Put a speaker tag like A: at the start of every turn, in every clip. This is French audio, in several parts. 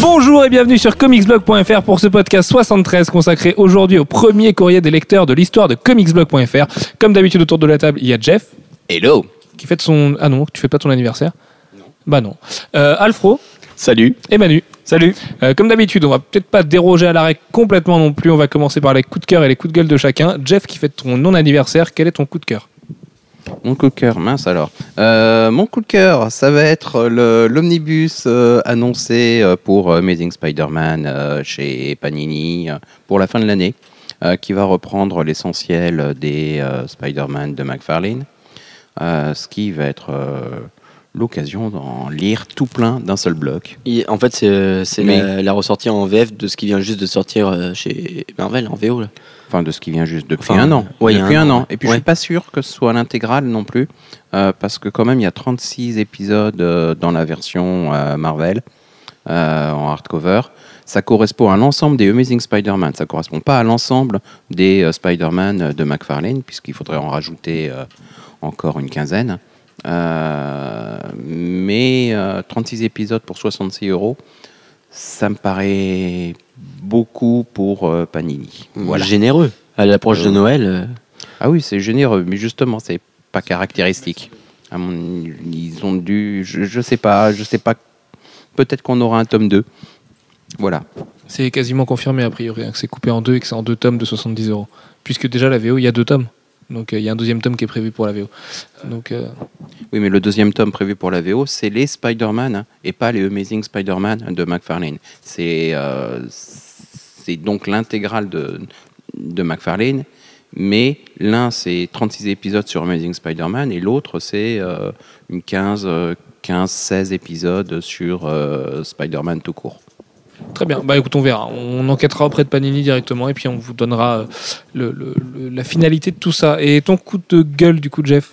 A: Bonjour et bienvenue sur comicsblog.fr pour ce podcast 73 consacré aujourd'hui au premier courrier des lecteurs de l'histoire de comicsblog.fr. Comme d'habitude autour de la table, il y a Jeff
B: Hello
A: qui fête son... Ah non, tu fais pas ton anniversaire? Non. Bah non. Euh, Alfro
B: Salut
A: et Manu.
B: Salut
A: Euh, comme d'habitude, on va peut-être pas déroger à la règle complètement non plus. On va commencer par les coups de cœur et les coups de gueule de chacun. Jeff qui fête ton non-anniversaire, quel est ton coup de cœur?
B: Mon coup de cœur, mince alors. Euh, mon coup de cœur, ça va être l'omnibus euh, annoncé euh, pour Amazing Spider-Man chez Panini pour la fin de l'année, qui va reprendre l'essentiel des Spider-Man de McFarlane, ce qui va être l'occasion d'en lire tout plein d'un seul bloc.
C: En fait, c'est la, la ressortie en VF de ce qui vient juste de sortir chez Marvel en VO. Là.
B: Enfin, de ce qui vient juste depuis
C: Enfin,
B: un an.
C: ouais,
B: depuis
C: un
B: un
C: an.
B: Et puis,
C: Ouais.
B: je suis pas sûr que ce soit l'intégrale non plus, euh, parce que quand même, il y a 36 épisodes euh, dans la version euh, Marvel en hardcover. Ça correspond à l'ensemble des Amazing Spider-Man. Ça correspond pas à l'ensemble des Spider-Man de McFarlane, puisqu'il faudrait en rajouter encore une quinzaine. Mais euh, 36 épisodes pour 66 euros, ça me paraît beaucoup pour euh, Panini. Voilà.
C: Généreux. À l'approche de
B: Euh,
C: Noël. euh,
B: Ah oui, c'est généreux, mais justement, c'est pas caractéristique. À mon- ils ont dû, je, je sais pas, je sais pas. Peut-être qu'on aura un tome 2. Voilà.
A: C'est quasiment confirmé a priori hein, que c'est coupé en deux et que c'est en deux tomes de 70 euros. Puisque déjà la VO, il y a deux tomes. Donc euh, il y a un deuxième tome qui est prévu pour la VO. Euh,
B: Oui, mais le deuxième tome prévu pour la VO, c'est les Spider-Man hein, et pas les Amazing Spider-Man de McFarlane. C'est euh, donc l'intégrale de, McFarlane, mais l'un c'est 36 épisodes sur Amazing Spider-Man et l'autre c'est une 15, euh, 15-16 épisodes sur Spider-Man tout court.
A: Très bien. Bah écoute, on verra. On enquêtera auprès de Panini directement et puis on vous donnera euh, le- le- le- la finalité de tout ça. Et ton coup de gueule du coup, Jeff?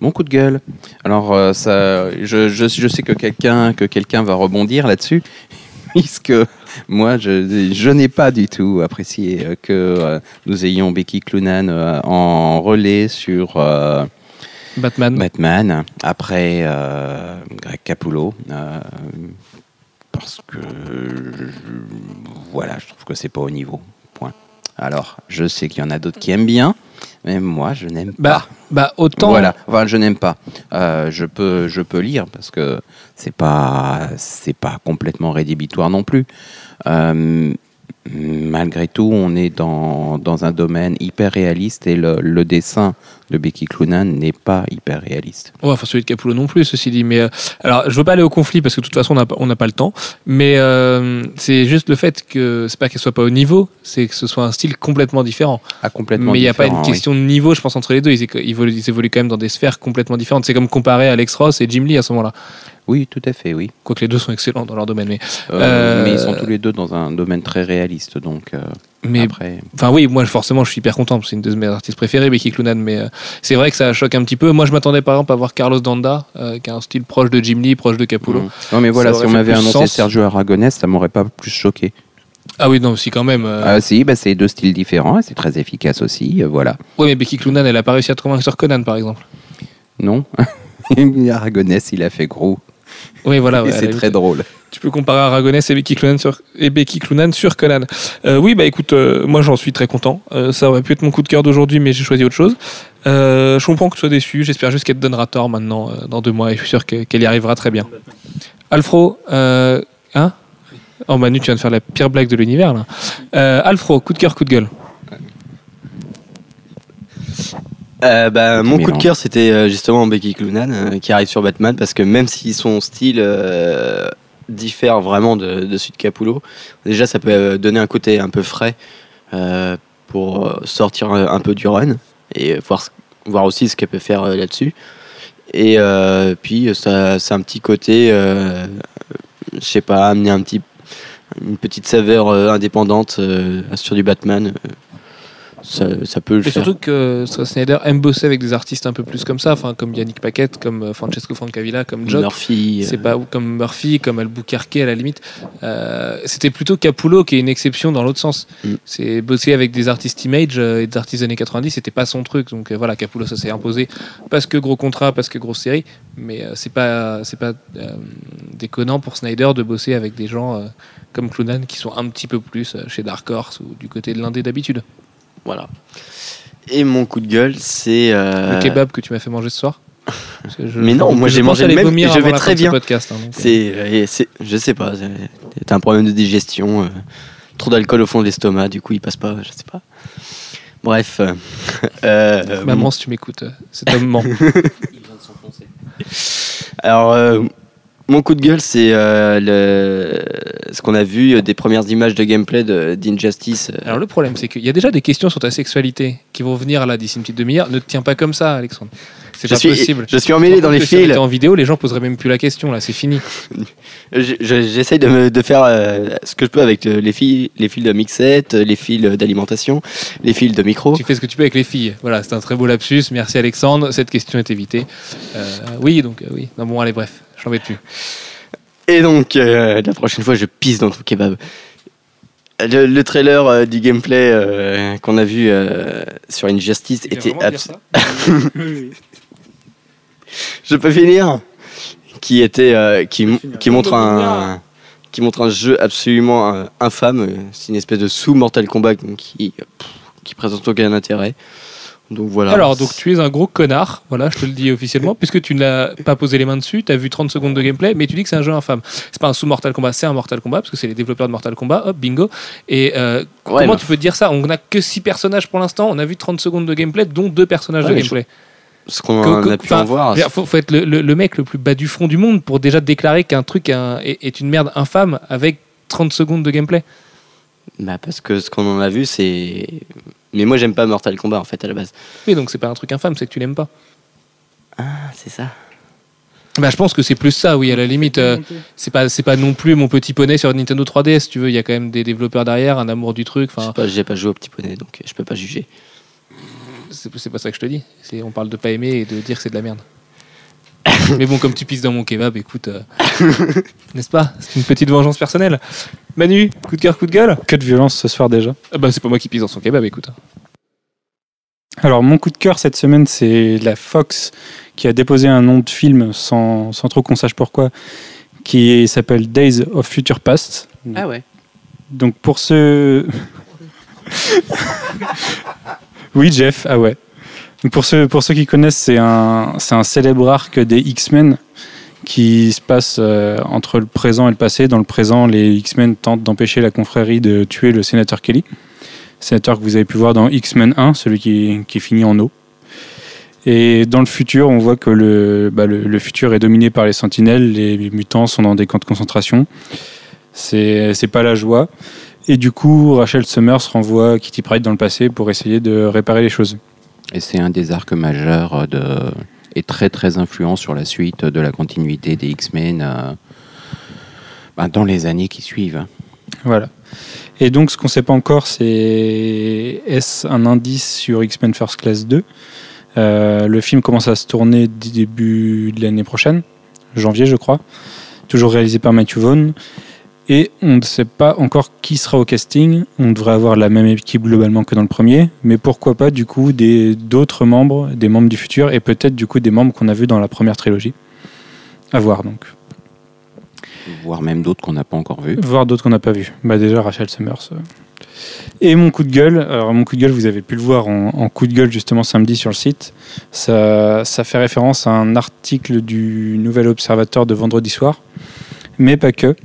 B: Mon coup de gueule. Alors, euh, ça, je, je, je sais que quelqu'un que quelqu'un va rebondir là-dessus, puisque moi, je, je n'ai pas du tout apprécié euh, que euh, nous ayons Becky Clunan euh, en relais sur euh,
A: Batman.
B: Batman après Greg Capullo. Parce que je- voilà, je trouve que c'est pas au niveau. Point. Alors, je sais qu'il y en a d'autres qui aiment bien, mais moi, je n'aime pas.
A: Bah, bah autant.
B: Voilà, enfin, je n'aime pas. Euh, je peux, je peux lire parce que c'est pas, c'est pas complètement rédhibitoire non plus. Euh, malgré tout, on est dans, dans un domaine hyper réaliste et le, le dessin de Becky Clunan n'est pas hyper réaliste.
A: Ouais, enfin celui de Capullo non plus, ceci dit. Mais euh, alors, je veux pas aller au conflit parce que de toute façon, on n'a pas- le temps. Mais euh, c'est juste le fait que c'est pas qu'elle soit pas au niveau, c'est que ce soit un style complètement différent.
B: Ah, complètement
A: mais il n'y a pas une
B: oui.
A: question de niveau, je pense, entre les deux. Ils évoluent, ils évoluent quand même dans des sphères complètement différentes. C'est comme comparer Alex Ross et Jim Lee à ce moment-là.
B: Oui, tout à fait, oui.
A: Quoique les deux sont excellents dans leur domaine. Mais,
B: Euh,
A: Euh,
B: Mais ils sont tous les deux dans un domaine très réaliste, donc euh,
A: mais
B: après.
A: Enfin oui, moi forcément je suis hyper content, c'est une de mes artistes préférées, Becky Clunan, mais c'est vrai que ça choque un petit peu. Moi je m'attendais par exemple à voir Carlos Danda, qui a un style proche de Jim Lee, proche de Capullo.
B: Mm. Non, mais voilà, si on m'avait annoncé
A: sens.
B: Sergio Aragonès, ça m'aurait pas plus choqué.
A: Ah oui, non, aussi quand même. euh,
B: Ah si, bah, c'est deux styles différents, c'est très efficace aussi, euh, voilà.
A: Oui, mais Becky Clunan, elle a pas réussi à te convaincre sur Conan par exemple.
B: Non Aragonès, il a fait gros.
A: Oui, voilà. ouais,
B: c'est très drôle.
A: Tu peux comparer Aragonès et Becky Clunan sur, et Becky Clunan sur Conan. Euh, oui, bah écoute, euh, moi j'en suis très content. Euh, ça aurait pu être mon coup de cœur d'aujourd'hui, mais j'ai choisi autre chose. Je comprends que tu sois déçu. J'espère juste qu'elle te donnera tort maintenant, dans deux mois, et je suis sûr que- qu'elle y arrivera très bien. Alfro, hein? Oh Manu, tu viens de faire la pire blague de l'univers là. Alfro, coup de cœur, coup de gueule.
C: Euh, bah, mon coup de cœur, c'était euh, justement Becky Clunan euh, qui arrive sur Batman parce que même si son style euh, diffère vraiment de, de celui de Capullo, déjà ça peut donner un côté un peu frais pour sortir un, peu du run et voir, voir aussi ce qu'elle peut faire là-dessus. Et puis ça, c'est un petit côté, je sais pas, amener un petit, une petite saveur indépendante sur du Batman. Ça, ça peut le
A: Et
C: faire.
A: surtout que Snyder aime bosser avec des artistes un peu plus comme ça, enfin comme Yannick Paquette, comme euh, Francesco Francavilla, comme Jock.
C: Murphy.
A: C'est
C: euh,
A: pas ou comme Murphy, comme Albuquerque à la limite. Euh, C'était plutôt Capullo qui est une exception dans l'autre sens.
C: Mm.
A: C'est bosser avec des artistes image et des artistes des années 90, c'était pas son truc. Donc euh, voilà, Capullo ça s'est imposé parce que gros contrat, parce que grosse série. Mais euh, c'est pas c'est pas déconnant pour Snyder de bosser avec des gens comme Cloonan qui sont un petit peu plus chez Dark Horse ou du côté de l'indé d'habitude.
C: Voilà. Et mon coup de gueule, c'est. euh,
A: Le kebab que tu m'as fait manger ce soir. Parce que je-
C: Mais non, moi,
A: je
C: j'ai
A: pense
C: mangé le
A: aller
C: même
A: vomir
C: et je
A: avant
C: vais
A: la
C: très
A: fin de ce
C: bien.
A: podcast, hein, donc, euh,
C: C'est, euh, c'est- je sais pas, c'est- un problème de digestion, euh, trop d'alcool au fond de l'estomac, du coup il passe pas, je sais pas. Bref, euh, euh,
A: Maman, si tu m'écoutes, euh, cet homme ment.
C: alors euh, mon coup de gueule c'est euh, ce qu'on a vu euh, des premières images de gameplay d'Injustice. euh,
A: Alors le problème, c'est qu'il y a déjà des questions sur ta sexualité qui vont venir là d'ici une petite demi-heure. Ne te tiens pas comme ça, Alexandre. C'est pas
C: suis,
A: possible.
C: je suis emmêlé dans les
A: Si
C: fils.
A: était en vidéo, les gens poseraient même plus la question là. C'est fini.
C: Je- je- J'essaye de, me- de faire euh, ce que je peux avec euh, les fils, les fils de mixette, les fils d'alimentation, les fils de micro.
A: Tu fais ce que tu peux avec les filles. Voilà, c'est un très beau lapsus. Merci Alexandre. Cette question est évitée. Euh, oui, donc euh, oui. Non bon, allez, bref, j'en vais plus.
C: Et donc, euh, la prochaine fois, je pisse dans ton kebab. Le, le trailer euh, du gameplay euh, qu'on a vu euh, sur Injustice était abs- Je peux finir Qui était euh, qui, montre un qui montre un jeu absolument euh, infâme. C'est une espèce de sous Mortal Kombat qui pff, qui présente aucun intérêt. Donc voilà.
A: Alors, donc tu es un gros connard, voilà, je te le dis officiellement, puisque tu ne l'as pas posé les mains dessus, tu as vu 30 secondes de gameplay, mais tu dis que c'est un jeu infâme. C'est pas un sous Mortal Kombat, c'est un Mortal Kombat, parce que c'est les développeurs de Mortal Kombat, hop, bingo. Et euh,
C: Ouais,
A: comment tu peux dire ça? On n'a que 6 personnages pour l'instant, on a vu 30 secondes de gameplay, dont 2 personnages
C: Ouais,
A: de gameplay.
C: Ce qu'on a pu en voir.
A: Dire, faut, faut être le, le- le mec le plus bas du front du monde pour déjà déclarer qu'un truc est, un- est- est une merde infâme avec 30 secondes de gameplay.
C: Bah parce que ce qu'on en a vu, c'est. Mais moi, j'aime pas Mortal Kombat en fait à la base.
A: Oui, donc c'est pas un truc infâme, c'est que tu l'aimes pas.
C: Ah, c'est ça.
A: Bah, je pense que c'est plus ça, oui, à la limite. euh, c'est pas, c'est pas non plus mon petit poney sur Nintendo 3DS, tu veux. Il y a quand même des développeurs derrière, un amour du truc. Enfin,
C: pas, j'ai pas joué au petit poney, donc je peux pas juger.
A: C'est pas ça que je te dis. C'est, on parle de pas aimer et de dire que c'est de la merde. Mais bon, comme tu pisses dans mon kebab, écoute, euh, n'est-ce pas? C'est une petite vengeance personnelle. Manu, coup de cœur, coup de gueule?
D: Que de violence ce soir déjà.
A: ah Bah, c'est pas moi qui pisse dans son kebab, écoute.
D: Alors, mon coup de cœur cette semaine, c'est la Fox qui a déposé un nom de film sans, sans trop qu'on sache pourquoi, qui s'appelle Days of Future Past.
C: Ah ouais.
D: Donc, pour ceux. oui, Jeff, ah ouais. Donc pour, ceux, pour ceux qui connaissent, c'est un, c'est un célèbre arc des X-Men qui se passe euh, entre le présent et le passé. Dans le présent, les X-Men tentent d'empêcher la confrérie de tuer le sénateur Kelly. Sénateur que vous avez pu voir dans X-Men 1, celui qui, qui finit en eau. Et dans le futur, on voit que le, bah, le, le futur est dominé par les sentinelles, les mutants sont dans des camps de concentration. C'est c'est pas la joie. Et du coup, Rachel Summers renvoie Kitty Pryde dans le passé pour essayer de réparer les choses.
B: Et c'est un des arcs majeurs de... et très très influent sur la suite de la continuité des X-Men euh, bah, dans les années qui suivent.
D: Voilà. Et donc, ce qu'on sait pas encore, c'est est-ce un indice sur X-Men First Class 2 Euh, Le film commence à se tourner début de l'année prochaine, janvier, je crois. Toujours réalisé par Matthew Vaughn. Et on ne sait pas encore qui sera au casting. On devrait avoir la même équipe globalement que dans le premier, mais pourquoi pas du coup des d'autres membres, des membres du futur, et peut-être du coup des membres qu'on a vus dans la première trilogie. À voir donc.
B: Voire même d'autres qu'on n'a pas encore vus.
D: Voir d'autres qu'on n'a pas vus. Bah déjà Rachel Summers. euh. Et mon coup de gueule, alors mon coup de gueule, vous avez pu le voir en, en coup de gueule justement samedi sur le site. Ça, ça fait référence à un article du Nouvel Observateur de vendredi soir, mais pas que.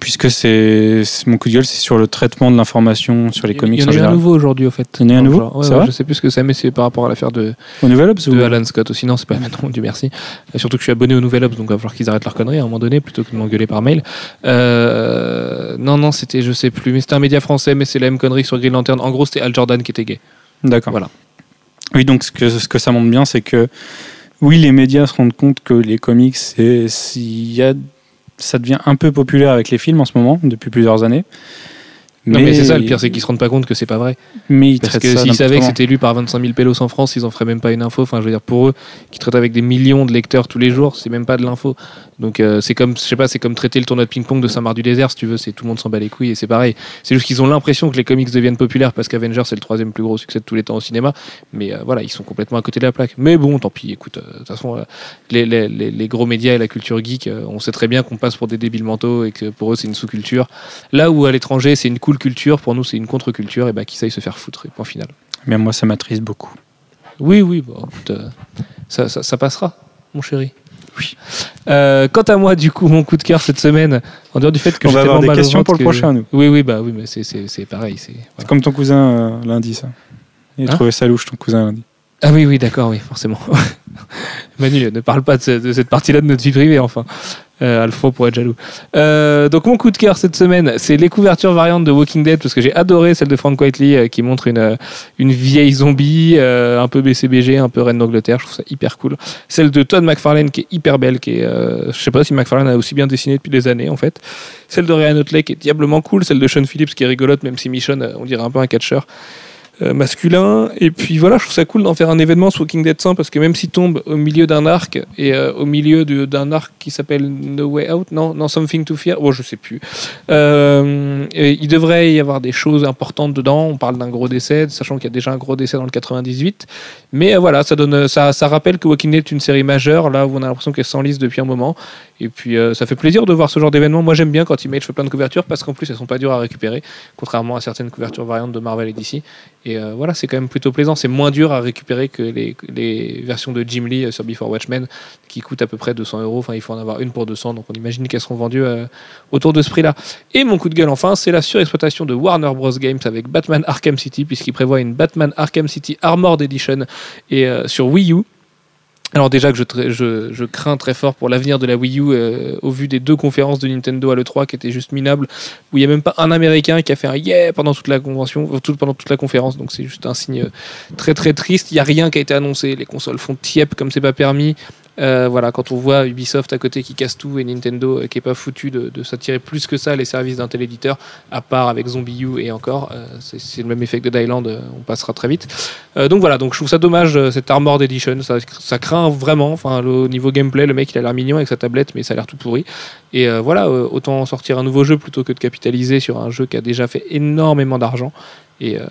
D: Puisque c'est mon coup de gueule, c'est sur le traitement de l'information sur les comics
A: Il y en a eu un nouveau aujourd'hui, au fait.
D: Il y en a eu un nouveau
A: Genre, ouais, Je sais plus ce que c'est, mais c'est par rapport à l'affaire de,
D: Au Nouvel Obs ou-
A: Alan Scott aussi. Non, c'est pas maintenant, Dieu merci. Et surtout que je suis abonné au Nouvel Obs, donc il va falloir qu'ils arrêtent leur connerie à un moment donné plutôt que de m'engueuler par mail. Euh, non, non, c'était, je sais plus, mais c'était un média français, mais c'est la même connerie sur Green Lantern. En gros, c'était Al Jordan qui était gay.
D: D'accord.
A: Voilà.
D: Oui, donc ce que, ce que ça montre bien, c'est que oui, les médias se rendent compte que les comics, s'il y a, ça devient un peu populaire avec les films en ce moment, depuis plusieurs années.
A: Non, mais c'est ça, le pire, c'est qu'ils se rendent pas compte que c'est pas vrai.
D: Mais ils
A: Parce que s'ils savaient que c'était lu par 25 000 pélos en France, ils en feraient même pas une info. Enfin, je veux dire, pour eux, qui traitent avec des millions de lecteurs tous les jours, c'est même pas de l'info. Donc, euh, c'est comme, je sais pas, c'est comme traiter le tournoi de ping-pong de Saint-Marc du Désert, si tu veux, c'est tout le monde s'en bat les couilles et c'est pareil. C'est juste qu'ils ont l'impression que les comics deviennent populaires parce qu'Avengers c'est le troisième plus gros succès de tous les temps au cinéma. Mais euh, voilà, ils sont complètement à côté de la plaque. Mais bon, tant pis, écoute, euh, de toute façon, les, les- les- gros médias et la culture geek, on sait très bien qu'on passe pour des débiles mentaux et que pour eux c'est une sous-culture. Là où à l'étranger c'est une cool culture, pour nous c'est une contre-culture, et bah qu'ils aillent se faire foutre, et point final.
D: Mais moi, ça m'attriste beaucoup.
A: Oui, oui, bon, écoute, ça, ça- ça passera, mon chéri. Oui. Euh, quant à moi, du coup, mon coup de cœur cette semaine, en dehors du fait que
D: On va avoir des questions pour le
A: que-
D: prochain, nous.
A: Oui, oui, bah oui, mais c'est- c'est c'est pareil. c'est voilà.
D: Comme ton cousin euh, lundi, ça. Il
A: Hein
D: trouvé ça louche, ton cousin lundi.
A: Ah oui, oui, d'accord, oui, forcément. Manu, ne parle pas de, ce- de cette partie-là de notre vie privée, enfin. Euh, Alfred pour être jaloux. Euh, donc mon coup de cœur cette semaine, c'est les couvertures variantes de Walking Dead parce que j'ai adoré celle de Frank Whiteley euh, qui montre une, euh, une vieille zombie euh, un peu BCBG, un peu reine d'Angleterre. Je trouve ça hyper cool. Celle de Todd McFarlane qui est hyper belle, qui est, je sais pas si McFarlane a aussi bien dessiné depuis des années en fait. Celle de Ryan Otley qui est diablement cool. Celle de Sean Phillips qui est rigolote, même si Michonne, on dirait un peu un catcheur masculin. Et puis voilà, je trouve ça cool d'en faire un événement ce Walking Dead 100 parce que même s'il tombe au milieu d'un arc et euh, au milieu d'un arc qui s'appelle No Way Out, non, non, Something to Fear, bon, je sais plus. Euh, il devrait y avoir des choses importantes dedans. On parle d'un gros décès, sachant qu'il y a déjà un gros décès dans le 98. Mais euh, voilà, ça donne, ça, ça rappelle que Walking Dead est une série majeure, là où on a l'impression qu'elle s'enlise depuis un moment. Et puis euh, ça fait plaisir de voir ce genre d'événement. Moi j'aime bien quand Image fait plein de couvertures parce qu'en plus elles sont pas dures à récupérer, contrairement à certaines couvertures variantes de Marvel et DC. Et euh, voilà, c'est quand même plutôt plaisant. C'est moins dur à récupérer que les, versions de Jim Lee euh, sur Before Watchmen qui coûtent à peu près 200 euros. Enfin, il faut en avoir une pour 200, donc on imagine qu'elles seront vendues euh, autour de ce prix-là. Et mon coup de gueule, enfin, c'est la surexploitation de Warner Bros. Games avec Batman Arkham City, puisqu'il prévoit une Batman Arkham City Armored Edition sur Wii U. Alors déjà que je, crains très fort pour l'avenir de la Wii U euh, au vu des deux conférences de Nintendo à l'E3 qui étaient juste minables, où il n'y a même pas un Américain qui a fait un yeah pendant toute la convention, euh, pendant toute la conférence, donc c'est juste un signe euh, très très triste. Il n'y a rien qui a été annoncé, les consoles font tiep comme c'est pas permis. Euh, voilà, quand on voit Ubisoft à côté qui casse tout et Nintendo euh, qui est pas foutu de, s'attirer plus que ça les services d'un tel éditeur, à part avec Zombie et encore, euh, c'est le même effet que de Dylan, euh, on passera très vite. Donc voilà, donc je trouve ça dommage cette Armored Edition, ça, craint vraiment. Enfin, au niveau gameplay, le mec il a l'air mignon avec sa tablette, mais ça a l'air tout pourri. Et voilà, autant sortir un nouveau jeu plutôt que de capitaliser sur un jeu qui a déjà fait énormément d'argent. Et euh,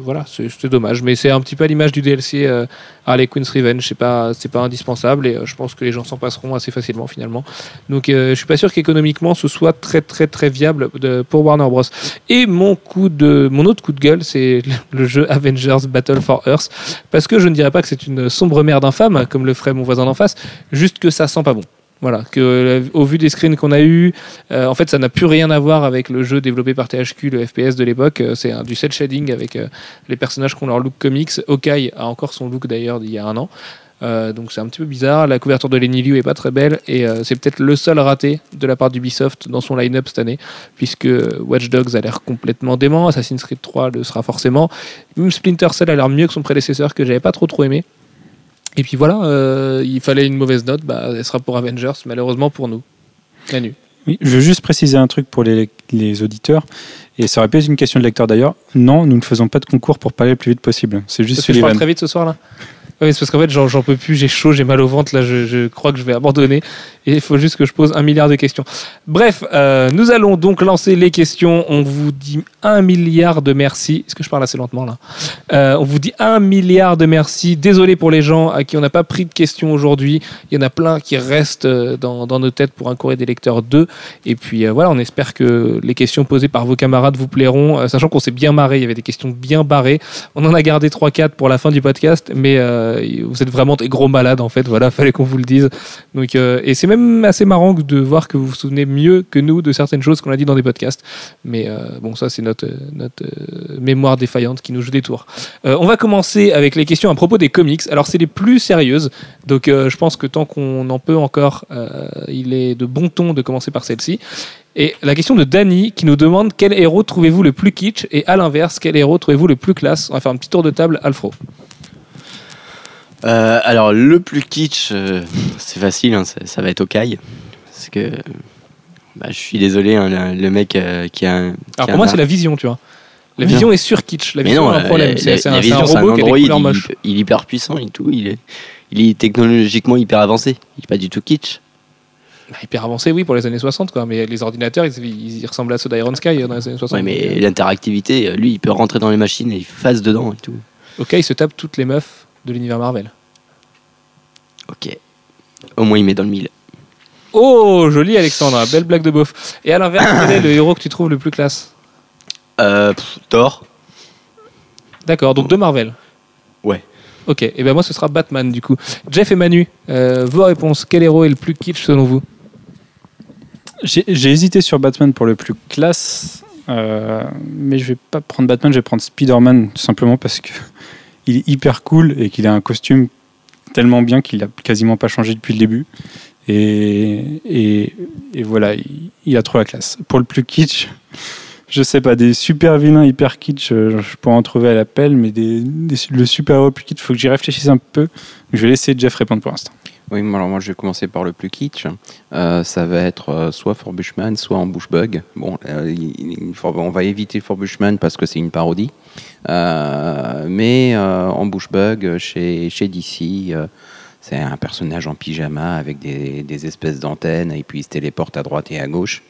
A: voilà, c'est dommage, mais c'est un petit peu à l'image du DLC euh, Harley Quinn's Revenge. C'est pas, c'est pas indispensable et euh, je pense que les gens s'en passeront assez facilement finalement. Donc euh, je suis pas sûr qu'économiquement ce soit très très très viable pour Warner Bros. Et mon coup de, mon autre coup de gueule, c'est le jeu Avengers Battle for Earth, parce que je ne dirais pas que c'est une sombre merde infâme comme le ferait mon voisin d'en face, juste que ça sent pas bon. Voilà, que euh, au vu des screens qu'on a eu, euh, en fait, ça n'a plus rien à voir avec le jeu développé par THQ, le FPS de l'époque. Euh, C'est du cel shading avec les personnages qui ont leur look comics. Hawkeye a encore son look d'ailleurs d'il y a un an. Donc c'est un petit peu bizarre. La couverture de Lenny Liu est pas très belle et c'est peut-être le seul raté de la part d'Ubisoft dans son line-up cette année, puisque Watch Dogs a l'air complètement dément, Assassin's Creed 3 le sera forcément. Même Splinter Cell a l'air mieux que son prédécesseur que j'avais pas trop trop aimé. Et puis voilà, euh, il fallait une mauvaise note, bah, elle sera pour Avengers, malheureusement pour nous.
D: Oui, je veux juste préciser un truc pour les, les auditeurs, et ça aurait pu être une question de lecteur d'ailleurs. Non, nous ne faisons pas de concours pour parler le plus vite possible. C'est juste
A: Parce que je parle très vite ce soir là Oui, c'est parce qu'en fait j'en peux plus, j'ai chaud, j'ai mal au ventre, là je, crois que je vais abandonner et il faut juste que je pose un milliard de questions. Bref, euh, nous allons donc lancer les questions. On vous dit un milliard de merci. Est-ce que je parle assez lentement là? Euh, On vous dit un milliard de merci. Désolé pour les gens à qui on n'a pas pris de questions aujourd'hui. Il y en a plein qui restent euh, dans, nos têtes pour un courrier des lecteurs 2. Et puis voilà, on espère que les questions posées par vos camarades vous plairont, sachant qu'on s'est bien marré. Il y avait des questions bien barrées. On en a gardé 3-4 pour la fin du podcast, mais vous êtes vraiment des gros malades en fait. Voilà, fallait qu'on vous le dise. Donc, euh, et c'est même assez marrant de voir que vous vous souvenez mieux que nous de certaines choses qu'on a dit dans des podcasts. Mais euh, bon, ça c'est notre, euh, mémoire défaillante qui nous joue des tours. Euh, on va commencer avec les questions à propos des comics. Alors c'est les plus sérieuses, donc euh, je pense que tant qu'on en peut encore, euh, il est de bon ton de commencer par celle-ci. Et la question de Danny qui nous demande quel héros trouvez-vous le plus kitsch? Et à l'inverse quel héros trouvez-vous le plus classe? On va faire un petit tour de table, Alfro.
C: Euh, alors, le plus kitsch, euh, c'est facile, hein, ça, ça va être Hawkeye. Parce que Bah, je suis désolé, hein, le, le mec euh, qui a un. qui
A: Alors
C: a
A: pour moi,
C: un-
A: c'est la vision, tu vois. La
C: Mais
A: vision est sur kitsch. La
C: Mais
A: vision
C: non,
A: a un problème. C'est un, un
C: vision, un
A: robot qui a des
C: Android,
A: couleurs
C: il, est hyper puissant et tout. Il est, il est technologiquement hyper avancé. Il est pas du tout kitsch.
A: Bah, Hyper avancé, oui, pour les années 60, quoi. Mais les ordinateurs, ils, ressemblent à ceux d'Iron Sky dans les années 60.
C: Ouais, mais l'interactivité, lui, il peut rentrer dans les machines et il fasse dedans et tout.
A: Ok, il se tape toutes les meufs de l'univers Marvel.
C: Ok. Au moins, il met dans le mille.
A: Oh, joli Alexandre, belle blague de beauf. Et à l'inverse, quel est le héros que tu trouves le plus classe?
C: Euh, pff, Thor.
A: D'accord, donc de Marvel.
C: Ouais.
A: Ok, et ben moi ce sera Batman du coup. Jeff et Manu, euh, vos réponses. Quel héros est le plus kitsch selon vous?
D: J'ai j'ai hésité sur Batman pour le plus classe, euh, mais je vais pas prendre Batman, je vais prendre Spider-Man tout simplement parce que il est hyper cool et qu'il a un costume tellement bien qu'il a quasiment pas changé depuis le début. Et, et, voilà, il, il a trop la classe. Pour le plus kitsch, je sais pas, des super vilains hyper kitsch, euh, je pourrais en trouver à l'appel, mais des, le super héros plus kitsch, faut que j'y réfléchisse un peu. Je vais laisser Jeff répondre pour l'instant.
B: Oui, alors moi je vais commencer par le plus kitsch. Euh, ça va être euh, soit For Bushman, soit en Bushbug. Bon, euh, on va éviter For Bushman parce que c'est une parodie. Mais en Bushbug, chez, chez DC, c'est un personnage en pyjama avec des, des espèces d'antennes et puis il se téléporte à droite et à gauche.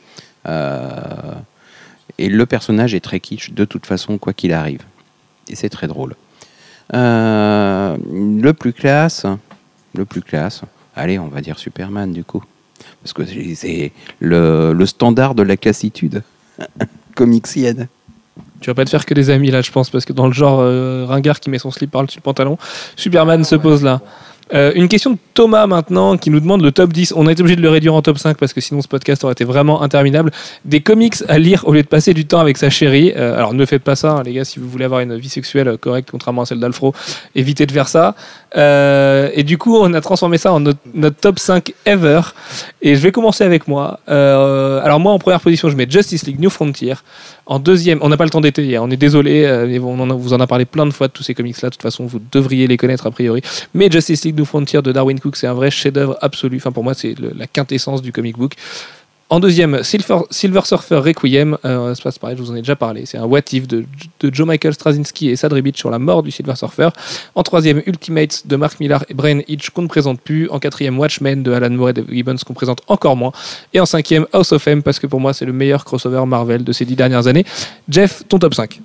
B: Et le personnage est très kitsch de toute façon, quoi qu'il arrive. Et c'est très drôle. Le plus classe, le plus classe. Allez, on va dire Superman du coup. Parce que c'est- le, le standard de la classitude comixienne.
A: Tu vas pas te faire que des amis là, je pense, parce que dans le genre euh, ringard qui met son slip par-dessus le pantalon, Superman se pose là. Euh, une question de Thomas maintenant qui nous demande le top 10. On a été obligé de le réduire en top 5 parce que sinon ce podcast aurait été vraiment interminable. Des comics à lire au lieu de passer du temps avec sa chérie. Euh, alors ne faites pas ça, hein, les gars, si vous voulez avoir une vie sexuelle correcte, contrairement à celle d'Alfro, évitez de faire ça. Euh, et du coup, on a transformé ça en notre, top 5 ever. Et je vais commencer avec moi. Euh, alors moi, en première position, je mets Justice League New Frontier. En deuxième, on n'a pas le temps d'étayer, on est désolé, euh, on vous en a parlé plein de fois de tous ces comics-là. De toute façon, vous devriez les connaître a priori. Mais Justice League New Frontier de Darwin Cook, c'est un vrai chef-d'œuvre absolu. Enfin, pour moi, c'est la quintessence du comic book. En deuxième, Silver, Surfer Requiem. Euh, c'est pas pareil, je vous en ai déjà parlé. C'est un what if de, Joe Michael Straczynski et Sad Ribic sur la mort du Silver Surfer. En troisième, Ultimates de Mark Millar et Brian Hitch qu'on ne présente plus. En quatrième, Watchmen de Alan Moore et Dave Gibbons qu'on présente encore moins. Et en cinquième, House of M parce que pour moi, c'est le meilleur crossover Marvel de ces dix dernières années. Jeff, ton top 5.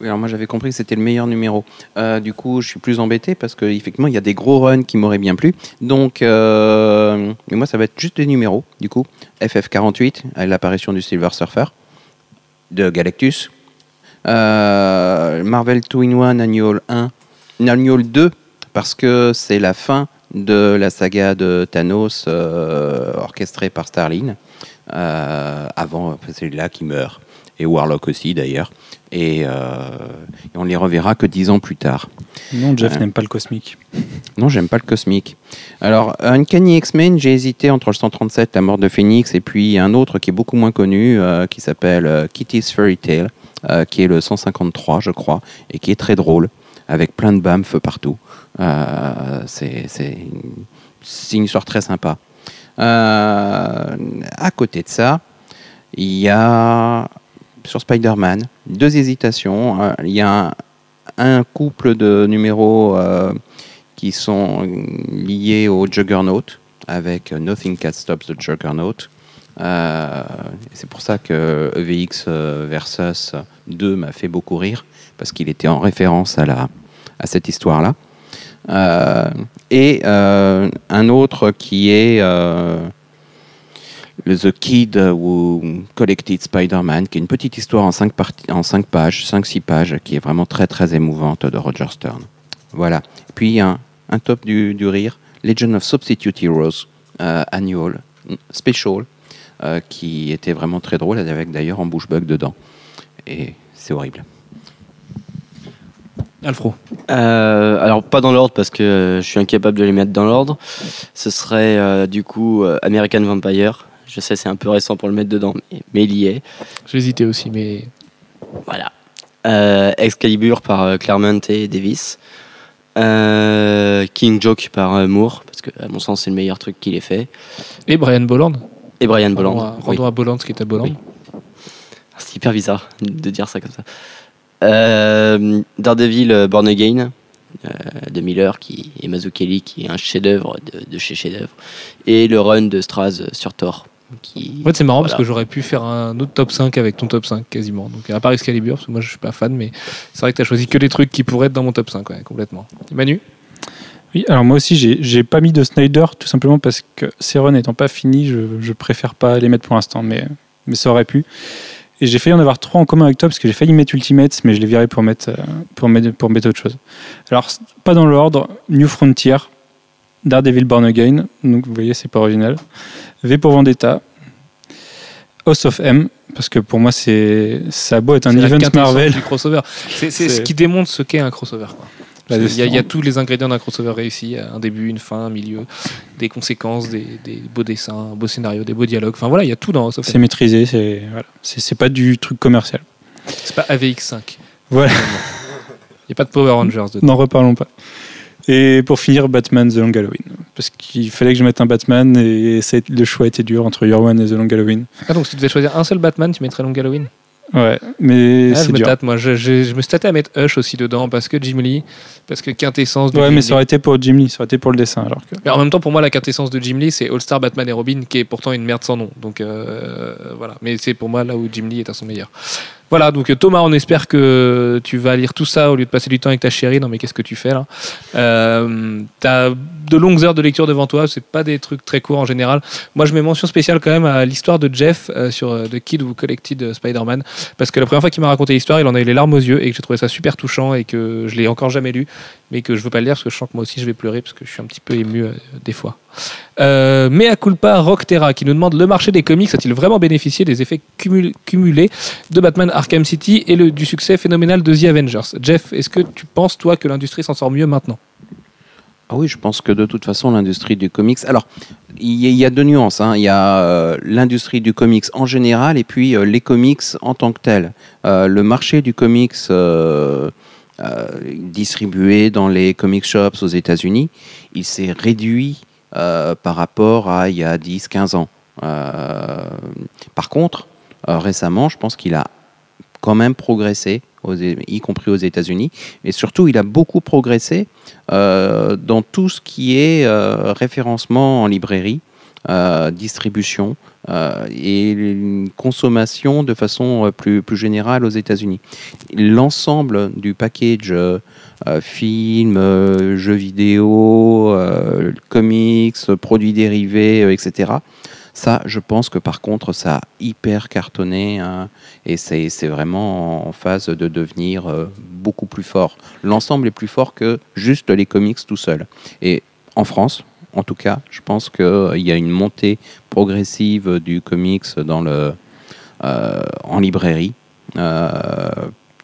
B: Alors moi j'avais compris que c'était le meilleur numéro. Euh, du coup, je suis plus embêté parce qu'effectivement, il y a des gros runs qui m'auraient bien plu. Donc, euh, moi, ça va être juste des numéros. Du coup, FF48, avec l'apparition du Silver Surfer, de Galactus. Euh, Marvel 2 in 1 Annual 1, Annual 2, parce que c'est la fin de la saga de Thanos orchestrée par Starlin. Avant, c'est là qui meurt. Et Warlock aussi d'ailleurs. Et, euh, et on les reverra que dix ans plus tard.
D: Non, Jeff
B: Ouais.
D: n'aime pas le cosmique.
B: Non, j'aime pas le cosmique. Alors, Uncanny X-Men, j'ai hésité entre le 137, La mort de Phoenix, et puis un autre qui est beaucoup moins connu, euh, qui s'appelle euh, Kitty's Fairy Tale, euh, qui est le 153, je crois, et qui est très drôle, avec plein de bamf partout. Euh, c'est une, histoire très sympa. Euh, à côté de ça, il y a sur Spider-Man deux hésitations. Euh, Il y a un, couple de numéros euh, qui sont liés au Juggernaut avec Nothing Can Stop the Juggernaut. Euh, c'est pour ça que EVX euh, Versus 2 m'a fait beaucoup rire parce qu'il était en référence à, cette histoire-là. Et un autre qui est le The Kid Who Collected Spider-Man, qui est une petite histoire en 5 en cinq pages, 5-6 pages, qui est vraiment très très émouvante de Roger Stern. Voilà. Puis il y a un, un top du, du rire, Legend of Substitute Heroes, euh, Annual, Special, euh, qui était vraiment très drôle, avec d'ailleurs en bouche-bug dedans. Et c'est horrible.
A: Alfro.
C: Euh, alors pas dans l'ordre parce que euh, je suis incapable de les mettre dans l'ordre. Ce serait euh, du coup American Vampire. Je sais c'est un peu récent pour le mettre dedans, mais, mais il y est.
A: J'hésitais aussi, mais
C: Voilà. Euh, Excalibur par euh, Claremont et Davis. Euh, King Joke par Moore parce que à mon sens c'est le meilleur truc qu'il ait fait.
A: et Brian Bolland.
C: Et Brian
A: Rendons
C: Bolland. oui.
A: rendons à Bolland ce qui est à Bolland.
C: Oui. C'est hyper bizarre de dire ça comme ça. Euh, Daredevil Born Again euh, de Miller qui et Mazzucchelli qui est un chef-d'œuvre de, de chez chef-d'œuvre et le run de Straz sur Thor qui
A: En fait, c'est marrant parce que j'aurais pu faire un autre top 5 avec ton top 5 quasiment. Donc, à part Excalibur, parce que moi je suis pas fan, mais c'est vrai que tu as choisi que des trucs qui pourraient être dans mon top 5, ouais, complètement. Manu?
D: Oui, alors moi aussi, j'ai pas mis de Snyder tout simplement parce que ces runs n'étant pas finis, je, je préfère pas les mettre pour l'instant, mais, mais ça aurait pu. Et j'ai failli en avoir trois en commun avec toi parce que j'ai failli mettre Ultimate, mais je l'ai viré pour mettre, euh, pour, mettre, pour mettre autre chose. Alors, pas dans l'ordre, New Frontier, Daredevil Born Again, donc vous voyez, c'est pas original. V pour Vendetta, House of M, parce que pour moi, c'est ça a beau être un event Marvel.
A: du crossover. C'est ce qui démontre ce qu'est un crossover. quoi. Il, y a, il y a
D: c'est-
A: tous les ingrédients d'un crossover réussi un début, une fin, un milieu, des conséquences, des, des beaux dessins, un beau scénario, des beaux dialogues. Enfin voilà, il y a tout dans House of
D: C'est
A: M.
D: maîtrisé, c'est voilà. c'est c'est pas du truc commercial.
A: C'est pas AVX5.
D: Voilà.
A: Il n'y a pas de Power Rangers dedans.
D: N'en reparlons pas. Et pour finir, Batman The Long Halloween. Parce qu'il fallait que je mette un Batman et ça le choix était dur entre Your One et The Long Halloween.
A: Ah, donc si tu devais choisir un seul Batman, tu mettrais Long Halloween?
D: Ouais, mais
A: Ah, je
D: c'est
A: me
D: dur.
A: tâte, moi. Je, je- je me suis tâté à mettre Hush aussi dedans parce que Jim Lee, parce que quintessence de
D: Ouais,
A: Jim
D: mais ça aurait été pour Jim Lee, ça aurait été pour le dessin. Alors que...
A: Mais en même temps, pour moi, la quintessence de Jim Lee, c'est All Star Batman et Robin, qui est pourtant une merde sans nom. Donc euh, voilà. Mais c'est pour moi là où Jim Lee est à son meilleur. Voilà, donc Thomas, on espère que tu vas lire tout ça au lieu de passer du temps avec ta chérie. Non, mais qu'est-ce que tu fais là? Euh, T'as de longues heures de lecture devant toi, c'est pas des trucs très courts en général. Moi, je mets mention spéciale quand même à l'histoire de Jeff euh, sur euh, The Kid Who Collected Spider-Man, parce que la première fois qu'il m'a raconté l'histoire, il en a eu les larmes aux yeux et que j'ai trouvé ça super touchant et que je l'ai encore jamais lu, mais que je veux pas le lire parce que je sens que moi aussi je vais pleurer parce que je suis un petit peu ému des fois. Euh, Mea culpa Rock Terra qui nous demande le marché des comics a-t-il vraiment bénéficié des effets cumul- cumulés de Batman Arkham City et du succès phénoménal de The Avengers? Jeff, est-ce que tu penses toi que l'industrie s'en sort mieux maintenant?
B: Ah oui, je pense que de toute façon, l'industrie du comics. Alors, il y, a- deux nuances. hein. Il y a euh, l'industrie du comics en général et puis euh, les comics en tant que tels. Euh, le marché du comics distribué dans les comic shops aux États-Unis, il s'est réduit euh, par rapport à il y a 10-15 ans. Euh, par contre, euh, récemment, je pense qu'il a quand même progressé, y compris aux États-Unis. Et surtout, il a beaucoup progressé dans tout ce qui est référencement en librairie, distribution et consommation de façon plus, plus générale aux États-Unis. L'ensemble du package euh, film, euh, jeux vidéo, euh, comics, produits dérivés, etc. Ça, je pense que par contre, ça a hyper cartonné hein, et c'est vraiment en phase de devenir beaucoup plus fort. L'ensemble est plus fort que juste les comics tout seul. Et en France, en tout cas, je pense qu'il y a une montée progressive du comics dans le, en librairie.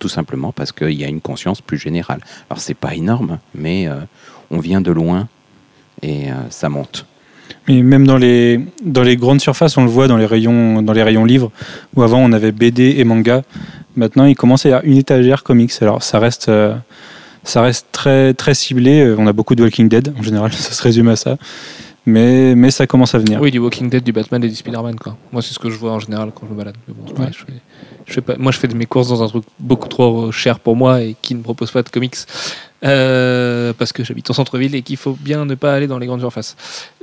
B: Tout simplement parce qu'il y a une conscience plus générale. Alors c'est pas énorme, mais euh, on vient de loin et euh, ça monte.
D: Mais même dans les, dans les grandes surfaces, on le voit dans les rayons, dans les rayons livres, où avant on avait BD et manga. Maintenant, il commence à y avoir une étagère comics. Alors, ça reste, euh, ça reste très, très ciblé. On a beaucoup de Walking Dead, en général, ça se résume à ça. Mais, mais ça commence à venir.
A: Oui, du Walking Dead, du Batman et du Spider-Man. Quoi. Moi, c'est ce que je vois en général quand je me balade. Bon, pareil, je fais- je fais pas, moi, je fais de mes courses dans un truc beaucoup trop cher pour moi et qui ne propose pas de comics. Euh, parce que j'habite en centre-ville et qu'il faut bien ne pas aller dans les grandes surfaces.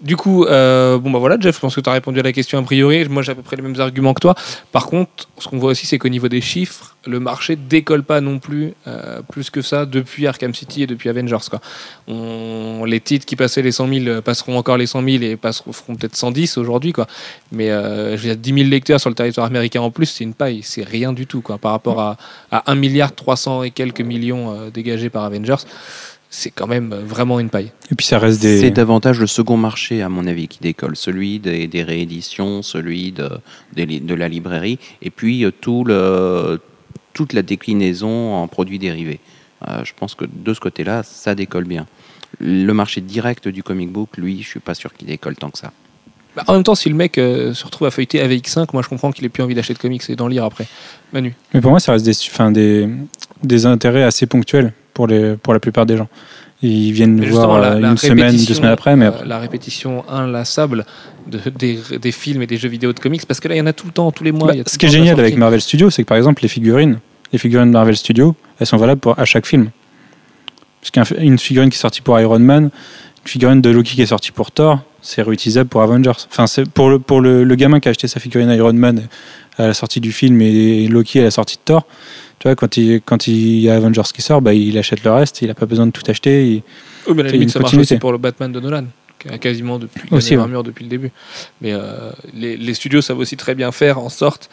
A: Du coup, euh, bon bah voilà, Jeff, je pense que tu as répondu à la question a priori. Moi, j'ai à peu près les mêmes arguments que toi. Par contre, ce qu'on voit aussi, c'est qu'au niveau des chiffres, le marché décolle pas non plus euh, plus que ça depuis Arkham City et depuis Avengers. Quoi. On, les titres qui passaient les 100 000 passeront encore les 100 000 et passeront, feront peut-être 110 aujourd'hui. Quoi. Mais euh, je veux dire, 10 000 lecteurs sur le territoire américain en plus, c'est une paille. C'est rien du tout quoi, par rapport à, à 1 milliard 300 et quelques millions euh, dégagés par Avengers. C'est quand même vraiment une paille.
D: Et puis ça reste
B: C'est
D: des.
B: davantage le second marché, à mon avis, qui décolle. Celui des, des rééditions, celui de, des de la librairie, et puis euh, tout le, toute la déclinaison en produits dérivés. Euh, je pense que de ce côté-là, ça décolle bien. Le marché direct du comic book, lui, je suis pas sûr qu'il décolle tant que ça.
A: Bah, en même temps, si le mec euh, se retrouve à feuilleter AVX5, moi je comprends qu'il ait plus envie d'acheter de comics et d'en lire après. Manu.
D: Mais pour moi, ça reste des, enfin, des, des intérêts assez ponctuels pour, les, pour la plupart des gens. Ils viennent nous voir
A: la-
D: euh,
A: la
D: une semaine, deux semaines après, mais
A: euh,
D: après.
A: la répétition inlassable de, des, des films et des jeux vidéo de comics, parce que là, il y en a tout le temps, tous les mois.
D: Bah,
A: il y a tout
D: ce qui est génial avec. Marvel Studios, c'est que par exemple, les figurines, les figurines de Marvel Studios, elles sont valables pour, à chaque film. Parce qu'une figurine qui est sortie pour Iron Man, une figurine de Loki qui est sortie pour Thor, c'est réutilisable pour Avengers. Enfin, c'est pour le, pour le, le gamin qui a acheté sa figurine Iron Man à la sortie du film et Loki à la sortie de Thor, tu vois, quand il, quand il y a Avengers qui sort, bah, il achète le reste, il n'a pas besoin de tout acheter. il-
A: Oui, mais à la limite, ça marche aussi pour le Batman de Nolan, qui a quasiment depuis
D: Aussi, ouais.
A: l'armure depuis le début. Mais euh, les, les studios savent aussi très bien faire en sorte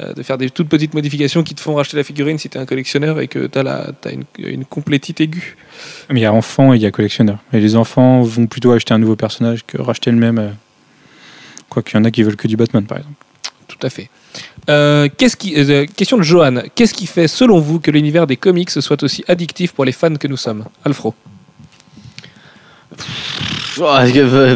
A: euh, de faire des toutes petites modifications qui te font racheter la figurine si tu es un collectionneur et que tu as, une, une complétite aiguë.
D: Mais il y a enfants et il y a collectionneurs. Et les enfants vont plutôt acheter un nouveau personnage que racheter le même. euh, Quoi qu'il y en a qui veulent que du Batman, par exemple.
A: Tout à fait. Euh, qu'est-ce qui, euh, question de Johan. Qu'est-ce qui fait, selon vous, que l'univers des comics soit aussi addictif pour les fans que nous sommes? Alfro.
C: Oh,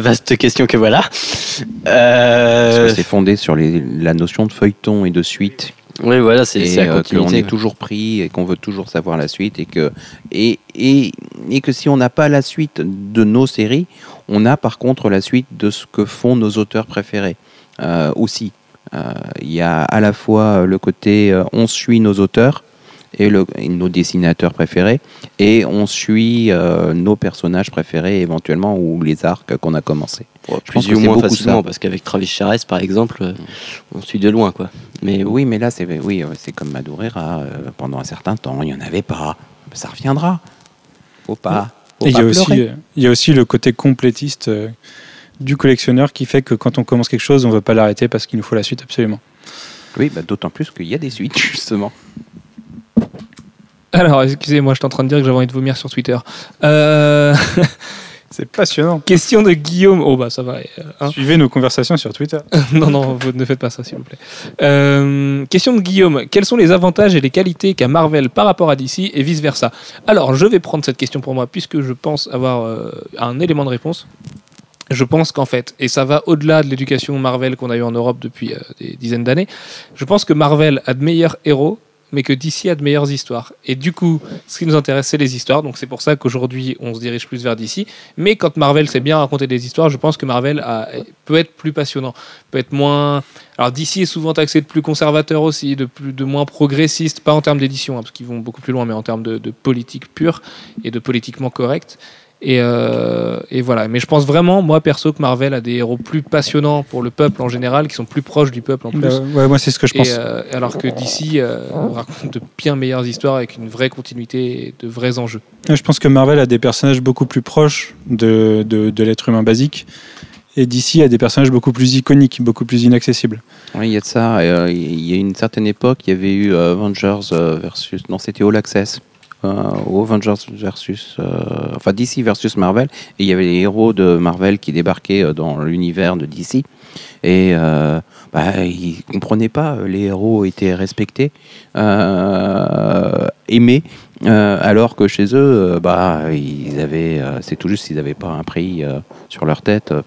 C: vaste question que voilà.
B: Parce
C: Euh,
B: que c'est fondé sur les- la notion de feuilleton et de suite.
C: oui, voilà, c'est la
B: euh, qu'on est toujours pris et qu'on veut toujours savoir la suite et que et, et, et que si on n'a pas la suite de nos séries, on a par contre la suite de ce que font nos auteurs préférés euh, aussi. Euh, Il y a à la fois le côté euh, on suit nos auteurs et, le, et nos dessinateurs préférés et on suit euh, nos personnages préférés éventuellement ou les arcs qu'on a commencé. Je pense
C: plus
B: que
C: ou
B: c'est
C: moins
B: beaucoup
C: facilement,
B: ça.
C: parce qu'avec Travis Charest, par exemple, euh, on suit de loin, quoi. Mais oui.
B: Mais là, c'est oui, euh, c'est comme Madureira. euh, pendant un certain temps, il n'y en avait pas. Ça reviendra. Faut pas. Faut
D: Et il y,
B: pas
D: a aussi,
B: pleurer.
D: euh, il y a aussi le côté complétiste euh, du collectionneur qui fait que quand on commence quelque chose, on ne veut pas l'arrêter parce qu'il nous faut la suite absolument.
B: Oui, bah, d'autant plus qu'il y a des suites, justement.
A: Alors, excusez-moi, je suis en train de dire que j'avais envie de vomir sur Twitter. Euh,
D: C'est passionnant.
A: question de Guillaume. Oh, bah ça va. euh, hein.
D: Suivez nos conversations sur Twitter.
A: non, non, vous ne faites pas ça, s'il vous plaît. Euh, question de Guillaume. Quels sont les avantages et les qualités qu'a Marvel par rapport à DC et vice-versa? Alors, je vais prendre cette question pour moi, puisque je pense avoir euh, un élément de réponse. Je pense qu'en fait, et ça va au-delà de l'éducation Marvel qu'on a eu en Europe depuis euh, des dizaines d'années, je pense que Marvel a de meilleurs héros, mais que DC a de meilleures histoires. Et du coup, ce qui nous intéresse, c'est les histoires. Donc c'est pour ça qu'aujourd'hui, on se dirige plus vers DC. Mais quand Marvel sait bien raconter des histoires, je pense que Marvel a- peut être plus passionnant, peut être moins. Alors DC est souvent taxé de plus conservateur aussi, de plus, de moins progressiste, pas en termes d'édition, hein, parce qu'ils vont beaucoup plus loin, mais en termes de, de politique pure et de politiquement correct. Et, euh, et voilà. Mais je pense vraiment, moi perso, que Marvel a des héros plus passionnants pour le peuple en général, qui sont plus proches du peuple en plus.
D: Bah, ouais, moi, c'est ce que je pense.
A: Et, euh, alors que DC euh, raconte de bien meilleures histoires avec une vraie continuité et de vrais enjeux.
D: Je pense que Marvel a des personnages beaucoup plus proches de, de, de l'être humain basique. Et DC a des personnages beaucoup plus iconiques, beaucoup plus inaccessibles.
B: Oui, il y a de ça. euh, Il y a une certaine époque, il y avait eu Avengers versus. Non, c'était All Access. Euh, ou Avengers versus. euh, enfin, DC versus Marvel. Et il y avait les héros de Marvel qui débarquaient euh, dans l'univers de DC. Et euh, bah, ils ne comprenaient pas. euh, Les héros étaient respectés, euh, aimés. euh, alors que chez eux, euh, bah, ils avaient, euh, c'est tout juste s'ils n'avaient pas un prix euh, sur leur tête euh,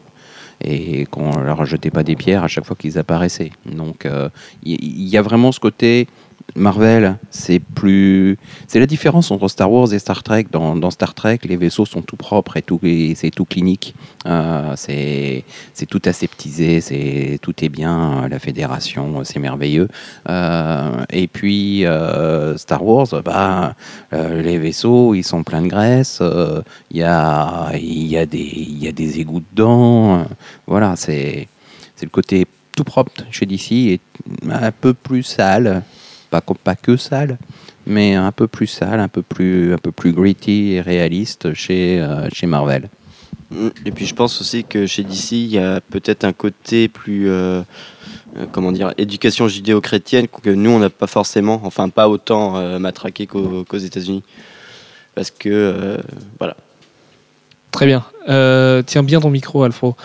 B: et qu'on leur jetait pas des pierres à chaque fois qu'ils apparaissaient. Donc euh, il y a vraiment ce côté Marvel, c'est plus, c'est la différence entre Star Wars et Star Trek. Dans, Star Trek, les vaisseaux sont tout propres et tout, c'est tout clinique. Euh, c'est, tout aseptisé, c'est tout est bien. La Fédération, c'est merveilleux. Euh, et puis euh, Star Wars, bah, euh, les vaisseaux, ils sont pleins de graisse. euh, Il y a, y a des, y a des égouts dedans. euh, voilà, c'est, c'est le côté tout propre chez DC et un peu plus sale, pas, que sale, mais un peu plus sale, un peu plus, un peu plus gritty et réaliste chez, euh, chez Marvel.
C: Et puis je pense aussi que chez DC, il y a peut-être un côté plus, euh, euh, comment dire, éducation judéo-chrétienne que nous, on n'a pas forcément, enfin pas autant euh, matraqué qu'aux États-Unis. Parce que, euh, voilà.
A: Très bien. Euh, tiens bien ton micro, Alfro.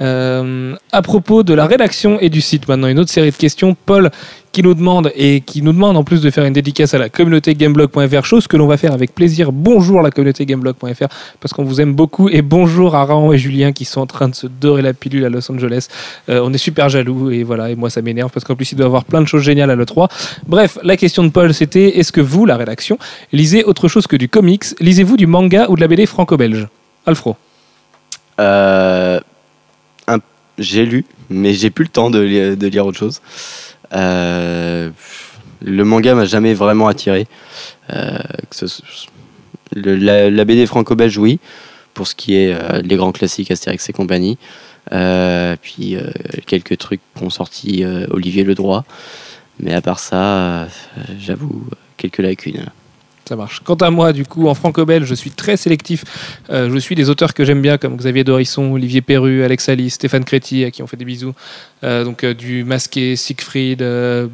A: Euh, à propos de la rédaction et du site, maintenant une autre série de questions. Paul qui nous demande et qui nous demande en plus de faire une dédicace à la communauté gameblog.fr, chose que l'on va faire avec plaisir. Bonjour la communauté gameblog.fr parce qu'on vous aime beaucoup et bonjour à Raon et Julien qui sont en train de se dorer la pilule à Los Angeles. Euh, on est super jaloux et voilà et moi ça m'énerve parce qu'en plus il doit avoir plein de choses géniales à l'E3. Bref, la question de Paul c'était est-ce que vous, la rédaction, lisez autre chose que du comics? Lisez-vous du manga ou de la BD franco-belge? Alfro.
C: Euh, j'ai lu, mais j'ai plus le temps de, li- de lire autre chose. Euh, le manga m'a jamais vraiment attiré. Euh, la, BD franco-belge, oui, pour ce qui est euh, les grands classiques Astérix et compagnie. Euh, puis quelques trucs qu'ont sorti Olivier Ledroit. Mais à part ça, j'avoue, quelques lacunes.
A: Ça marche. Quant à moi, du coup, en franco-belge, je suis très sélectif. Euh, je suis des auteurs que j'aime bien, comme Xavier Dorisson, Olivier Perru, Alex Alice, Stéphane Créti, à qui on fait des bisous. Euh, donc euh, du Masqué, Siegfried,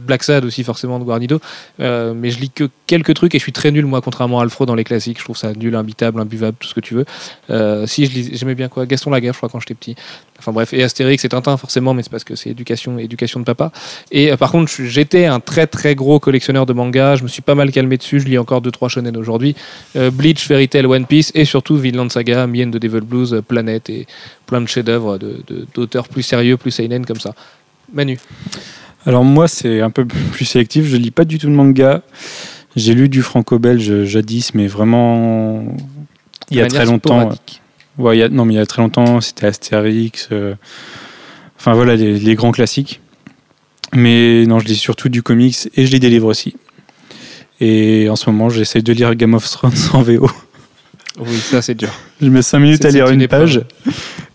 A: Black Sad aussi, forcément, de Guarnido. Mais je lis que quelques trucs et je suis très nul, moi, contrairement à Alfro dans les classiques. Je trouve ça nul, imbitable, imbuvable, tout ce que tu veux. Si, j'aimais bien quoi? Gaston Lagaffe, je crois, quand j'étais petit. Enfin bref, et Astérix et Tintin, forcément, mais c'est parce que c'est éducation, éducation de papa. Et euh, par contre, j'étais un très très gros collectionneur de mangas. Je me suis pas mal calmé dessus. Je lis encore 2-3 shonen aujourd'hui. Euh, Bleach, Fairy Tail, One Piece et surtout Vinland Saga, Me and the Devil Blues, euh, Planète et plein de chefs-d'œuvre de- de- d'auteurs plus sérieux, plus seinen comme ça. Manu.
D: Alors moi, c'est un peu plus sélectif. Je lis pas du tout de manga. J'ai lu du franco-belge jadis, mais vraiment il y
A: de
D: a très longtemps.
A: sporadique.
D: Ouais, il y a- non, mais il y a très longtemps, c'était Astérix. euh, enfin voilà, les, les grands classiques. Mais non, je lis surtout du comics et je lis des livres aussi. Et en ce moment, j'essaie de lire Game of Thrones en VO.
A: Oui, ça c'est dur.
D: Je mets 5 minutes à lire une,
A: une
D: page.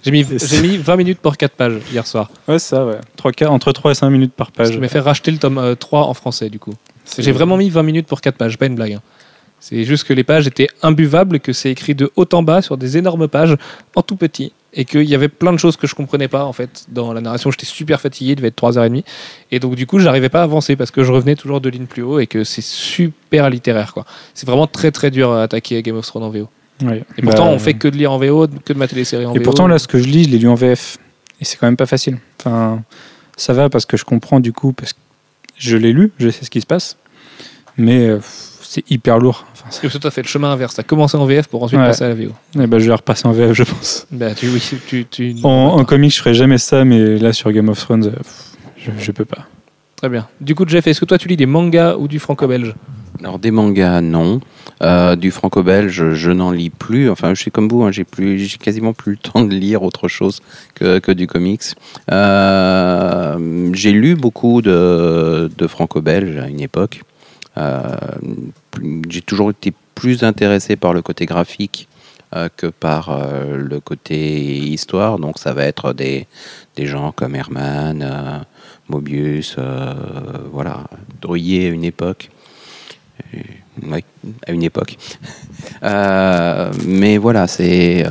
A: J'ai mis, mis 20 minutes pour 4 pages hier soir.
D: Ouais, ça, ouais. Trois, quarts- entre 3 et 5 minutes par page.
A: Je m'ai fait racheter le tome euh, 3 en français du coup. J'ai vraiment mis 20 minutes pour 4 pages, pas une blague. hein. C'est juste que les pages étaient imbuvables, que c'est écrit de haut en bas sur des énormes pages en tout petit. Et qu'il y avait plein de choses que je comprenais pas en fait dans la narration. J'étais super fatigué, il devait être 3h30. Et donc du coup, j'arrivais pas à avancer parce que je revenais toujours de lignes plus haut et que c'est super littéraire quoi. C'est vraiment très très dur à attaquer Game of Thrones en VO.
D: Ouais.
A: Et pourtant,
D: Bah,
A: on fait que de lire en VO, que de mater les séries en
D: Et
A: VO.
D: pourtant, là, ce que je lis, je l'ai lu en VF. Et c'est quand même pas facile. Enfin, ça va parce que je comprends du coup, parce que je l'ai lu, je sais ce qui se passe. Mais euh, c'est hyper lourd. Enfin, c'est-
A: Parce que toi, t'as fait le chemin inverse. T'as commencé en VF pour ensuite
D: Ouais.
A: passer à la VO.
D: eh ben, je vais repasser en VF, je pense.
A: Bah, tu, oui, tu, tu...
D: En, en comics, je ferai jamais ça, mais là, sur Game of Thrones, euh, pff, je, je peux pas.
A: Très bien. Du coup, Jeff, est-ce que toi, tu lis des mangas ou du franco-belge?
B: Alors des mangas, non. Euh, du franco-belge, je n'en lis plus. Enfin, je suis comme vous, hein, j'ai plus, j'ai quasiment plus le temps de lire autre chose que, que du comics. Euh, j'ai lu beaucoup de, de franco-belge à une époque. Euh, j'ai toujours été plus intéressé par le côté graphique euh, que par euh, le côté histoire. Donc ça va être des, des gens comme Herman, euh, Mobius, voilà, Drouillet à une époque. Oui, à une époque. Mais voilà, c'est-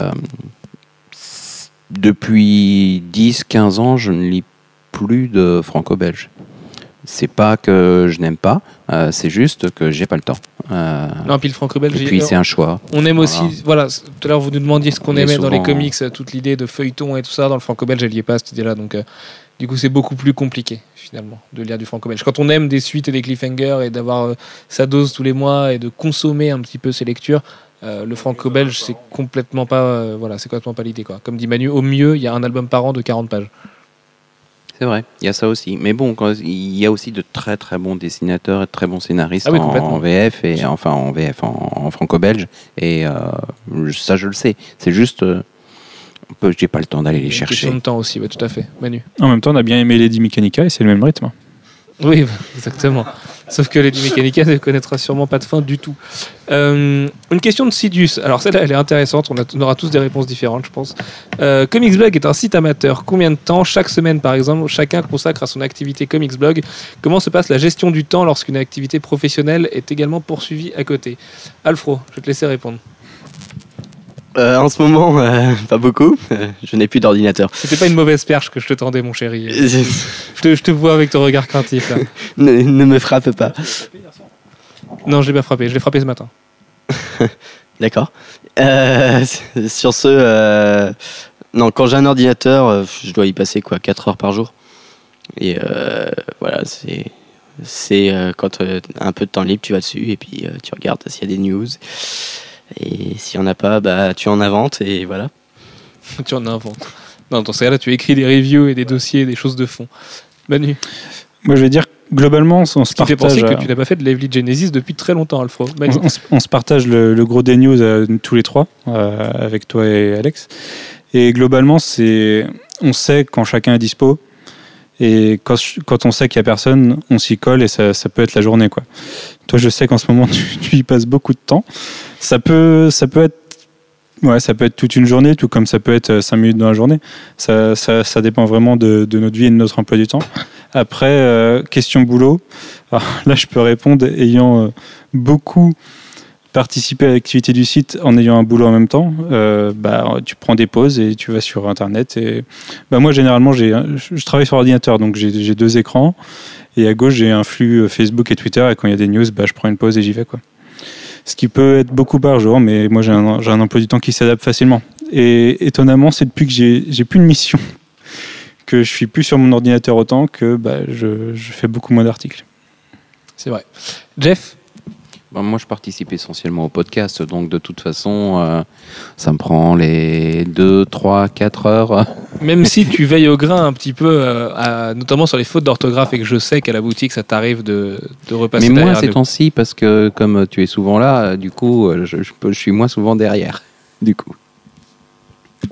B: depuis 10-15 ans, je ne lis plus de franco-belge. C'est pas que je n'aime pas, euh, c'est juste que j'ai pas le temps. Euh,
A: Non, puis le franco-belge.
B: et puis c'est un choix.
A: On aime
B: Voilà.
A: aussi, voilà, tout à l'heure vous nous demandiez ce qu'on aimait dans les comics, euh, toute l'idée de feuilleton et tout ça, dans le franco-belge, elle n'y est pas cette idée-là, donc euh, du coup c'est beaucoup plus compliqué finalement de lire du franco-belge. Quand on aime des suites et des cliffhangers et d'avoir sa dose tous les mois et de consommer un petit peu ses lectures, euh, le franco-belge c'est complètement pas, euh, voilà, c'est complètement pas l'idée quoi. Comme dit Manu, au mieux il y a un album par an de 40 pages.
B: C'est vrai, il y a ça aussi. Mais bon, quand- il y a aussi de très très bons dessinateurs et de très bons scénaristes
A: Ah oui,
B: en, VF et enfin en VF en, en franco-belge. Et euh, ça, je le sais. C'est juste, euh, j'ai pas le temps d'aller les chercher.
A: question de temps aussi, ouais, tout à fait. Manu.
D: En même temps, on a bien aimé Lady Mechanica et c'est le même rythme.
A: Oui, exactement. Sauf que Lady Mechanica ne connaîtra sûrement pas de fin du tout. Euh, une question de Sidious. Alors celle-là, elle est intéressante. On aura tous des réponses différentes, je pense. Euh, Comics Blog est un site amateur. Combien de temps, chaque semaine par exemple, chacun consacre à son activité Comics Blog? Comment se passe la gestion du temps lorsqu'une activité professionnelle est également poursuivie à côté? Alfro, je vais te laisser répondre.
C: Euh, en ce moment, euh, pas beaucoup. Euh, je n'ai plus d'ordinateur.
A: C'était pas une mauvaise perche que je te tendais, mon chéri. Je te, je te vois avec ton regard craintif. Là.
C: ne me frappe pas.
A: Non, je l'ai pas frappé. Je l'ai frappé ce matin.
C: D'accord. Sur ce, Non, quand j'ai un ordinateur, je dois y passer quoi 4 heures par jour. Et voilà, c'est. C'est quand tu as un peu de temps libre, tu vas dessus et puis tu regardes s'il y a des news. Et s'il n'y en a pas, bah, tu en inventes et voilà.
A: tu en inventes. Non, dans ce cas-là, tu écris des reviews et des dossiers, des choses de fond. Manu,
D: Moi, je vais dire, globalement, on se
A: fait penser
D: partage.
A: que tu n'as pas fait de Lively Genesis depuis très longtemps, Alfro.
D: On,
A: Manu.
D: on se- on se partage le, le gros des news euh, tous les trois, euh, avec toi et Alex. Et globalement, c'est, on sait quand chacun est dispo. Et quand, quand on sait qu'il n'y a personne, on s'y colle et ça, ça peut être la journée. Quoi. Toi, je sais qu'en ce moment, tu, tu y passes beaucoup de temps. Ça peut, ça peut être. Ouais, ça peut être toute une journée, tout comme ça peut être 5 minutes dans la journée. Ça, ça, ça dépend vraiment de, notre vie et de notre emploi du temps. Après, euh, question boulot. Alors, là, je peux répondre ayant euh, beaucoup participer à l'activité du site en ayant un boulot en même temps, euh, bah, tu prends des pauses et tu vas sur Internet. Et, bah, moi, généralement, je travaille sur ordinateur, donc j'ai, deux écrans. Et à gauche, j'ai un flux euh, Facebook et Twitter. Et quand il y a des news, bah, je prends une pause et j'y vais. Quoi. Ce qui peut être beaucoup par jour, mais moi, j'ai un, emploi du temps qui s'adapte facilement. Et étonnamment, c'est depuis que j'ai, plus de mission que je suis plus sur mon ordinateur autant que bah, je fais beaucoup moins d'articles.
A: C'est vrai. Jeff,
B: Ben, moi, je participe essentiellement au podcast, donc de toute façon, euh, ça me prend les 2, 3, 4 heures.
A: même si tu veilles au grain un petit peu, euh, à- notamment sur les fautes d'orthographe et que je sais qu'à la boutique, ça t'arrive de, de repasser
B: Mais moi, ces temps-ci, parce que comme tu es souvent là, euh, du coup, je, je peux- je suis moins souvent derrière. Du coup.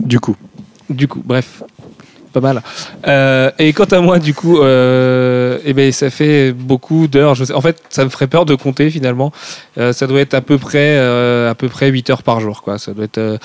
D: Du coup.
A: Du coup, bref, pas mal. Euh, et quant à moi, du coup, euh, eh ben, ça fait beaucoup d'heures. Je sais- En fait, ça me ferait peur de compter finalement. Euh, ça doit être à peu près, à peu près 8 heures par jour. Quoi. Ça doit être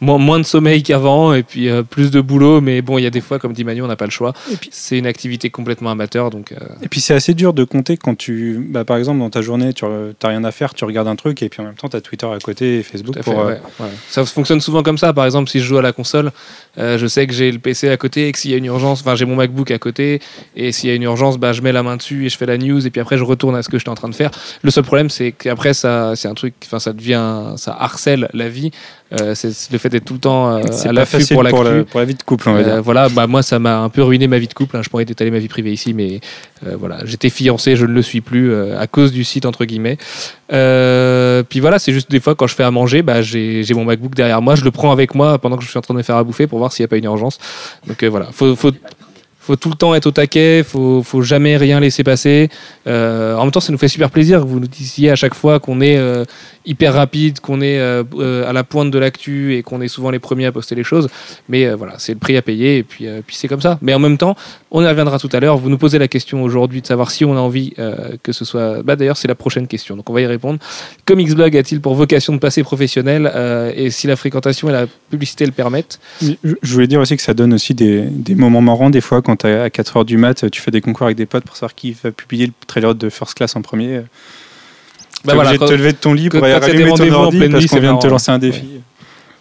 A: moins, moins de sommeil qu'avant et puis euh, plus de boulot. Mais bon, il y a des fois, comme dit Manu, on n'a pas le choix. C'est une activité complètement amateur. Donc, euh,
D: Et puis c'est assez dur de compter quand tu, bah, par exemple, dans ta journée, tu n'as rien à faire, tu regardes un truc et puis en même temps, tu as Twitter à côté et Facebook
A: Tout à fait,
D: pour. euh,
A: ouais, ouais. Ça fonctionne souvent comme ça. Par exemple, si je joue à la console, euh, je sais que j'ai le PC à côté et que s'il y a une urgence, enfin j'ai mon MacBook à côté et s'il y a une urgence, bah, je mets la main dessus et je fais la news et puis après je retourne à ce que j'étais en train de faire. Le seul problème, c'est qu'après ça, c'est un truc, enfin ça devient, ça harcèle la vie. Euh, c'est le fait d'être tout le temps euh,
D: c'est
A: à l'affût pour
D: la, pour la vie de couple, on va
A: Euh,
D: dire.
A: voilà, bah moi ça m'a un peu ruiné ma vie de couple. hein. Je pourrais détailler ma vie privée ici, mais euh, voilà, j'étais fiancé, je ne le suis plus à cause du site entre guillemets. Puis voilà, c'est juste des fois quand je fais à manger, bah j'ai j'ai mon MacBook derrière moi, je le prends avec moi pendant que je suis en train de me faire à bouffer pour voir s'il n'y a pas une urgence. Donc voilà, faut, faut faut tout le temps être au taquet, faut, faut jamais rien laisser passer. Euh, en même temps, ça nous fait super plaisir que vous nous disiez à chaque fois qu'on est euh, hyper rapide, qu'on est euh, à la pointe de l'actu et qu'on est souvent les premiers à poster les choses. Mais voilà, c'est le prix à payer et puis, c'est comme ça. Mais en même temps, on y reviendra tout à l'heure. Vous nous posez la question aujourd'hui de savoir si on a envie que ce soit. Bah d'ailleurs, c'est la prochaine question, donc on va y répondre. Comics Blog a-t-il pour vocation de passer professionnel et si la fréquentation et la publicité le permettent?
D: Je voulais dire aussi que ça donne aussi des, des moments marrants des fois quand à 4h du mat, tu fais des concours avec des potes pour savoir qui va publier le trailer de First Class en premier.
A: Bah voilà,
D: obligé de te lever de ton lit pour aller rallumer ton
A: en
D: ordi
A: pleine
D: parce qu'on vient de te lancer un défi.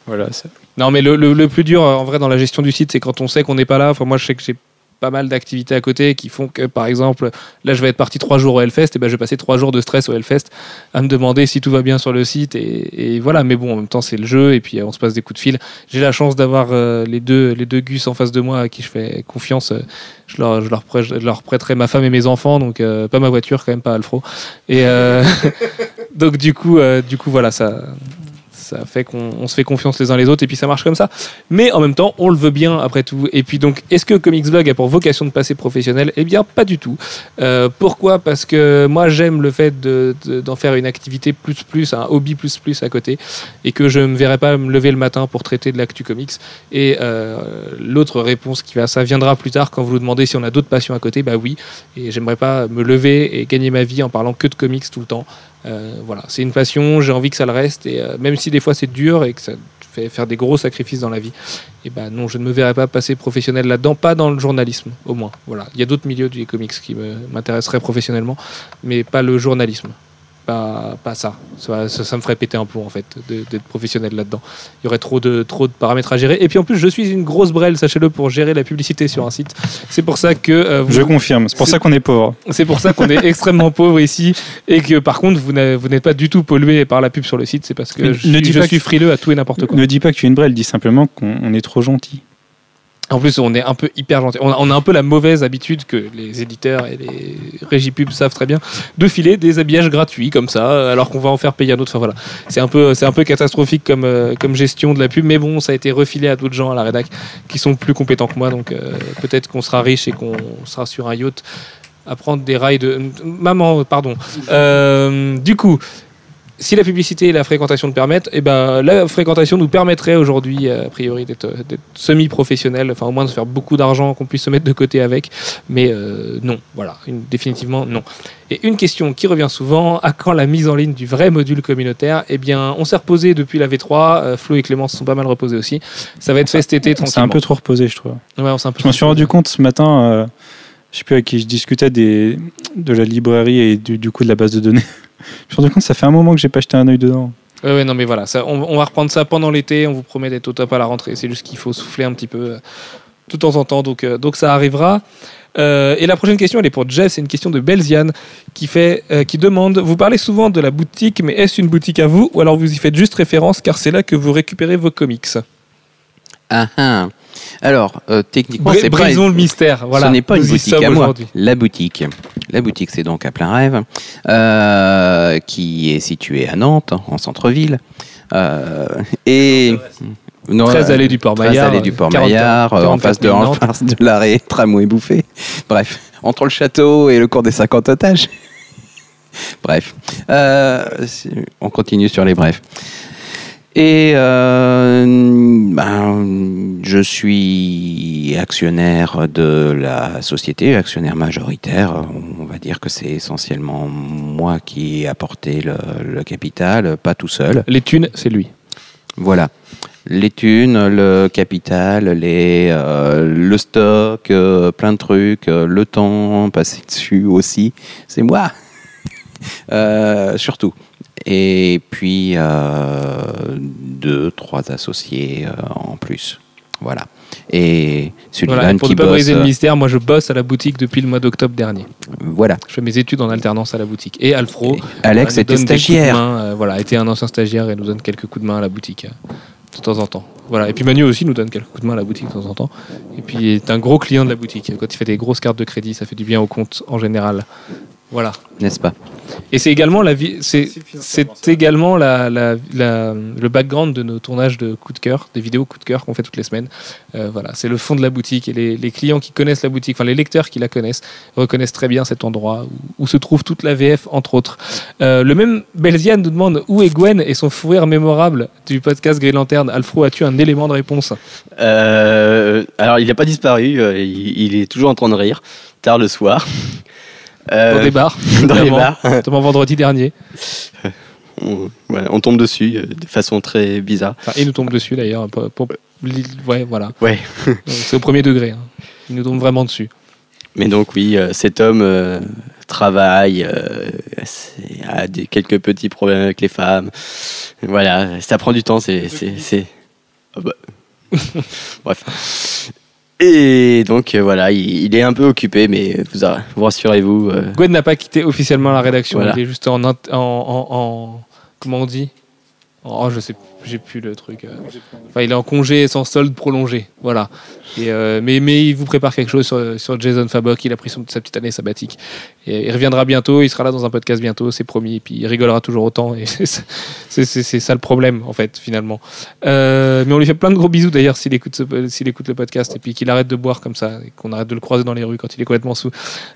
D: Voilà, ça-
A: Non, mais le, le- le plus dur, en vrai, dans la gestion du site, c'est quand on sait qu'on n'est pas là. Enfin, moi, je sais que j'ai pas mal d'activités à côté qui font que, par exemple, là, je vais être parti trois jours au Hellfest, et ben, je vais passer trois jours de stress au Hellfest à me demander si tout va bien sur le site. Et, voilà, mais bon, en même temps, c'est le jeu, et puis euh, on se passe des coups de fil. J'ai la chance d'avoir euh, les, deux, les deux gus en face de moi à qui je fais confiance. Euh, Je leur, je leur, leur prêterai ma femme et mes enfants, donc pas ma voiture, quand même, pas Alfro. Et donc, du coup, du coup, voilà, ça. Ça fait qu'on on se fait confiance les uns les autres et puis ça marche comme ça. Mais en même temps, on le veut bien après tout. Et puis donc, est-ce que Comics Blog a pour vocation de passer professionnel? Eh bien, pas du tout. Euh, pourquoi? Parce que moi, j'aime le fait de- de- d'en faire une activité plus plus, un hobby plus plus à côté, et que je ne me verrai pas me lever le matin pour traiter de l'actu comics. Et euh, l'autre réponse qui va, ça viendra plus tard quand vous nous demandez si on a d'autres passions à côté. Bah oui. Et j'aimerais pas me lever et gagner ma vie en parlant que de comics tout le temps. Euh, voilà, c'est une passion, j'ai envie que ça le reste, et euh, même si des fois c'est dur et que ça fait faire des gros sacrifices dans la vie, et ben non, je ne me verrai pas passer professionnel là-dedans, pas dans le journalisme, au moins. Voilà, il y a d'autres milieux du comics qui m'intéresseraient professionnellement, mais pas le journalisme. Pas, pas ça. Ça, ça. me ferait péter un plomb en fait d'être professionnel là-dedans. Il y aurait trop de, trop de paramètres à gérer. Et puis en plus, je suis une grosse brêle, sachez-le, pour gérer la publicité sur un site. C'est pour ça que euh, vous,
D: Je confirme, c'est pour ça qu'on est pauvre.
A: c'est pour ça qu'on est extrêmement pauvre ici et que par contre vous n'êtes pas du tout pollué par la pub sur le site. C'est parce que
D: Ne
A: je, suis,
D: dis
A: je
D: pas
A: suis frileux à tout et n'importe quoi.
D: Ne dis pas que tu es une brêle, dis simplement qu'on on est trop gentil.
A: En plus, on est un peu hyper gentil. On a, un peu la mauvaise habitude que les éditeurs et les régies pubs savent très bien de filer des habillages gratuits comme ça, alors qu'on va en faire payer un autre. Enfin voilà, c'est un peu, c'est un peu catastrophique comme, euh, comme gestion de la pub, mais bon, ça a été refilé à d'autres gens à la rédac qui sont plus compétents que moi, donc euh, peut-être qu'on sera riche et qu'on sera sur un yacht à prendre des rails de maman, pardon. Euh, du coup. Si la publicité et la fréquentation le permettent, eh ben, la fréquentation nous permettrait aujourd'hui, euh, a priori, d'être d'être semi-professionnel, enfin au moins de faire beaucoup d'argent, qu'on puisse se mettre de côté avec. Mais euh, non, voilà, une- définitivement non. Et une question qui revient souvent, à quand la mise en ligne du vrai module communautaire? Eh bien, on s'est reposé depuis la V3, euh, Flo et Clément se sont pas mal reposés aussi. Ça va être fait cet été
D: C'est un
A: tranquillement.
D: peu trop reposé, je trouve.
A: Ouais, on s'est un peu
D: Je m'en suis rendu compte ce matin, euh, je sais plus avec qui je discutais des, de la librairie et du, du coup de la base de données. Je me rendu compte que ça fait un moment que j'ai pas jeté un œil dedans.
A: Ouais, ouais, non, mais voilà, ça, on, on va reprendre ça pendant l'été. On vous promet d'être au top à la rentrée. C'est juste qu'il faut souffler un petit peu euh, tout de temps en temps. Donc, euh, donc ça arrivera. Euh, et la prochaine question, elle est pour Jeff. C'est une question de Belziane qui, fait, euh, qui demande Vous parlez souvent de la boutique, mais est-ce une boutique à vous ou alors vous y faites juste référence car c'est là que vous récupérez vos comics?
B: Ah, ah. Alors, euh, techniquement, c'est pas
A: Brisons le mystère. Voilà,
B: Ce n'est pas une
A: Nous
B: boutique à moi. La boutique. La boutique, c'est donc à plein rêve, euh, qui est située à Nantes, en centre-ville. Euh, et. Non,
A: 13
B: euh,
A: allées du Port
B: 13
A: Maillard.
B: allées du Port
A: 40
B: Maillard, en
A: 44
B: face de,
A: 000
B: en
A: Nantes.
B: face de l'arrêt tramway bouffé. Bref, entre le château et le cours des 50 otages. Bref, Euh, on continue sur les brefs. Et euh, ben, je suis actionnaire de la société, actionnaire majoritaire. On va dire que c'est essentiellement moi qui ai apporté le, le capital, pas tout seul.
A: Les thunes, c'est lui.
B: Voilà. Les thunes, le capital, les, euh, le stock, euh, plein de trucs, euh, le temps passé dessus aussi, c'est moi. Surtout. Et puis euh, deux, trois associés euh, en plus. Voilà. Et Sullivan
A: Voilà, pour
B: qui
A: ne pas
B: bosse.
A: briser le
B: euh,
A: mystère, moi je bosse à la boutique depuis le mois d'octobre dernier.
B: voilà.
A: Je fais mes études en alternance à la boutique. Et Alfro.
B: Et Alex était stagiaire.
A: main, euh, voilà, était un ancien stagiaire et nous donne quelques coups de main à la boutique euh, de temps en temps. Voilà. Et puis Manu aussi nous donne quelques coups de main à la boutique de temps en temps. Et puis il est un gros client de la boutique. Quand il fait des grosses cartes de crédit, ça fait du bien au compte en général. Voilà.
B: N'est-ce pas?
A: Et c'est également la vie, c'est c'est également la, la- la- le background de nos tournages de coup de cœur, des vidéos coup de cœur qu'on fait toutes les semaines. Euh, voilà, c'est le fond de la boutique et les, les clients qui connaissent la boutique, enfin les lecteurs qui la connaissent, reconnaissent très bien cet endroit où, où se trouve toute la VF entre autres. Euh, le même Belziane nous demande où est Gwen et son fou rire mémorable du podcast Green Lantern. Alfro, as-tu un élément de réponse?
C: Euh, alors, il n'a pas disparu, il, il est toujours en train de rire, tard le soir. Euh,
A: dans des bars,
C: dans les bars.
A: notamment vendredi dernier.
C: On, tombe dessus euh, de façon très bizarre.
A: Enfin, il nous tombe dessus d'ailleurs. pour- pour- ouais, voilà.
C: Ouais.
A: C'est au premier degré. hein. Il nous tombe vraiment dessus.
C: Mais donc oui, euh, cet homme euh, travaille, a des, quelques petits problèmes avec les femmes. Voilà, ça prend du temps, c'est- Ah bah. Bref. Et donc euh, voilà, il, il est un peu occupé, mais vous, a- vous rassurez-vous. euh,
A: Gwen n'a pas quitté officiellement la rédaction.
C: Voilà.
A: Il est juste en, int- en, en- en- comment on dit? Oh, je sais, j'ai plus le truc. euh. Enfin, il est en congé sans solde prolongé. Voilà. Euh, mais, mais il vous prépare quelque chose sur, Jason Fabok. Il a pris son- sa petite année sabbatique. Il reviendra bientôt. Il sera là dans un podcast bientôt, c'est promis. Et puis il rigolera toujours autant. C'est ça le problème, en fait, finalement. Euh, mais on lui fait plein de gros bisous d'ailleurs s'il écoute, écoute le podcast. Et puis qu'il arrête de boire comme ça. Et qu'on arrête de le croiser dans les rues quand il est complètement sous.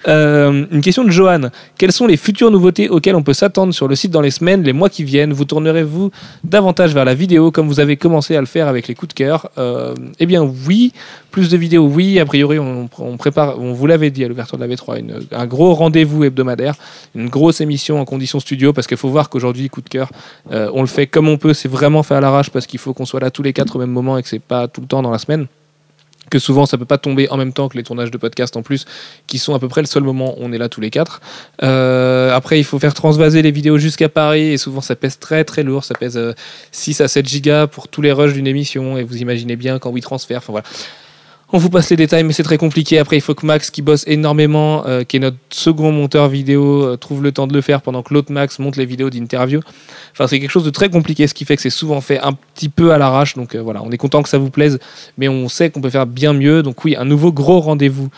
A: Une question de Johan. Quelles sont les futures nouveautés auxquelles on peut s'attendre sur le site dans les semaines, les mois qui viennent? Vous tournerez-vous davantage vers la vidéo comme vous avez commencé à le faire avec les coups de cœur Euh, Eh bien oui, plus de vidéos, oui. A priori, on, prépare, on vous l'avait dit à l'ouverture de la V3, une- un gros rendez-vous hebdomadaire, une grosse émission en conditions studio parce qu'il faut voir qu'aujourd'hui, coup de cœur, euh, on le fait comme on peut. C'est vraiment fait à l'arrache parce qu'il faut qu'on soit là tous les quatre au même moment et que c'est pas tout le temps dans la semaine que souvent ça peut pas tomber en même temps que les tournages de podcast en plus, qui sont à peu près le seul moment où on est là tous les quatre. Euh, après, il faut faire transvaser les vidéos jusqu'à Paris et souvent ça pèse très très lourd, ça pèse euh, 6 à 7 gigas pour tous les rushs d'une émission et vous imaginez bien quand WeTransfer, enfin voilà. On vous passe les détails, mais c'est très compliqué. Après, il faut que Max, qui bosse énormément, euh, qui est notre second monteur vidéo, euh, trouve le temps de le faire pendant que l'autre Max monte les vidéos d'interview. Enfin, c'est quelque chose de très compliqué, ce qui fait que c'est souvent fait un petit peu à l'arrache. Donc euh, voilà, on est content que ça vous plaise, mais on sait qu'on peut faire bien mieux. Donc oui, un nouveau gros rendez-vous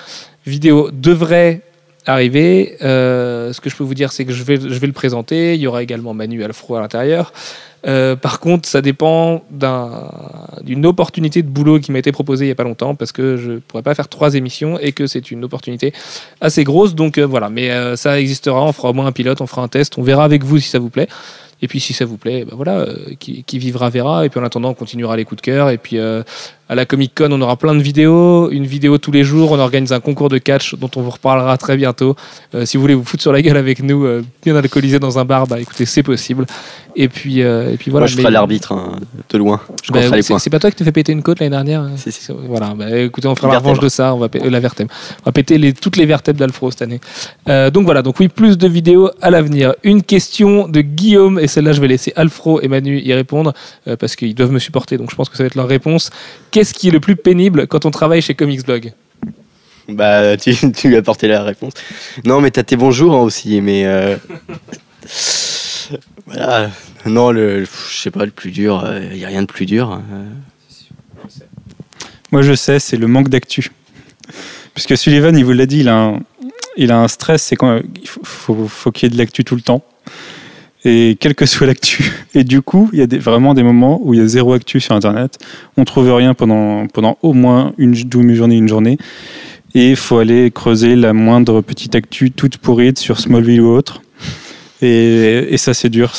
A: vidéo devrait arriver. Ce que je peux vous dire, c'est que je vais, je vais le présenter. Il y aura également Manu Alfro à l'intérieur. Euh, par contre, ça dépend d'un- d'une opportunité de boulot qui m'a été proposée il n'y a pas longtemps parce que je ne pourrais pas faire trois émissions et que c'est une opportunité assez grosse. Donc euh, voilà, mais euh, ça existera. On fera au moins un pilote, on fera un test. On verra avec vous si ça vous plaît. Et puis si ça vous plaît, ben voilà, qui, qui vivra verra. Et puis en attendant, on continuera les coups de cœur. Et puis à la Comic Con, on aura plein de vidéos, une vidéo tous les jours. On organise un concours de catch dont on vous reparlera très bientôt. Euh, si vous voulez vous foutre sur la gueule avec nous, euh, bien alcoolisé dans un bar, bah écoutez, c'est possible. Et puis, euh, et puis voilà.
C: Moi, je
A: Mais-
C: ferai l'arbitre hein, de loin. Je
A: bah,
C: les
A: c'est-
C: points.
A: c'est pas toi qui te fait péter une côte l'année dernière hein
C: Si, si.
A: Voilà, bah, écoutez, on fera la revanche de ça, on va euh, la vertèbre. On va péter les, toutes les vertèbres d'Alfro cette année. Donc voilà, donc oui, plus de vidéos à l'avenir. Une question de Guillaume, et celle-là, je vais laisser Alfro et Manu y répondre, parce qu'ils doivent me supporter, donc je pense que ça va être leur réponse. Qu'est-ce qui est le plus pénible quand on travaille chez Comics Blog
C: Bah, tu, tu lui as apporté la réponse. Non, mais t'as tes bons jours hein, aussi, mais. euh, voilà. Non, le, je sais pas, le plus dur, il n'y a rien de plus dur. hein.
D: Moi, je sais, c'est le manque d'actu. Puisque Sullivan, il vous l'a dit, il a un, il a un stress, c'est quand il faut, faut, faut qu'il y ait de l'actu tout le temps. Et quelle que soit l'actu. Et du coup, il y a vraiment des moments où il y a zéro actu sur Internet. On trouve rien pendant, au moins une demi-journée, une journée. Et il faut aller creuser la moindre petite actu toute pourrite sur Smallville ou autre. Et, ça, c'est dur.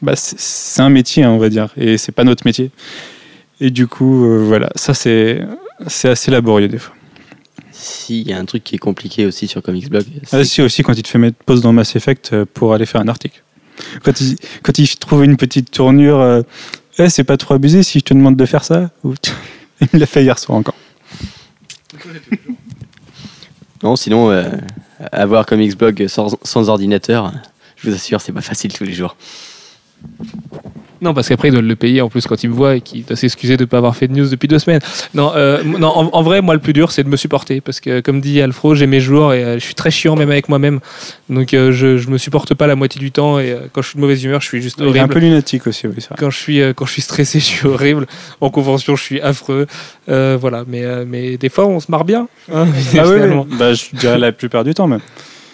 D: Bah, c'est, un métier, hein, on va dire. Et c'est pas notre métier. Et du coup, euh, voilà, ça c'est assez laborieux des fois.
C: Si, il y a un truc qui est compliqué aussi sur Comics Blog.
D: Ah, si aussi quand il te fait mettre pause dans Mass Effect euh, pour aller faire un article. Quand il, quand il trouve une petite tournure, euh, Eh, c'est pas trop abusé si je te demande de faire ça Il l'a fait hier soir encore.
C: Non, sinon, euh, avoir Comics Blog sans, sans ordinateur, je vous assure, c'est pas facile tous les jours.
A: Non, parce qu'après, il doit le payer en plus quand il me voit et qu'il doit s'excuser de ne pas avoir fait de news depuis deux semaines. Non, euh, non en, en vrai, moi, le plus dur, c'est de me supporter. Parce que, comme dit Alfro, j'ai mes jours et euh, je suis très chiant même avec moi-même. Donc, euh, je, je me supporte pas la moitié du temps. Et euh, quand je suis de mauvaise humeur, je suis juste
D: Il est un
A: horrible.
D: peu lunatique aussi, oui, c'est vrai.
A: Quand je, suis, euh, quand je suis stressé, je suis horrible. En convention, je suis affreux. Euh, voilà, mais, euh, mais des fois, on se marre bien. hein,
D: Ah oui,
A: finalement.
D: oui. Bah, je dirais la plupart du temps même.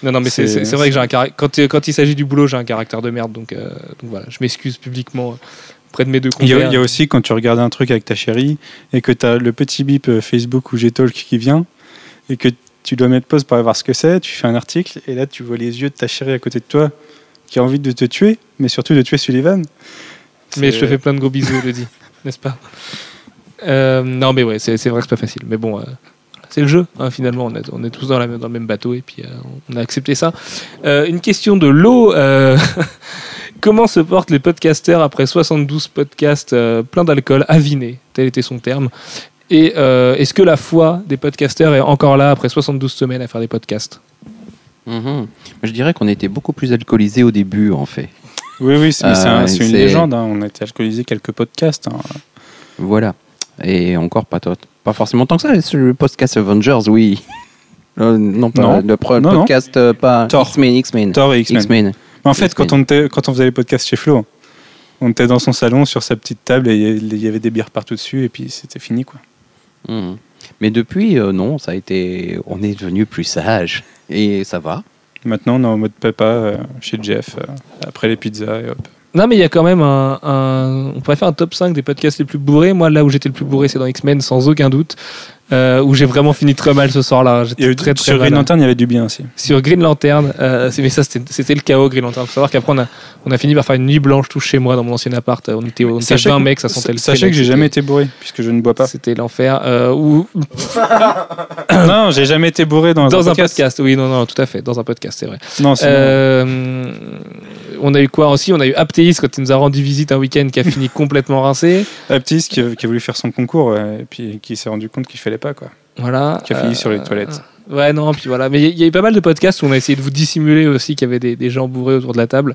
A: Non, non, mais c'est- vrai que j'ai un caractère. Quand, quand il s'agit du boulot, j'ai un caractère de merde. Donc, euh, donc voilà, je m'excuse publiquement euh, auprès de mes deux
D: Il y,
A: compères.
D: a, il y a aussi quand tu regardes un truc avec ta chérie et que tu as le petit bip euh, Facebook ou Gtalk qui vient et que tu dois mettre pause pour aller voir ce que c'est, tu fais un article et là tu vois les yeux de ta chérie à côté de toi qui a envie de te tuer, mais surtout de tuer Sullivan.
A: Mais je te fais plein de gros bisous, Elodie, n'est-ce pas? Euh, Non, mais ouais, c'est c'est vrai que c'est pas facile. Mais bon, euh, c'est le jeu, hein, finalement. On est, on est tous dans, la, même- dans le même bateau et puis euh, on a accepté ça. Euh, une question de l'eau. euh, Comment se portent les podcasters après 72 podcasts euh, pleins d'alcool, avinés? Tel était son terme. Et euh, est-ce que la foi des podcasters est encore là après 72 semaines à faire des podcasts?
B: Mhm. Je dirais qu'on était beaucoup plus alcoolisés au début, en fait.
D: Oui, oui, c'est
B: Euh,
D: un- une légende. hein. On a été alcoolisé quelques podcasts. hein.
B: Voilà. Et encore pas, pas forcément tant que ça. Le podcast Avengers, oui. Euh, non, pas
D: Non.
B: le pro-
D: Non, non.
B: podcast, euh, pas. X-Men, X-Men.
D: Thor et X-Men. En fait, quand on, était, quand on faisait les podcasts chez Flo, on était dans son salon sur sa petite table et il y avait des bières partout dessus et puis c'était fini quoi.
B: Mhm. Mais depuis, euh, non, ça a été. On est devenu plus sage. Et ça va.
D: Maintenant, on est en mode papa euh, chez Jeff, euh, après les pizzas et hop.
A: Non, mais il y a quand même un, un- On pourrait faire un top 5 des podcasts les plus bourrés. Moi, là où j'étais le plus bourré, c'est dans X-Men, sans aucun doute. euh, où j'ai vraiment fini très mal ce soir-là. J'étais très, très
D: sur
A: mal.
D: Green Lantern, il y avait du bien aussi.
A: Sur Green Lantern, euh, mais ça, c'était le chaos, Green Lantern. faut savoir qu'après, on a, on a fini par faire une nuit blanche tous chez moi dans mon ancien appart. On était, on était
D: Sachez
A: 20
D: que-
A: mecs, ça sentait le
D: Sachez que j'ai jamais été bourré puisque je ne bois pas.
A: C'était l'enfer. Euh, ou
D: non, j'ai jamais été bourré dans,
A: dans
D: un
A: un
D: podcast.
A: podcast. Oui, non, non, tout à fait. Dans un podcast, c'est vrai.
D: Non,
A: Euh, on a eu quoi aussi On a eu Aptéis quand il nous a rendu visite un week-end qui a fini complètement rincé.
D: Aptis qui, a- qui a voulu faire son concours et puis qui s'est rendu compte qu'il fallait pas quoi.
A: Voilà.
D: Qui a fini
A: Euh,
D: sur les toilettes.
A: Ouais, non, puis voilà. Mais il y a eu pas mal de podcasts où on a essayé de vous dissimuler aussi qu'il y avait des, des gens bourrés autour de la table.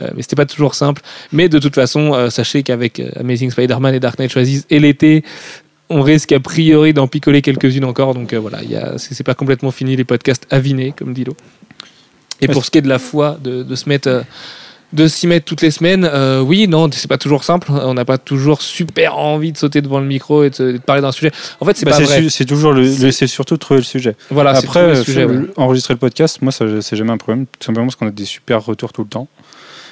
A: Euh, mais c'était pas toujours simple. Mais de toute façon, euh, sachez qu'avec euh, Amazing Spider-Man et Dark Knight Rises et l'été, on risque a priori d'en picoler quelques-unes encore. Donc euh, voilà, c'est pas complètement fini les podcasts avinés, comme dit l'eau. Et pour ce qui est de la foi, de, de se mettre. euh, de s'y mettre toutes les semaines, euh, oui, non, c'est pas toujours simple. On n'a pas toujours super envie de sauter devant le micro et de, de parler d'un sujet. En fait, c'est
D: Bah,
A: pas vrai.
D: c'est toujours le,
A: C'est-
D: surtout trouver le sujet.
A: Voilà,
D: Après,
A: le
D: euh,
A: sujet, ouais.
D: enregistrer le podcast, moi, ça, c'est jamais un problème. Tout simplement parce qu'on a des super retours tout le temps.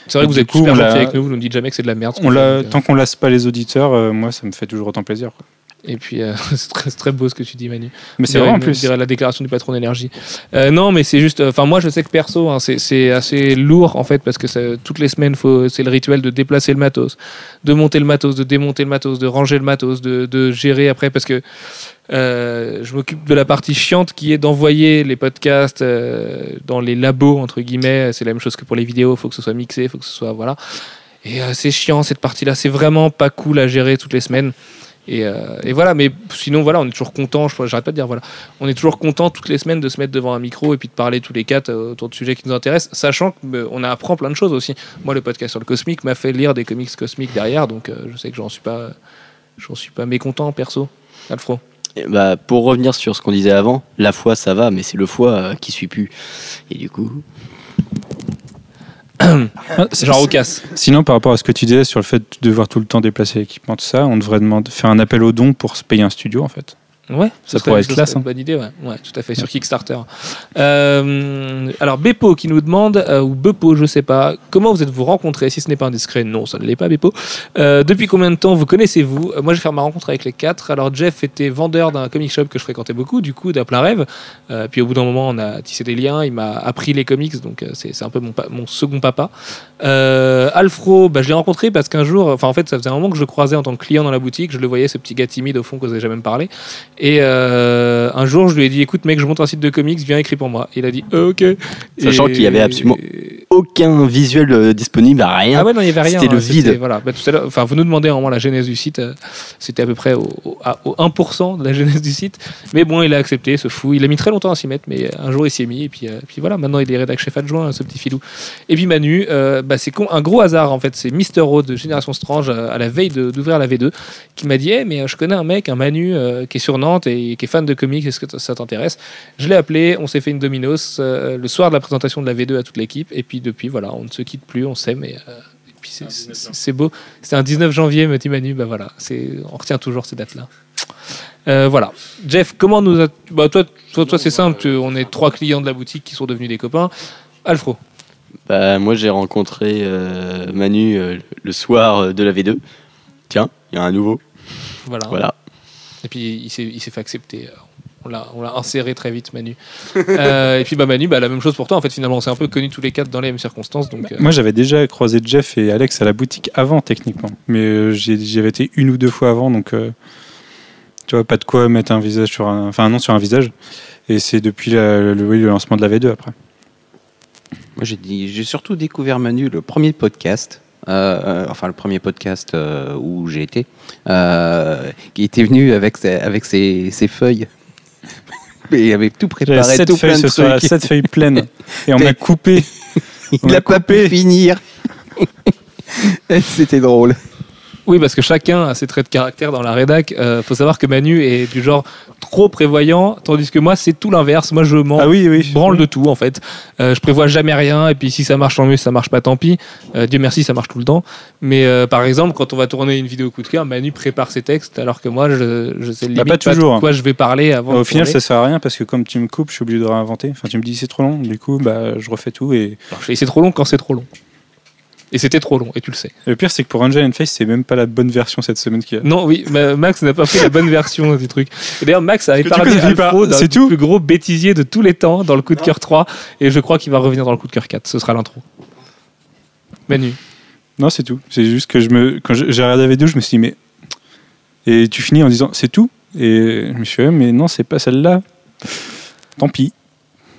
A: C'est vrai que vous êtes
D: coup,
A: super
D: on
A: gentil avec nous, vous nous dites jamais que c'est de la merde.
D: On tant qu'on lasse pas les auditeurs, euh, moi, ça me fait toujours autant plaisir. quoi.
A: Et puis, euh, c'est très, beau ce que tu dis, Manu.
D: Mais c'est vrai en plus.
A: dirait la déclaration du patron d'énergie. Euh, non, mais c'est juste. Enfin, moi, je sais que perso, hein, c'est- assez lourd en fait, parce que ça- toutes les semaines, c'est le rituel de déplacer le matos, de monter le matos, de démonter le matos, de ranger le matos, de, de gérer après, parce que euh, je m'occupe de la partie chiante qui est d'envoyer les podcasts dans les labos entre guillemets. C'est la même chose que pour les vidéos. Il faut que ce soit mixé, il faut que ce soit voilà. Et c'est chiant cette partie-là. C'est vraiment pas cool à gérer toutes les semaines. Et, euh, et voilà, mais sinon, voilà, on est toujours content. J'arrête pas de dire, voilà, on est toujours content toutes les semaines de se mettre devant un micro et puis de parler tous les quatre euh, autour de sujets qui nous intéressent, sachant qu'on apprend plein de choses aussi. Moi, le podcast sur le cosmique m'a fait lire des comics cosmiques derrière, donc euh, je sais que j'en suis pas, suis pas mécontent perso. Alfro.
C: Et bah, pour revenir sur ce qu'on disait avant, la foi ça va, mais c'est le foie euh, qui suit plus. Et du coup,
A: Genre au casse.
D: Sinon, par rapport à ce que tu disais sur le fait de devoir tout le temps déplacer l'équipement, tout ça, on devrait demander, faire un appel aux dons pour se payer un studio, en fait.
A: Ouais,
D: Ça pourrait être classe, hein.
A: Une bonne idée, ouais. ouais, tout à fait, sur Kickstarter. Euh, alors, Bepo qui nous demande, euh, ou Bepo, je sais pas, comment vous êtes-vous rencontrés Si ce n'est pas indiscret, non, ça ne l'est pas, Bepo. Euh, depuis combien de temps vous connaissez-vous? Moi, je vais faire ma rencontre avec les quatre. Alors, Jeff était vendeur d'un comic shop que je fréquentais beaucoup, du coup, d'à plein rêve. Puis, au bout d'un moment, on a tissé des liens. Il m'a appris les comics, donc c'est un peu mon, second papa. Alfro, bah, je l'ai rencontré parce qu'un jour, enfin, en fait, ça faisait un moment que je le croisais en tant que client dans la boutique. Je le voyais, ce petit gars timide au fond, qu'on n'osait jamais me parler. Et euh, un jour, je lui ai dit écoute, mec, je monte un site de comics, viens écrire pour moi. Il a dit Euh, ok.
C: Sachant qu'il y avait absolument aucun visuel euh, disponible, rien.
A: Ah ouais, non, il n'y avait rien.
C: C'était le
A: hein,
C: vide.
A: Voilà. Bah, tout à enfin, vous nous demandez vraiment la genèse du site. C'était à peu près au, au- au 1% de la genèse du site. Mais bon, il a accepté, ce fou. Il a mis très longtemps à s'y mettre, mais un jour, il s'y est mis. Et puis, euh, puis voilà, maintenant, il est rédac chef adjoint, ce petit filou. Et puis Manu, bah, c'est un gros hasard, en fait. C'est Mister Road de Génération Strange, à la veille d'ouvrir la V2, qui m'a dit Eh, mais je connais un mec, un Manu, qui est sur Nantes et qui est fan de comics. Est-ce que ça t'intéresse? Je l'ai appelé, on s'est fait une Dominos euh, le soir de la présentation de la V2 à toute l'équipe. Et puis depuis, voilà, on ne se quitte plus, on s'aime. Et, euh, et puis c'est- beau. C'était un 19 janvier, me dit Manu. Bah voilà, c'est on retient toujours ces dates-là. Euh, voilà. Jeff, comment nous a... bah, toi, toi, toi c'est simple. tu- on est trois clients de la boutique qui sont devenus des copains. Alfro.
C: Bah, moi, j'ai rencontré euh, Manu euh, le soir de la V2. Tiens, il y a un nouveau.
A: Voilà.
C: Voilà.
A: Et puis il s'est il s'est fait accepter. On l'a on l'a inséré très vite, Manu. Euh, et puis bah Manu, bah, la même chose pour toi. En fait, finalement, on s'est un peu connus tous les quatre dans les mêmes circonstances. Donc, euh,
D: Moi, j'avais déjà croisé Jeff et Alex à la boutique avant, techniquement. Mais euh, j'ai- j'y avais été une ou deux fois avant, donc euh, tu vois, pas de quoi mettre un visage sur un, enfin un nom sur un visage. Et c'est depuis la- le, oui, le lancement de la V2 après.
B: Moi, j'ai dit, j'ai surtout découvert Manu le premier podcast. Euh, euh, enfin, le premier podcast euh, où j'ai été, qui était venu avec ses, avec ses, ses feuilles. Mais il avait tout préparé,
D: sept
B: tout
D: feuilles
B: plein de
D: ce soir,
B: trucs.
D: sept feuilles pleines. Et on m'a coupé.
B: Il
D: a
B: a pas pu finir. C'était drôle.
A: Oui, parce que chacun a ses traits de caractère dans la rédac. Euh, faut savoir que Manu est du genre trop prévoyant, tandis que moi, c'est tout l'inverse. Moi, je m'en
D: Ah oui, oui.
A: branle de tout, en fait. Euh, je prévois jamais rien, et puis si ça marche, tant mieux, si ça marche pas, tant pis. Euh, Dieu merci, ça marche tout le temps. Mais euh, par exemple, quand on va tourner une vidéo coup de cœur, Manu prépare ses textes, alors que moi, je, je sais limite
D: Bah, pas toujours,
A: de quoi je vais parler avant.
D: Au
A: de
D: final, ça sert à rien parce que comme tu me coupes, je suis obligé de réinventer. Enfin, tu me dis c'est trop long, du coup, bah, je refais tout. Et
A: c'est trop long quand c'est trop long. Et c'était trop long, et tu le sais.
D: le pire, c'est que pour Angel and Face, c'est même pas la bonne version cette semaine qu'il y a.
A: Non, oui, ma- Max n'a pas pris la bonne version du truc. D'ailleurs, Max a
D: du
A: épargné Alfro d'un
D: tout
A: plus gros bêtisier de tous les temps dans le coup de cœur 3. Et je crois qu'il va revenir dans le coup de cœur 4. Ce sera l'intro. Manu.
D: Non, c'est tout. C'est juste que je me, quand j'ai regardé la vidéo, je me suis dit, mais. Et tu finis en disant, c'est tout? Et je me suis dit, mais non, c'est pas celle-là. Tant pis.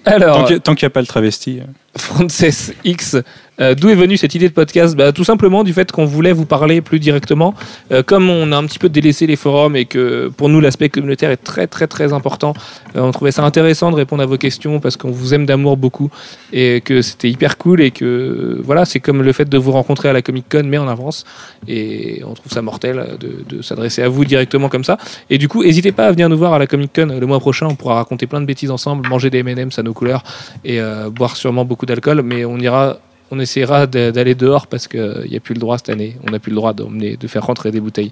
A: Alors,
D: Tant qu'il tant qu'il n'y a pas le travesti. euh.
A: Frances X Euh, D'où est venue cette idée de podcast? Bah, Tout simplement du fait qu'on voulait vous parler plus directement. Euh, comme on a un petit peu délaissé les forums et que pour nous l'aspect communautaire est très très très important, euh, on trouvait ça intéressant de répondre à vos questions parce qu'on vous aime d'amour beaucoup et que c'était hyper cool et que voilà, c'est comme le fait de vous rencontrer à la Comic Con mais en avance et on trouve ça mortel de, de s'adresser à vous directement comme ça. Et du coup, n'hésitez pas à venir nous voir à la Comic Con le mois prochain, on pourra raconter plein de bêtises ensemble, manger des M&M's à nos couleurs et boire sûrement beaucoup d'alcool, mais on ira on essaiera d'aller dehors parce qu'il n'y a plus le droit cette année. On n'a plus le droit d'emmener, de faire rentrer des bouteilles.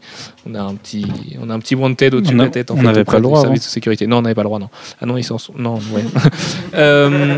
A: On a un petit, on a un petit wanted au-dessus de la tête. En
D: on n'avait pas le droit
A: Service de sécurité. Non, on n'avait pas le droit, non. Ah non, ils s'en sont. Non, ouais. Euh,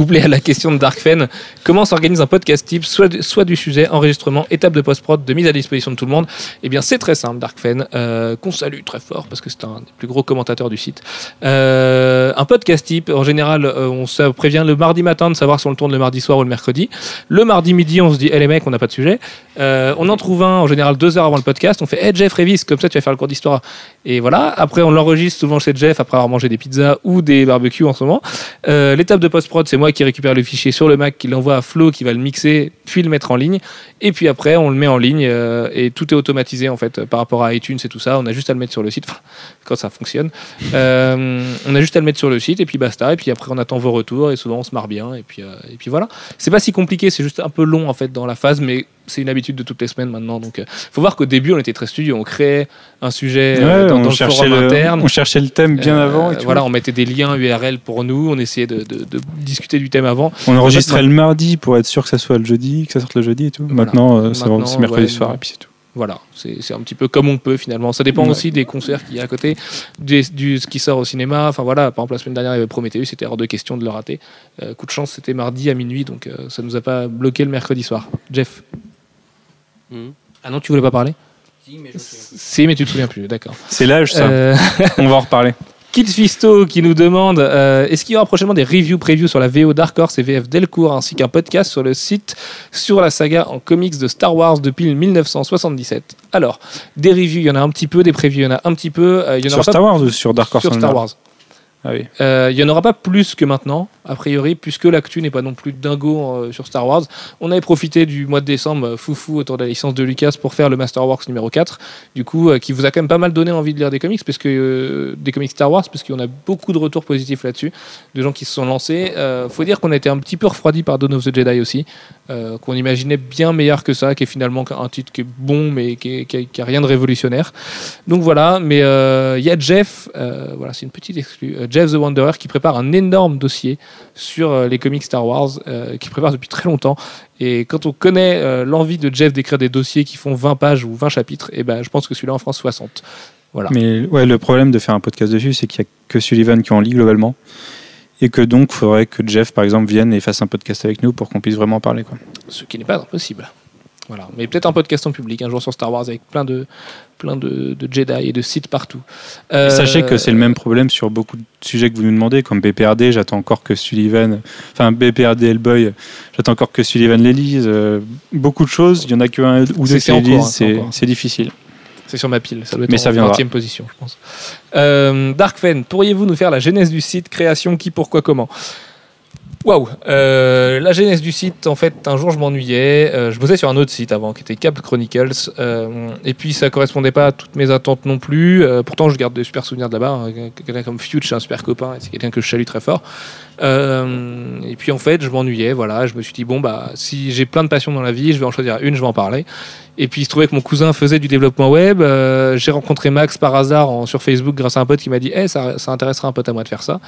A: couplé à la question de Darkfen, comment s'organise un podcast type, soit, du- sujet, enregistrement, étape de post-prod, de mise à disposition de tout le monde? Eh bien, c'est très simple, Darkfen, euh, qu'on salue très fort parce que c'est un des plus gros commentateurs du site. Euh, un podcast type, en général, euh, on se prévient le mardi matin de savoir si on le tourne le mardi soir ou le mercredi. Le mardi midi, on se dit, hé les mecs, on n'a pas de sujet. Euh, on en trouve un, en général, deux heures avant le podcast. On fait, hé Jeff, révise, comme ça tu vas faire le cours d'histoire. Et voilà. Après, on l'enregistre souvent chez Jeff après avoir mangé des pizzas ou des barbecues en ce moment. L'étape de post-prod, c'est moi qui récupère le fichier sur le Mac, qui l'envoie à Flo, qui va le mixer, puis le mettre en ligne. Et puis après, on le met en ligne euh, et tout est automatisé en fait par rapport à iTunes et tout ça. On a juste à le mettre sur le site quand ça fonctionne. Euh, on a juste à le mettre sur le site et puis basta. Et puis après, on attend vos retours et souvent on se marre bien. Et puis, euh, et puis voilà. C'est pas si compliqué, c'est juste un peu long en fait dans la phase, mais c'est une habitude de toutes les semaines maintenant. Donc, euh, faut voir qu'au début, on était très studio. On créait un sujet euh,
D: Ouais,
A: dans,
D: on,
A: dans le
D: cherchait
A: forum
D: le,
A: interne.
D: on cherchait le thème bien
A: Euh,
D: avant. Et tout.
A: voilà, on mettait des liens URL pour nous, on essayait de, de- de discuter du thème avant.
D: On enregistrait le mardi pour être sûr que ça soit le jeudi, que ça sorte le jeudi et tout.
A: Voilà.
D: Maintenant, c'est mercredi
A: ouais,
D: soir et puis c'est tout.
A: Voilà, c'est c'est un petit peu comme on peut finalement. Ça dépend
D: Ouais.
A: aussi des concerts qu'il y a à côté, du, du- ce qui sort au cinéma. Enfin voilà, par exemple la semaine dernière il y avait Prometheus, c'était hors de question de le rater. Euh, coup de chance, c'était mardi à minuit, donc euh, ça nous a pas bloqué le mercredi soir. Jeff. Ah non, tu voulais pas parler Si, mais tu te souviens plus, d'accord.
D: C'est l'âge, ça.
A: Euh,
D: On va en reparler.
A: Kid Fisto qui nous demande euh, est-ce qu'il y aura prochainement des reviews previews sur la VO Dark Horse et VF Delcourt ainsi qu'un podcast sur le site sur la saga en comics de Star Wars depuis 1977 Alors, des reviews, il y en a un petit peu, des previews, il y en a un petit peu. euh, il y en
D: Sur
A: aura pas
D: Star Wars ou sur Dark Horse
A: sur Star Wars.
D: Ah.
A: Euh, il n'y en aura pas plus que maintenant, a priori, puisque l'actu n'est pas non plus dingo euh, sur Star Wars. On avait profité du mois de décembre, euh, foufou, autour de la licence de Lucas, pour faire le Master Works numéro 4, du coup, qui vous a quand même pas mal donné envie de lire des comics, parce des comics Star Wars, parce qu'on a beaucoup de retours positifs là-dessus, de gens qui se sont lancés. Faut dire qu'on a été un petit peu refroidi par Dawn of the Jedi aussi, euh, qu'on imaginait bien meilleur que ça, qui est finalement un titre qui est bon, mais qui, est- qui a, rien de révolutionnaire. Donc voilà, mais euh, il y a Jeff, euh, voilà, c'est une petite exclue, Jeff the Wanderer qui prépare un énorme dossier sur les comics Star Wars, qui prépare depuis très longtemps. Et quand on connaît l'envie de Jeff d'écrire des dossiers qui font 20 pages ou 20 chapitres, et ben, je pense que celui-là en France 60. Voilà.
D: Mais ouais, le problème de faire un podcast dessus, c'est qu'il n'y a que Sullivan qui en lit globalement. Et que donc, il faudrait que Jeff, par exemple, vienne et fasse un podcast avec nous pour qu'on puisse vraiment en parler. Quoi.
A: Ce qui n'est pas impossible. Voilà. Mais peut-être un podcast en public, un jour sur Star Wars avec plein de, plein de, de Jedi et de sites partout. Euh,
D: sachez que c'est le même problème sur beaucoup de sujets que vous nous demandez, comme BPRD, j'attends encore que Sullivan, enfin BPRD Hellboy, j'attends encore que Sullivan les lise. euh, beaucoup de choses, il y en a que un ou deux qui les
A: hein,
D: lisent,
A: c'est
D: c'est difficile.
A: C'est sur ma pile, ça doit être
D: Mais
A: en
D: viendra.
A: 20e position, je pense. Euh, pourriez-vous nous faire la genèse du site, création, qui, pourquoi, comment? Waouh Euh, La genèse du site, en fait, un jour je m'ennuyais. euh, je bossais sur un autre site avant, qui était Cap Chronicles. euh, et puis ça correspondait pas à toutes mes attentes non plus. euh, pourtant, je garde des super souvenirs de là-bas. hein, quelqu'un comme c'est un super copain. et C'est quelqu'un que je salue très fort. Euh, et puis en fait, je m'ennuyais. Voilà, je me suis dit, bon, bah, si j'ai plein de passions dans la vie, je vais en choisir une, je vais en parler. Et puis il se trouvait que mon cousin faisait du développement web. euh, j'ai rencontré Max par hasard en- sur Facebook grâce à un pote qui m'a dit Eh, ça, ça intéresserait un pote à moi de faire ça.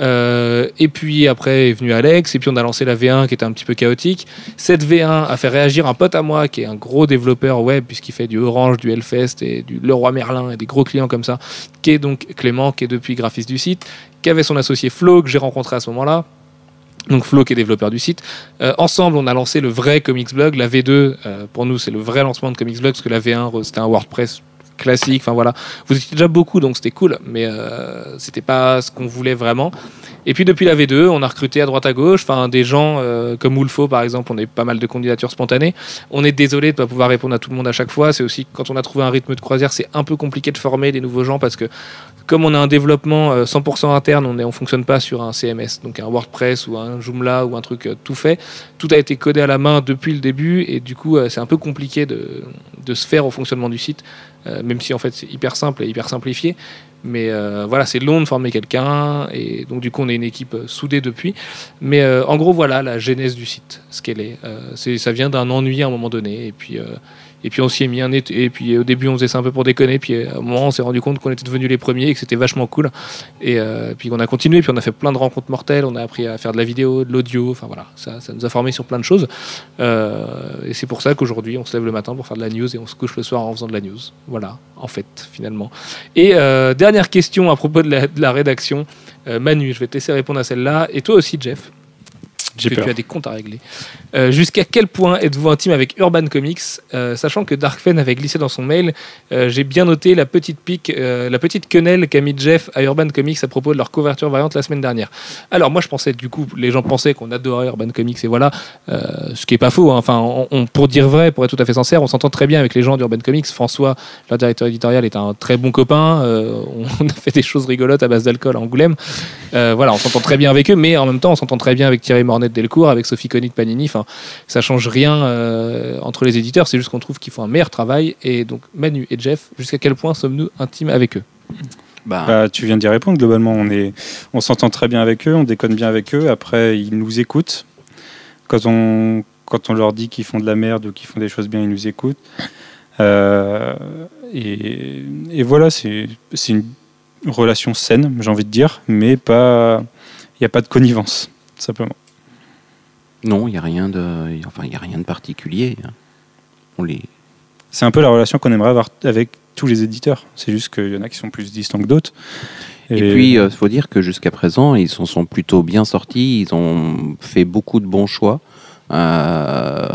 A: Euh, et puis après est venu Alex, et puis on a lancé la V1 qui était un petit peu chaotique. Cette V1 a fait réagir un pote à moi qui est un gros développeur web, puisqu'il fait du Orange, du Hellfest et du Leroy Merlin et des gros clients comme ça, qui est donc Clément, qui est depuis graphiste du site, qui avait son associé Flo que j'ai rencontré à ce moment-là. Donc Flo qui est développeur du site. Euh, ensemble, on a lancé le vrai Comics Blog, la V2. euh, pour nous, c'est le vrai lancement de Comics Blog parce que la V1 c'était un WordPress classique. Enfin voilà, vous étiez déjà beaucoup, donc c'était cool, mais euh, c'était pas ce qu'on voulait vraiment. Et puis depuis la V2, on a recruté à droite à gauche, enfin des gens euh, comme Ulfo par exemple, on a pas mal de candidatures spontanées. On est désolé de pas pouvoir répondre à tout le monde à chaque fois. C'est aussi quand on a trouvé un rythme de croisière, c'est un peu compliqué de former des nouveaux gens parce que comme on a un développement euh, 100% interne, on ne on fonctionne pas sur un CMS, donc un WordPress ou un Joomla ou un truc euh, tout fait. Tout a été codé à la main depuis le début et du coup euh, c'est un peu compliqué de, de se faire au fonctionnement du site, euh, même si en fait c'est hyper simple et hyper simplifié. Mais euh, voilà, c'est long de former quelqu'un et donc du coup on est une équipe euh, soudée depuis. Mais euh, en gros voilà la genèse du site, ce qu'elle est. Euh, ça vient d'un ennui à un moment donné et puis euh, et puis on s'y est mis un. Et puis au début on faisait ça un peu pour déconner. Puis euh, à un moment on s'est rendu compte qu'on était devenus les premiers et que c'était vachement cool. Et euh, puis on a continué. Puis on a fait plein de rencontres mortelles. On a appris à faire de la vidéo, de l'audio. Enfin voilà, ça, ça nous a formé sur plein de choses. Euh, et c'est pour ça qu'aujourd'hui on se lève le matin pour faire de la news et on se couche le soir en faisant de la news. Voilà, en fait finalement. Et euh, dernière question à propos de la, de la rédaction. Euh, Manu, je vais te laisser répondre à celle-là. Et toi aussi Jeff
D: J'ai
A: que
D: peur.
A: tu as des comptes à régler. Euh, Jusqu'à quel point êtes-vous intime avec Urban Comics Euh, Sachant que Darkfen avait glissé dans son mail, euh, j'ai bien noté la petite pique, la petite quenelle qu'a mis Jeff à Urban Comics à propos de leur couverture variante la semaine dernière. Alors moi je pensais, du coup, les gens pensaient qu'on adorait Urban Comics et voilà, ce qui est pas faux. hein. Enfin, on, on- pour dire vrai, pour être tout à fait sincère, on s'entend très bien avec les gens d'Urban Comics. François, leur directeur éditorial, est un très bon copain. On a fait des choses rigolotes à base d'alcool à Angoulême. Voilà, on s'entend très bien avec eux, mais en même temps, on s'entend très bien avec Thierry Mornet de Delcourt, avec Sophie Conny de Panini. Enfin, ça change rien euh, entre les éditeurs, c'est juste qu'on trouve qu'ils font un meilleur travail. Et donc, Manu et Jeff, jusqu'à quel point sommes-nous intimes avec eux?
B: Bah,
D: Bah, tu viens d'y répondre. Globalement, on est, on s'entend très bien avec eux, on déconne bien avec eux. Après, ils nous écoutent. Quand on, quand on leur dit qu'ils font de la merde ou qu'ils font des choses bien, ils nous écoutent. Euh, et, et voilà, c'est, c'est une relation saine, j'ai envie de dire, mais pas, il n'y a pas de connivence, simplement.
B: Non, il n'y a rien de, enfin, il y a rien de particulier. On les,
D: C'est un peu la relation qu'on aimerait avoir avec tous les éditeurs. C'est juste qu'il y en a qui sont plus distants que d'autres.
B: Et, puis, il faut dire que jusqu'à présent, ils s'en sont plutôt bien sortis. Ils ont fait beaucoup de bons choix. Euh,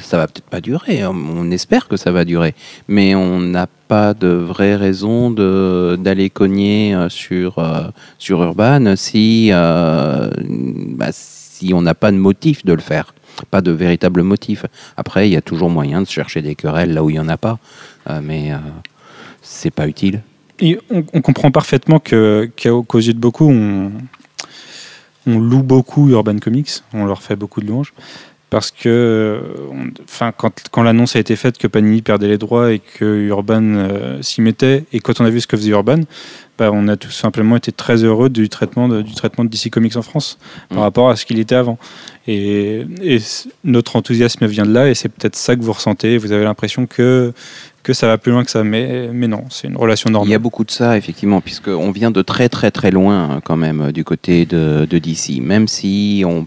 B: ça va peut-être pas durer. On espère que ça va durer, mais on n'a pas de vraie raison d'aller cogner euh, sur euh, sur Urban si euh, bah, si on n'a pas de motif de le faire, pas de véritable motif. Après, il y a toujours moyen de chercher des querelles là où il y en a pas, Euh, mais euh, c'est pas utile.
D: On, comprend parfaitement qu'aux yeux de beaucoup, on, loue beaucoup Urban Comics, on leur fait beaucoup de louanges. Parce que, enfin, quand, quand l'annonce a été faite que Panini perdait les droits et que Urban euh, s'y mettait, et quand on a vu ce que faisait Urban, bah, on a tout simplement été très heureux du traitement de, du traitement de DC Comics en France par
B: Mm.
D: rapport à ce qu'il était avant. Et, notre enthousiasme vient de là, et c'est peut-être ça que vous ressentez. Vous avez l'impression que, que ça va plus loin que ça, mais, mais non, c'est une relation normale.
B: Il y a beaucoup de ça, effectivement, puisqu'on vient de très très très loin hein, quand même euh, du côté de, de DC. Même si on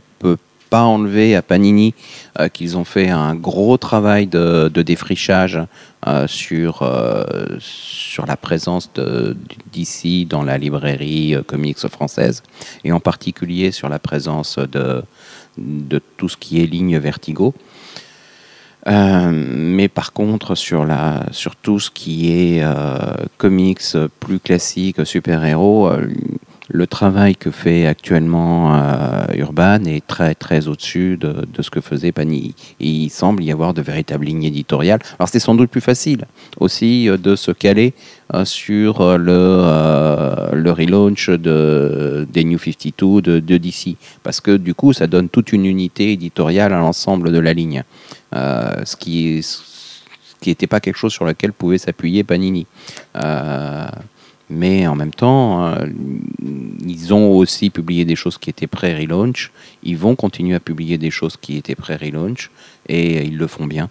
B: pas enlever à Panini euh, qu'ils ont fait un gros travail de, défrichage euh, sur, euh, sur la présence DC dans la librairie comics française, et en particulier sur la présence de, tout ce qui est ligne Vertigo. Mais par contre, sur, sur tout ce qui est comics plus classique, super-héros, le travail que fait actuellement euh, Urban est très très au-dessus de, ce que faisait Panini. Il semble y avoir de véritables lignes éditoriales. Alors c'est sans doute plus facile aussi euh, de se caler euh, sur le, relaunch de, des New 52 de, de DC. Parce que du coup, ça donne toute une unité éditoriale à l'ensemble de la ligne. Ce qui n'était pas quelque chose sur lequel pouvait s'appuyer Panini. Mais en même temps, euh, ils ont aussi publié des choses qui étaient pré-relaunch. Ils vont continuer à publier des choses qui étaient pré-relaunch et ils le font bien.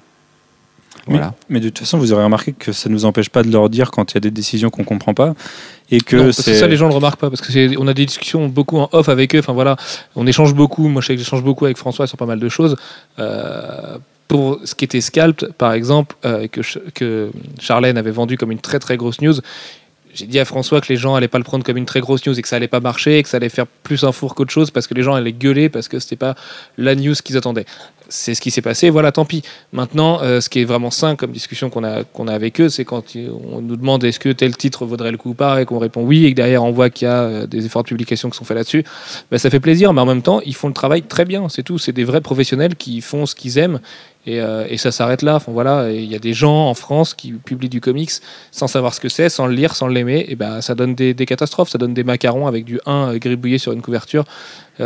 B: Voilà.
D: Mais de toute façon, vous aurez remarqué que ça ne nous empêche pas de leur dire quand il y a des décisions qu'on ne comprend pas. Et que c'est.
A: ça, les gens le remarquent pas, parce que c'est- on a des discussions beaucoup en off avec eux. Enfin voilà, on échange beaucoup. Moi, je sais que j'échange beaucoup avec François sur pas mal de choses. Euh, pour ce qui était Scalped, par exemple, euh, que, que Charlène avait vendu comme une très très grosse news. J'ai dit à François que les gens allaient pas le prendre comme une très grosse news et que ça allait pas marcher, et que ça allait faire plus un four qu'autre chose parce que les gens allaient gueuler parce que c'était pas la news qu'ils attendaient. C'est ce qui s'est passé, voilà, tant pis. Maintenant, euh, ce qui est vraiment sain comme discussion qu'on a, a avec eux, c'est quand on nous demande est-ce que tel titre vaudrait le coup ou pas, et qu'on répond oui, et que derrière on voit qu'il y a euh, des efforts de publication qui sont faits là-dessus, ben, ça fait plaisir, mais en même temps, ils font le travail très bien, c'est tout. C'est des vrais professionnels qui font ce qu'ils aiment, et, euh, ça s'arrête là. Enfin, voilà, il y a des gens en France qui publient du comics sans savoir ce que c'est, sans le lire, sans l'aimer, et ben ça donne des, catastrophes, ça donne des macarons avec du 1 euh, gribouillé sur une couverture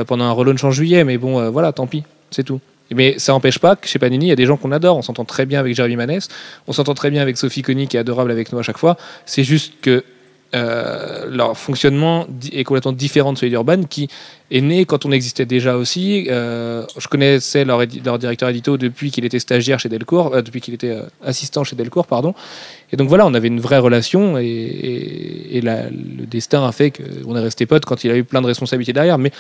A: pendant un relaunch en juillet, mais bon, voilà, tant pis, c'est tout. Mais ça n'empêche pas que chez Panini, il y a des gens qu'on adore. On s'entend très bien avec Jeremy Maness, on s'entend très bien avec Sophie Conny qui est adorable avec nous à chaque fois. C'est juste que euh, leur fonctionnement est complètement différent de celui d'Urban qui est né quand on existait déjà aussi. Euh, je connaissais leur, directeur édito depuis qu'il était stagiaire chez Delcourt, euh, depuis qu'il était assistant chez Delcourt, pardon. Et donc voilà, on avait une vraie relation et, le destin a fait qu'on est resté potes quand il a eu plein de responsabilités derrière. Mais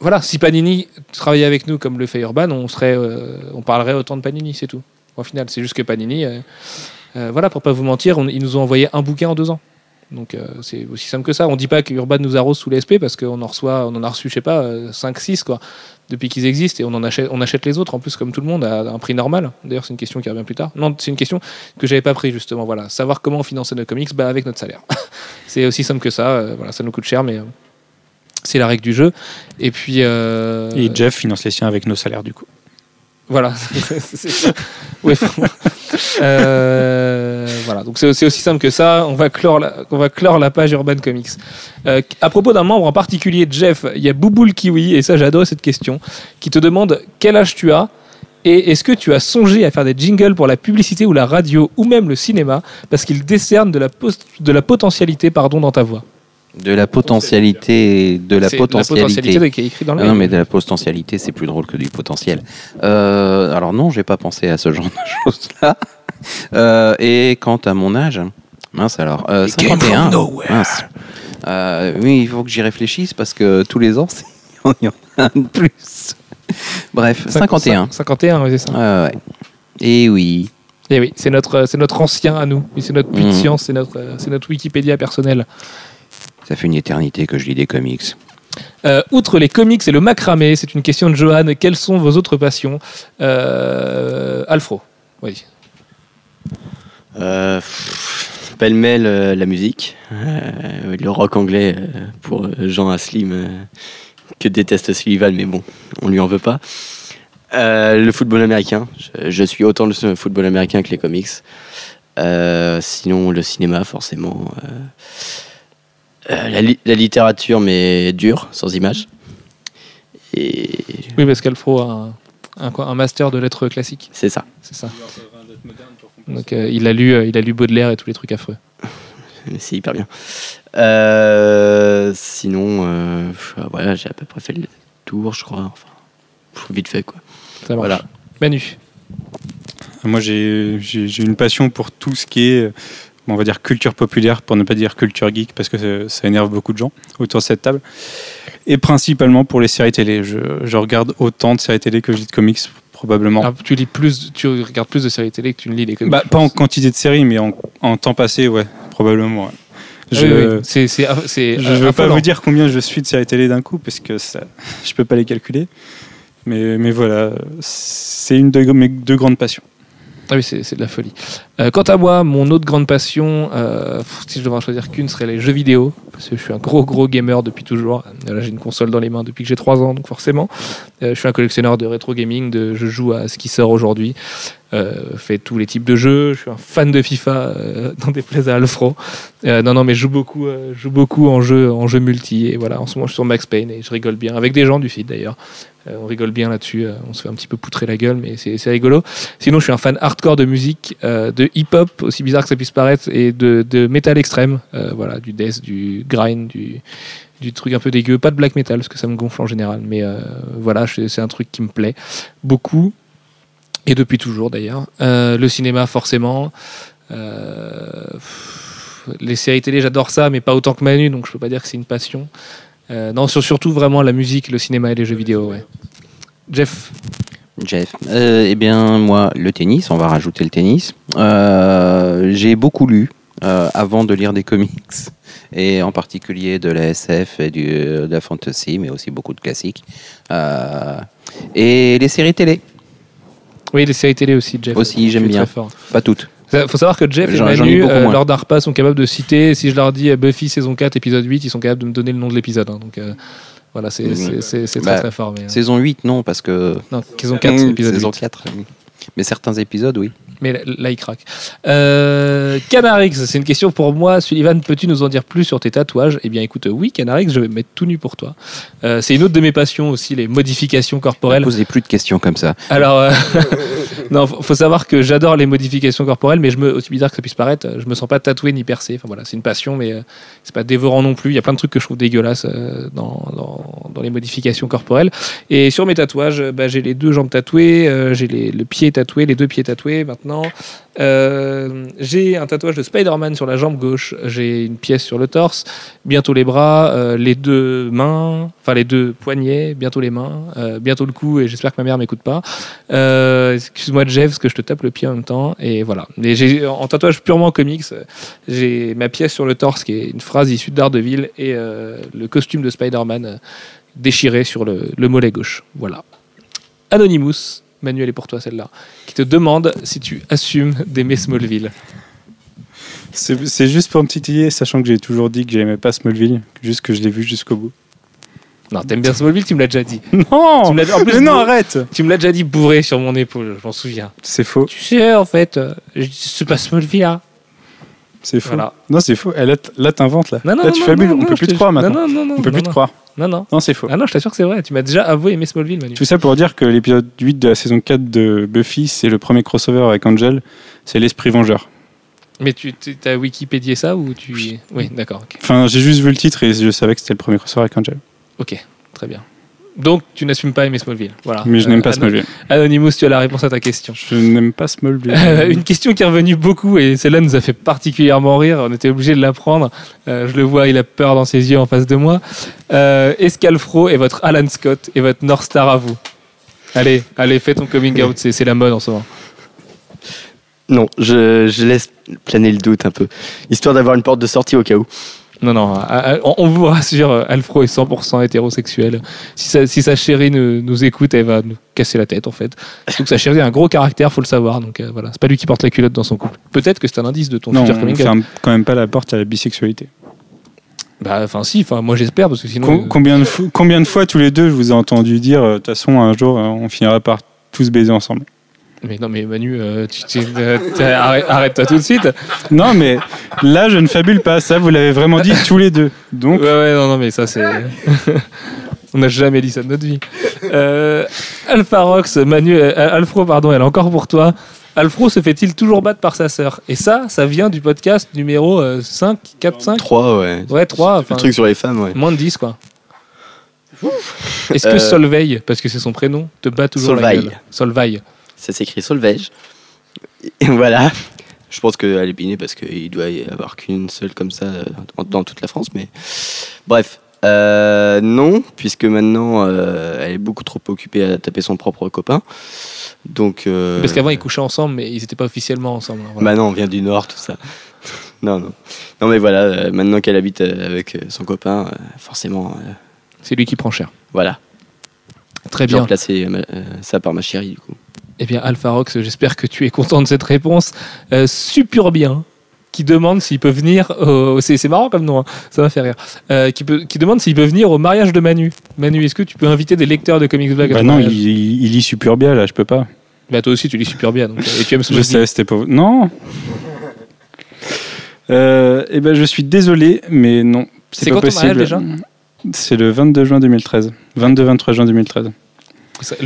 A: voilà, si Panini travaillait avec nous comme le fait Urban, on, serait, euh, on parlerait autant de Panini, c'est tout. Au final, c'est juste que Panini, euh, euh, voilà, pour pas vous mentir, ils nous ont envoyé un bouquin en deux ans. Donc c'est aussi simple que ça. On dit pas que Urban nous arrose sous les SP parce qu'on en reçoit, on en a reçu, je sais pas, 5-6 quoi, depuis qu'ils existent et on en achète, les autres en plus comme tout le monde à un prix normal. D'ailleurs, c'est une question qui revient plus tard. Non, c'est une question que j'avais pas pris justement. Voilà, savoir comment financer nos comics, bah avec notre salaire. c'est aussi simple que ça. voilà, ça nous coûte cher, mais c'est la règle du jeu. Et puis euh,
D: Et Jeff finance les siens avec nos salaires, du coup.
A: voilà. Euh, voilà. Donc c'est aussi simple que ça. On va clore la, on va clore la page Urban Comics. Euh, à propos d'un membre en particulier, Jeff, il y a Bouboule Kiwi et ça j'adore cette question, qui te demande quel âge tu as? Et est-ce que tu as songé à faire des jingles pour la publicité ou la radio ou même le cinéma? Parce qu'il décerne de la, de la potentialité pardon, dans ta voix
B: De la potentialité. De la
A: C'est
B: potentialité.
A: de- qui est écrit dans le
B: Ah non, mais de la potentialité, c'est plus drôle que du potentiel. Euh, alors non, j'ai pas pensé à ce genre de choses-là. Euh, et quant à mon âge, mince alors, euh, 51. Mince. Euh, oui, il faut que j'y réfléchisse parce que tous les ans, c'est- il y en a un de plus. Bref, 51.
A: 51, oui, c'est ça.
B: Ouais. Et oui.
A: Et oui, c'est notre, c'est notre ancien à nous. C'est notre puits de
B: Mhm.
A: science, c'est notre, c'est notre Wikipédia personnel.
B: Ça fait une éternité que je lis des comics.
A: Euh, outre les comics et le macramé, c'est une question de Johan. Quelles sont vos autres passions euh, Alfro, oui.
C: Euh, Pêle-mêle, euh, la musique. Euh, le rock anglais euh, pour Jean Aslim, euh, que déteste Sullivan, mais bon, on lui en veut pas. Euh, le football américain. Je, je suis autant le football américain que les comics. Euh, sinon, le cinéma, forcément. Euh, la, li- la littérature, mais dure, sans images. Et
A: Oui, parce qu'Alfro a un, un, quoi, un master de lettres classiques,
C: c'est ça.
A: c'est ça. Donc euh, il, a lu, euh, il a lu Baudelaire et tous les trucs affreux.
C: C'est hyper bien. Euh, sinon, euh, voilà, j'ai à peu près fait le tour, je crois. Enfin, vite fait, quoi.
A: Ça.
C: Voilà.
A: Manu,
D: Moi, j'ai une passion pour tout ce qui est, euh, on va dire, culture populaire, pour ne pas dire culture geek, parce que ça, énerve beaucoup de gens autour de cette table. Et principalement pour les séries télé. Je, je regarde autant de séries télé que je lis de comics, probablement.
A: Ah, tu, lis plus, tu regardes plus de séries télé que tu ne lis les comics.
D: Bah, pas en quantité de séries, mais en, en temps passé, ouais, probablement. ouais.
A: Ah
D: Je,
A: oui, c'est,
D: je
A: euh,
D: veux pas vous dire combien je suis de séries télé d'un coup, parce que ça, je peux pas les calculer. Mais, mais voilà, c'est une de mes deux grandes passions.
A: Ah oui, c'est de la folie. Euh, quant à moi, mon autre grande passion, euh, si je devrais en choisir qu'une, serait les jeux vidéo. Parce que je suis un gros, gros gamer depuis toujours. Euh, Là, j'ai une console dans les mains depuis que j'ai 3 ans, donc forcément. Je suis un collectionneur de rétro gaming. De, je joue à ce qui sort aujourd'hui. Euh, fais tous les types de jeux. Je suis un fan de FIFA, dans des plaisirs à Alfro. Non, non, mais je joue beaucoup, je joue beaucoup en jeu, en jeu multi. Et voilà, en ce moment, je suis sur Max Payne et je rigole bien. Avec des gens du feed d'ailleurs. On rigole bien là-dessus. on se fait un petit peu poutrer la gueule, mais c'est, rigolo. Sinon, je suis un fan hardcore de musique, euh, de hip-hop, aussi bizarre que ça puisse paraître, et de, de metal extrême. Euh, voilà, du death, du grind, du, du truc un peu dégueu. Pas de black metal, parce que ça me gonfle en général. Mais euh, voilà, c'est un truc qui me plaît beaucoup. Et depuis toujours d'ailleurs. Euh, le cinéma, forcément. Euh, pff, les séries télé, j'adore ça, mais pas autant que Manu, donc je peux pas dire que c'est une passion. Non, sur- surtout vraiment la musique, le cinéma et les jeux vidéo, ouais. Jeff,
B: Jeff. Euh, eh bien, moi, le tennis, on va rajouter le tennis. Euh, j'ai beaucoup lu euh, avant de lire des comics, et en particulier de la SF et du, de la fantasy, mais aussi beaucoup de classiques. Euh, Et les séries télé
A: Oui, les séries télé aussi, Jeff.
B: Aussi, j'aime bien. Pas toutes.
A: Ça, faut savoir que Jeff et Manu, euh, lors d'un repas, sont capables de citer, si je leur dis Buffy saison 4, épisode 8, ils sont capables de me donner le nom de l'épisode. hein. donc euh, voilà, c'est c'est- c'est- c'est très
B: Bah,
A: très fort. Mais, euh,
B: Saison 8, non, parce que.
A: non, saison 4,
B: Mmh,
A: épisode
B: saison
A: 8.
B: 4. Mais certains épisodes, oui.
A: Mais là, là, il craque. Euh, Canarix, c'est une question pour moi. Sullivan, peux-tu nous en dire plus sur tes tatouages? Eh bien, écoute, oui, Canarix, je vais me mettre tout nu pour toi. Euh, c'est une autre de mes passions aussi, les modifications corporelles.
B: Posez plus de questions comme ça.
A: Alors, euh, non, faut, faut savoir que j'adore les modifications corporelles, mais je me, aussi bizarre que ça puisse paraître, je me sens pas tatoué ni percé. Enfin voilà, c'est une passion, mais euh, c'est pas dévorant non plus. Il y a plein de trucs que je trouve dégueulasses euh, dans, dans, dans les modifications corporelles. Et sur mes tatouages, bah, j'ai les deux jambes tatouées, j'ai le pied tatoué, les deux pieds tatoués maintenant. Euh, j'ai un tatouage de Spider-Man sur la jambe gauche, j'ai une pièce sur le torse, bientôt les bras, euh, les deux mains, enfin les deux poignets, bientôt les mains, euh, bientôt le cou, et j'espère que ma mère m'écoute pas. Excuse-moi Jeff, parce que je te tape le pied en même temps. Et voilà. Et en tatouage purement comics, j'ai ma pièce sur le torse qui est une phrase issue de Daredevil et le costume de Spider-Man déchiré sur le, le mollet gauche. Voilà. Anonymous, Manuel est pour toi celle-là, qui te demande si tu assumes d'aimer Smallville.
D: C'est c'est juste pour me titiller, sachant que j'ai toujours dit que j'aimais pas Smallville, juste que je l'ai vu jusqu'au bout.
A: Non, t'aimes bien Smallville, tu me l'as déjà dit.
D: Non
A: Tu me l'as- en plus,
D: Mais non, arrête
A: Tu me l'as déjà dit bourré sur mon épaule, je m'en souviens.
D: C'est faux,
A: Tu sais, en fait, euh, c'est pas Smallville, hein.
D: C'est.
A: Voilà.
D: Non, c'est faux. Eh, Là, t- là t'inventes, là.
A: Non, non,
D: là, tu
A: non,
D: fabules, on peut plus
A: te-
D: croire maintenant. On peut plus te croire.
A: Non, non.
D: Non, c'est faux.
A: Ah non, je t'assure que c'est vrai. Tu m'as déjà avoué aimer Smallville, Manu.
D: Tout ça pour dire que l'épisode 8 de la saison 4 de Buffy, c'est le premier crossover avec Angel, c'est l'esprit vengeur.
A: Mais tu t'as Wikipédié ça ou tu. Oui, d'accord.
D: Enfin, j'ai juste vu le titre et je savais que c'était le premier crossover avec Angel.
A: Ok, très bien. Donc, tu n'assumes pas aimer Smallville. Voilà.
D: Mais je n'aime
A: Euh,
D: pas
A: Ano-
D: Smallville.
A: Anonymous, tu as la réponse à ta question.
D: Je n'aime pas Smallville.
A: Euh, une question qui est revenue beaucoup et celle-là nous a fait particulièrement rire. On était obligé de la prendre. Euh, je le vois, il a peur dans ses yeux en face de moi. Euh, Est-ce qu'Alfro est votre Alan Scott et votre North Star à vous Allez, allez, fais ton coming out. C'est c'est la mode en ce moment.
C: Non, je, je laisse planer le doute un peu. Histoire d'avoir une porte de sortie au cas où.
A: Non, non, à- à- on vous rassure, euh, Alfro est 100% hétérosexuel. Si sa, si sa chérie nous, nous écoute, elle va nous casser la tête en fait. Donc sa chérie a un gros caractère, faut le savoir. Donc euh, voilà, c'est pas lui qui porte la culotte dans son couple. Peut-être que c'est un indice de ton
D: non,
A: futur coming out.
D: ferme quand même pas la porte à la bisexualité.
A: Bah, enfin, si, enfin, moi j'espère parce que sinon.
D: Com-
A: euh,
D: combien, de combien de fois tous les deux je vous ai entendu dire euh, de toute façon un jour euh, on finira par tous baiser ensemble?
A: Mais non, mais Manu, euh, tu, tu- euh, arrête- arrête-toi tout de suite.
D: Non mais là je ne fabule pas, ça vous l'avez vraiment dit tous les deux. Donc
A: Ouais, ouais, non, non, mais ça c'est. On n'a jamais dit ça de notre vie. Euh, Alpha Rox, Manu, euh, Alfro, pardon, elle est encore pour toi. Alfro se fait-il toujours battre par sa sœur? Et ça, ça vient du podcast numéro euh, 5, 4, 5
C: 3, ouais.
A: Ouais, 3, enfin,
C: Le truc sur les femmes, ouais.
A: moins de 10, quoi. Est-ce que
C: Euh,
A: Solveig, parce que c'est son prénom, te bat toujours la
C: Solveig.
A: gueule? Solveig.
C: Ça s'écrit Solveig. Et voilà. Je pense qu'elle est binée parce qu'il doit y avoir qu'une seule comme ça euh, dans- toute la France. Mais bref. Euh, non, puisque maintenant euh, elle est beaucoup trop occupée à taper son propre copain. Donc. euh,
A: Parce qu'avant, ils couchaient ensemble, mais ils n'étaient pas officiellement ensemble. hein, voilà.
C: Bah non, on vient du Nord, tout ça. non, non. Non, mais voilà, maintenant qu'elle habite avec son copain, forcément,
A: C'est lui qui prend cher.
C: voilà.
A: Très
C: J'ai
A: bien.
C: remplacé ma- euh, ça par ma chérie, du coup.
A: Eh bien, Alpha Rox, j'espère que tu es content de cette réponse. Euh, super bien. Qui demande s'il peut venir. Au... C'est c'est marrant comme nom, hein. ça m'a fait rire. Euh, qui, peut... qui demande s'il peut venir au mariage de Manu. Manu, est-ce que tu peux inviter des lecteurs de Comics à
D: bah
A: ton
D: non, il, il, il lit Superbia là, je peux pas.
A: Bah, toi aussi, tu lis super bien. Donc, euh, et tu aimes
D: Je sais, c'était pas. Non. Euh, eh ben je suis désolé, mais non,
A: C'est quand ton
D: possible.
A: mariage, déjà?
D: C'est le 22 juin 2013. 22-23 juin 2013.
A: C'est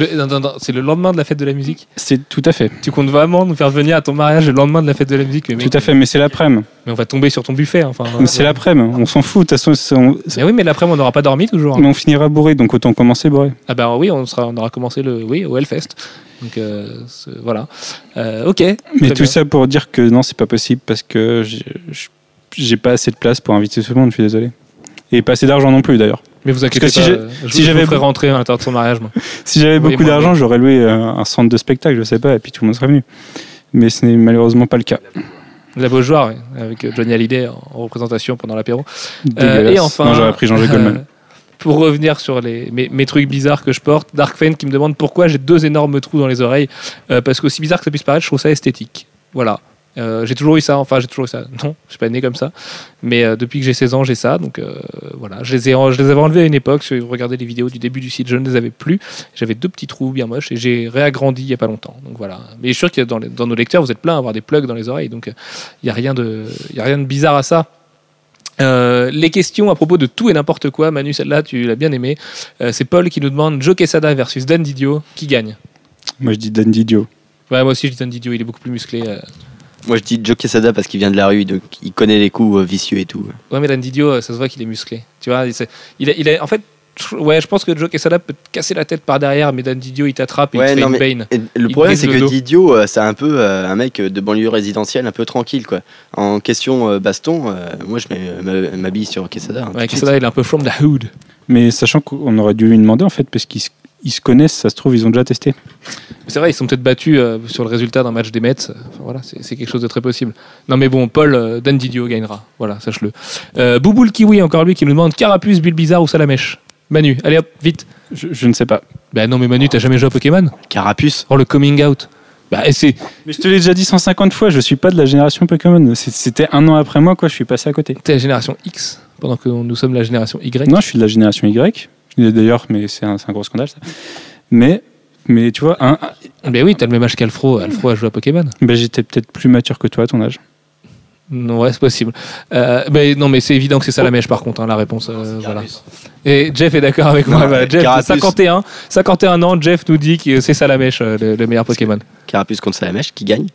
A: le... lendemain de la fête de la musique.
D: C'est tout à fait.
A: Tu comptes vraiment nous faire venir à ton mariage le lendemain de la fête de la musique mais,
D: Tout à fait, mais c'est l'après-midi.
A: mais on va tomber sur ton buffet. Enfin,
D: Mais C'est l'après-midi, on s'en fout. De toute façon, c'est- on,
A: Mais oui, mais l'après, on n'aura pas dormi toujours. hein.
D: mais on finira bourré, donc autant commencer bourré.
A: Ah bah oui, on, sera, on aura commencé le oui au Hellfest. Donc euh, voilà. Euh, ok.
D: Mais tout
A: bien.
D: ça pour dire que non, c'est pas possible parce que j'ai- j'ai pas assez de place pour inviter tout le monde, je suis désolé. Et pas assez d'argent non plus d'ailleurs.
A: Mais vous inquiétez
D: Parce que
A: pas.
D: si
A: euh, je,
D: si j'avais
A: ferai
D: beau-
A: rentrer à l'intérieur de son mariage. Moi.
D: Si j'avais beaucoup d'argent, j'aurais loué euh, un centre de spectacle, je sais pas, et puis tout le monde serait venu. Mais ce n'est malheureusement pas le cas.
A: La Beaujoire, avec euh, Johnny Hallyday en en représentation pendant l'apéro. Euh, et enfin.
D: Non, j'aurais pris Jean-Jacques Goldman.
A: pour revenir sur les, mes, mes trucs bizarres que je porte, Dark Fane qui me demande pourquoi j'ai deux énormes trous dans les oreilles. Euh, parce qu'aussi bizarre que ça puisse paraître, je trouve ça esthétique. Voilà. Euh, j'ai toujours eu ça, enfin j'ai toujours eu ça. Non, je suis pas né comme ça. Mais euh, depuis que j'ai 16 ans, j'ai ça. Donc euh, voilà, je les, ai, je les avais enlevés à une époque. Si vous regardez les vidéos du début du site, je ne les avais plus. J'avais deux petits trous bien moches et j'ai réagrandi il y a pas longtemps. Donc voilà. Mais je suis sûr que dans, les- dans nos lecteurs, vous êtes plein à avoir des plugs dans les oreilles. Donc il n'y a, rien de- y a rien de bizarre à ça. Euh, les questions à propos de tout et n'importe quoi, Manu, celle-là, tu l'as bien aimé. c'est Paul qui nous demande Joe Quesada versus Dan Didio, qui gagne?
D: Moi, je dis Dan Didio.
A: Ouais, moi aussi je dis Dan Didio, il est beaucoup plus musclé. euh.
C: Moi, je dis Joe Quesada parce qu'il vient de la rue, donc il connaît les coups euh, vicieux et tout.
A: Ouais, mais Dan Didio, euh, ça se voit qu'il est musclé. Tu vois, il, est, il est- en fait, je- ouais, je pense que Joe Quesada peut te casser la tête par derrière, mais Dan Didio, il t'attrape et
C: Ouais,
A: il te fait
C: non,
A: une
C: mais-
A: bane.
C: Et le
A: Il
C: problème, c'est que
A: dos.
C: Didio, euh, c'est un peu euh, un mec de banlieue résidentielle, un peu tranquille, quoi. En question euh, baston, euh, moi, je mets- m'a- m'habille sur Quesada. hein,
A: Ouais. Quesada, il est un peu from the hood.
D: Mais sachant qu'on aurait dû lui demander, en fait, parce qu'ils se- ils se connaissent, ça se trouve, ils ont déjà testé.
A: C'est vrai, ils sont peut-être battus euh, sur le résultat d'un match des Mets. Enfin, voilà, c'est c'est quelque chose de très possible. Non, mais bon, Paul, euh, Dan Didio gagnera. Voilà, sache-le. Euh, Boubou le Kiwi, encore lui, qui nous demande Carapuce, Bulle Bizarre ou Salamèche? Manu, allez hop, vite.
D: Je, je ne sais pas.
A: Ben non, mais Manu, t'as jamais joué à Pokémon?
C: Carapuce.
A: Oh, le coming out. Bah, et c'est.
D: Mais je te l'ai déjà dit 150 fois, je suis pas de la génération Pokémon. C'est- C'était un an après moi, quoi, je suis passé à côté.
A: T'es la génération X, pendant que nous sommes la génération Y?
D: Non, je suis de la génération Y. D'ailleurs, mais c'est un, gros scandale, ça. Mais, mais tu vois, un,
A: Ben oui, t'as le même âge qu'Alfro. Alfro a joué à Pokémon.
D: ben, j'étais peut-être plus mature que toi à ton âge.
A: Non, ouais, c'est possible. Euh, ben non, mais c'est évident que c'est ça la mèche, par contre, hein, la réponse. euh, voilà. Et Jeff est d'accord avec moi.
C: Non.
A: Jeff,
C: Carapuce.
A: 51, 51 ans, Jeff nous dit que c'est ça la mèche, euh, le, le meilleur Pokémon.
C: Carapuce contre Salamèche, qui gagne?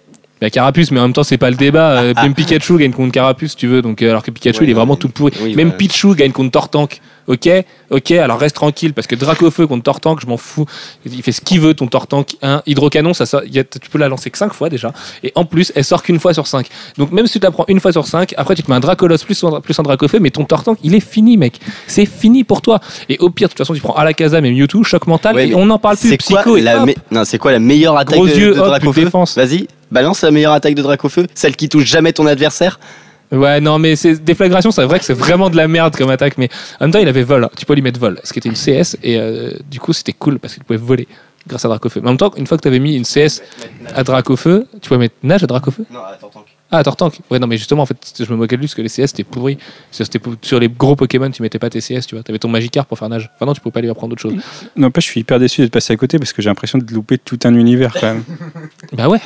A: A Carapuce, mais en même temps, c'est pas le débat. Euh, Même Pikachu gagne contre Carapuce, tu veux. Donc, alors que Pikachu,
C: Ouais,
A: il est vraiment
C: mais-
A: tout pourri.
C: oui,
A: Même
C: ouais.
A: Pichu gagne contre Tortank. Ok, ok, alors reste tranquille parce que Dracofeu contre Tortank, je m'en fous. Il fait ce qu'il veut, ton Tortank. Un hydrocanon, ça, y a- tu peux la lancer que 5 fois déjà. Et en plus, elle sort qu'une fois sur 5. Donc, même si tu la prends une fois sur 5, après, tu te mets un Dracolos plus, un- plus un Dracofeu, mais ton Tortank, il est fini, mec. C'est fini pour toi. Et au pire, de toute façon, tu prends Alakazam et Mewtwo, choc mental,
C: Ouais,
A: et on n'en parle plus.
C: Quoi,
A: Psycho et
C: la
A: hop.
C: me- non, c'est quoi la meilleure attaque
A: Gros
C: de,
A: yeux,
C: de
A: hop,
C: Dracofeu. Vas-y, balance la meilleure attaque de Dracofeu, celle qui touche jamais ton adversaire.
A: Ouais, non, mais c'est déflagration, c'est vrai que c'est vraiment de la merde comme attaque, mais en même temps, il avait vol. Tu peux lui mettre vol, ce qui était une CS, et euh, du coup, c'était cool parce qu'il pouvait voler grâce à Dracofeu. Mais en même temps, une fois que tu avais mis une CS à Dracofeu, tu pouvais mettre nage à Dracofeu?
C: Non, attends, attends.
A: Ah, à Tortank. Ouais, non, mais justement, en fait, je me moquais de lui parce que les CS c'était pourri. Sur, c'était pour- sur les gros Pokémon, tu mettais pas tes CS, tu vois. T'avais ton Magikarp pour faire nage. Enfin, non, tu pouvais pas lui apprendre autre chose.
D: Non, pas, je suis hyper déçu d'être passé à côté parce que j'ai l'impression de louper tout un univers quand même.
A: Bah ouais,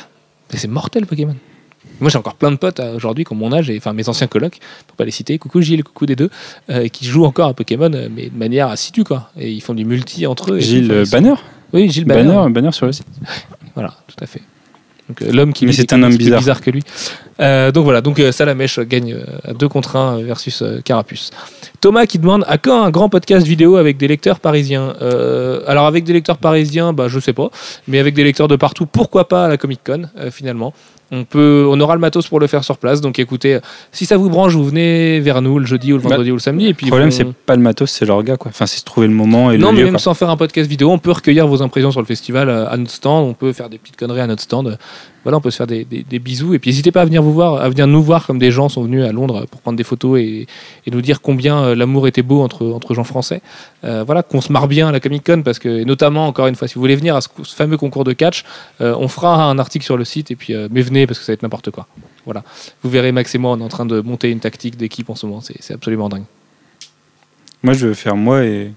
A: mais c'est mortel Pokémon. Moi j'ai encore plein de potes euh, aujourd'hui qui ont mon âge, et, enfin mes anciens colocs, pour pas les citer, coucou Gilles, coucou des deux, euh, qui jouent encore à Pokémon, euh, mais de manière assidue quoi. Et ils font du multi entre eux.
D: Gilles euh, Banner,
A: Oui, Gilles Banner.
D: Banner, Banner sur le site.
A: Voilà, tout à fait. Donc l'homme qui
D: Mais c'est un homme
A: plus
D: bizarre.
A: que lui. Euh, donc voilà, donc euh, Salamèche gagne euh, à 2 contre 1 versus euh, Carapuce. Thomas qui demande à quand un grand podcast vidéo avec des lecteurs parisiens? Euh, Alors avec des lecteurs parisiens, bah je sais pas, mais avec des lecteurs de partout, pourquoi pas à la Comic Con euh, finalement? On, peut, on aura le matos pour le faire sur place, donc écoutez, si ça vous branche, vous venez vers nous le jeudi ou le
D: Bah,
A: vendredi ou le samedi. Et puis
D: Le problème,
A: on-
D: c'est pas le matos, c'est l'orga quoi. Enfin, c'est se trouver le moment et
A: non,
D: le
A: mais
D: lieu.
A: même
D: quoi.
A: sans faire un podcast vidéo, on peut recueillir vos impressions sur le festival euh, à notre stand. On peut faire des petites conneries à notre stand. Voilà, on peut se faire des, des- bisous. Et puis n'hésitez pas à venir vous voir, à venir nous voir comme des gens sont venus à Londres pour prendre des photos et, et nous dire combien euh, l'amour était beau entre, entre gens français. Euh, voilà, qu'on se marre bien à la Comic Con parce que, notamment, encore une fois, si vous voulez venir à ce, fameux concours de catch, euh, on fera un article sur le site et puis, mais venez parce que ça va être n'importe quoi. Voilà. Vous verrez Max et moi, on est en train de monter une tactique d'équipe en ce moment. C'est c'est absolument dingue.
D: Moi, je veux faire moi et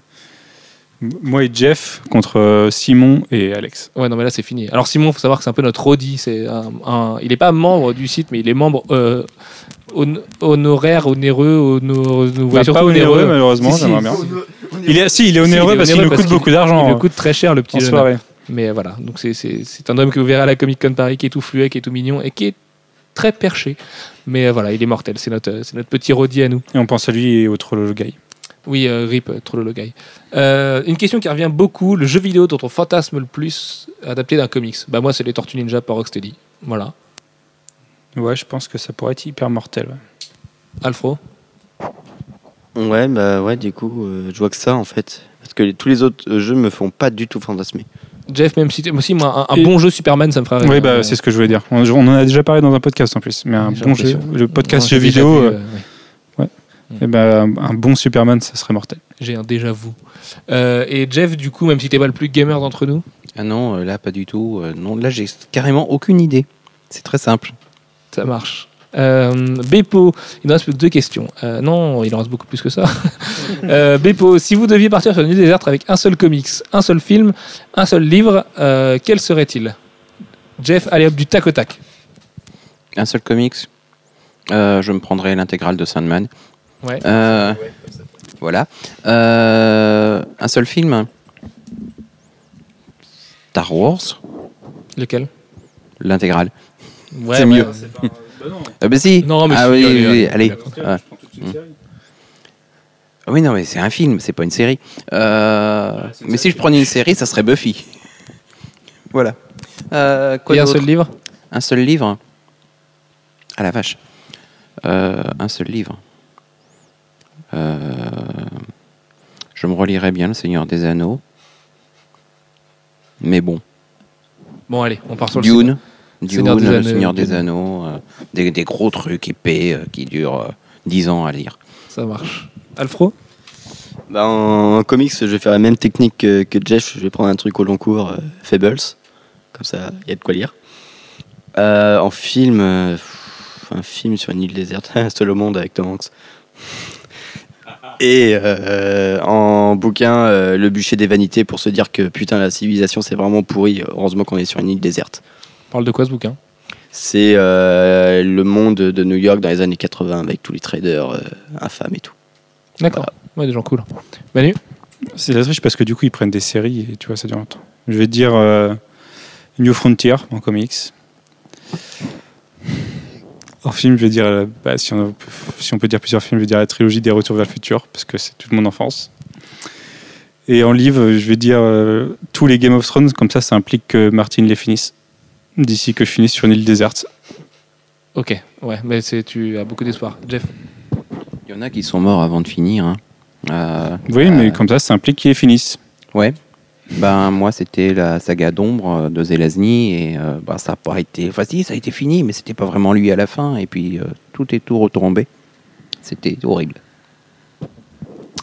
D: moi et Jeff contre euh, Simon et Alex.
A: Ouais, non, mais là, c'est fini. Alors, Simon, faut savoir que c'est un peu notre Rodi. C'est un, un- il n'est pas membre du site, mais il est membre euh, hon- honoraire, onéreux, voyez
D: Bah,
A: surtout
D: pas onéreux, malheureusement,
A: Si, si,
D: j'aimerais bien.
A: si,
D: Il est, si, il est
A: Si,
D: onéreux
A: il est
D: parce qu'il
A: onéreux
D: nous coûte beaucoup d'argent
A: Il
D: en,
A: me coûte très cher, le petit
D: en
A: jeune.
D: soirée.
A: Mais voilà, donc c'est- un homme que vous verrez à la Comic Con Paris qui est tout fluet, qui est tout mignon et qui est très perché. Mais voilà, il est mortel. C'est notre, c'est notre petit Rodi à nous.
D: Et on pense à lui et au Trollolo Guy.
A: Oui, euh, RIP, euh, trop le guy. Euh, une question qui revient beaucoup le jeu vidéo dont on fantasme le plus adapté d'un comics Bah, moi, c'est les Tortues Ninja par Rocksteady. Voilà.
D: Ouais, je pense que ça pourrait être hyper mortel. ouais.
A: Alfro
C: Ouais, bah ouais, du coup, euh, je vois que ça en fait. Parce que les- tous les autres euh, jeux me font pas du tout fantasmer.
A: Jeff, même si moi aussi, moi, un, un
D: Et-
A: bon jeu Superman, ça me ferait rêver.
D: Oui, bah,
A: Euh,
D: c'est ce que je voulais dire. On, on en a déjà parlé dans un podcast en plus. Mais un bon jeu, le podcast jeu vidéo,
A: vu,
D: euh,
A: euh, ouais.
D: Ouais. Et ben, un, un bon Superman, ça serait mortel.
A: J'ai un déjà vu. Euh, et Jeff, du coup, même si t'es pas le plus gamer d'entre nous,
B: Ah non, euh, là, pas du tout. Euh, non, là, j'ai carrément aucune idée. C'est très simple.
A: ça marche. Euh, Beppo, il nous reste plus que deux questions. Euh, non, il en reste beaucoup plus que ça. euh, Beppo, si vous deviez partir sur une île déserte avec un seul comics, un seul film, un seul livre, euh, quel serait-il? Jeff, allez hop, du tac au tac.
B: Un seul comics? Euh, je me prendrais l'intégrale de Sandman.
A: Ouais.
B: Euh, voilà. Euh, un seul film. Star Wars,
A: Lequel?
B: L'intégrale.
A: Ouais,
B: C'est mieux. Ah bah si.
A: Non, mais
B: ah oui,
A: allez,
B: oui,
A: allez,
B: oui, allez.
A: d'accord.
B: Ah. Ah Oui, non, mais c'est un film, c'est pas une série. Euh, mais si je prenais une série, ça serait Buffy. Voilà. Euh, quoi
A: Et un seul livre?
B: Un seul livre? Ah la vache. Euh, un seul livre. Euh, je me relirais bien Le Seigneur des Anneaux. Mais bon.
A: Bon, allez, on part sur le
B: Dune. Dune,
A: Seigneur des
B: Le
A: Anneaux,
B: Seigneur des
A: Dune.
B: Anneaux. euh, des, des gros trucs épais euh, qui durent euh, 10 ans à lire.
A: Ça marche. Alfro?
C: Bah, en, en comics, je vais faire la même technique que, que Jeff. Je vais prendre un truc au long cours, euh, Fables. Comme ça, il y a de quoi lire. Euh, en film, euh, un film sur une île déserte, Seul au monde avec Tom Hanks. Et euh, en bouquin, euh, Le bûcher des vanités pour se dire que putain, la civilisation c'est vraiment pourri. Heureusement qu'on est sur une île déserte.
A: On parle de quoi ce bouquin?
C: C'est euh, le monde de New York dans les années 80 avec tous les traders euh, infâmes et tout.
A: D'accord. Ouais, des gens cool. Manu?
D: C'est la triche parce que du coup, ils prennent des séries et tu vois, ça dure longtemps. Je vais dire euh, New Frontier en comics. En film, je vais dire, bah, si, on, si on peut dire plusieurs films, je vais dire la trilogie des Retours vers le futur parce que c'est toute mon enfance. Et en livre, je vais dire euh, tous les Game of Thrones, comme ça, ça implique que Martin les finisse. D'ici que je finisse sur une île déserte.
A: Ok, ouais, mais c'est tu as beaucoup d'espoir. Jeff
B: Il y en a qui sont morts avant de finir. hein. Euh,
D: Oui, mais
B: euh,
D: comme ça, ça implique qu'ils les finissent.
B: Ouais. Ben moi c'était la saga d'ombre euh, de Zelazny et euh, bah, ça n'a pas été facile, ça a été fini, mais c'était pas vraiment lui à la fin et puis euh, tout est tout retombé. C'était horrible.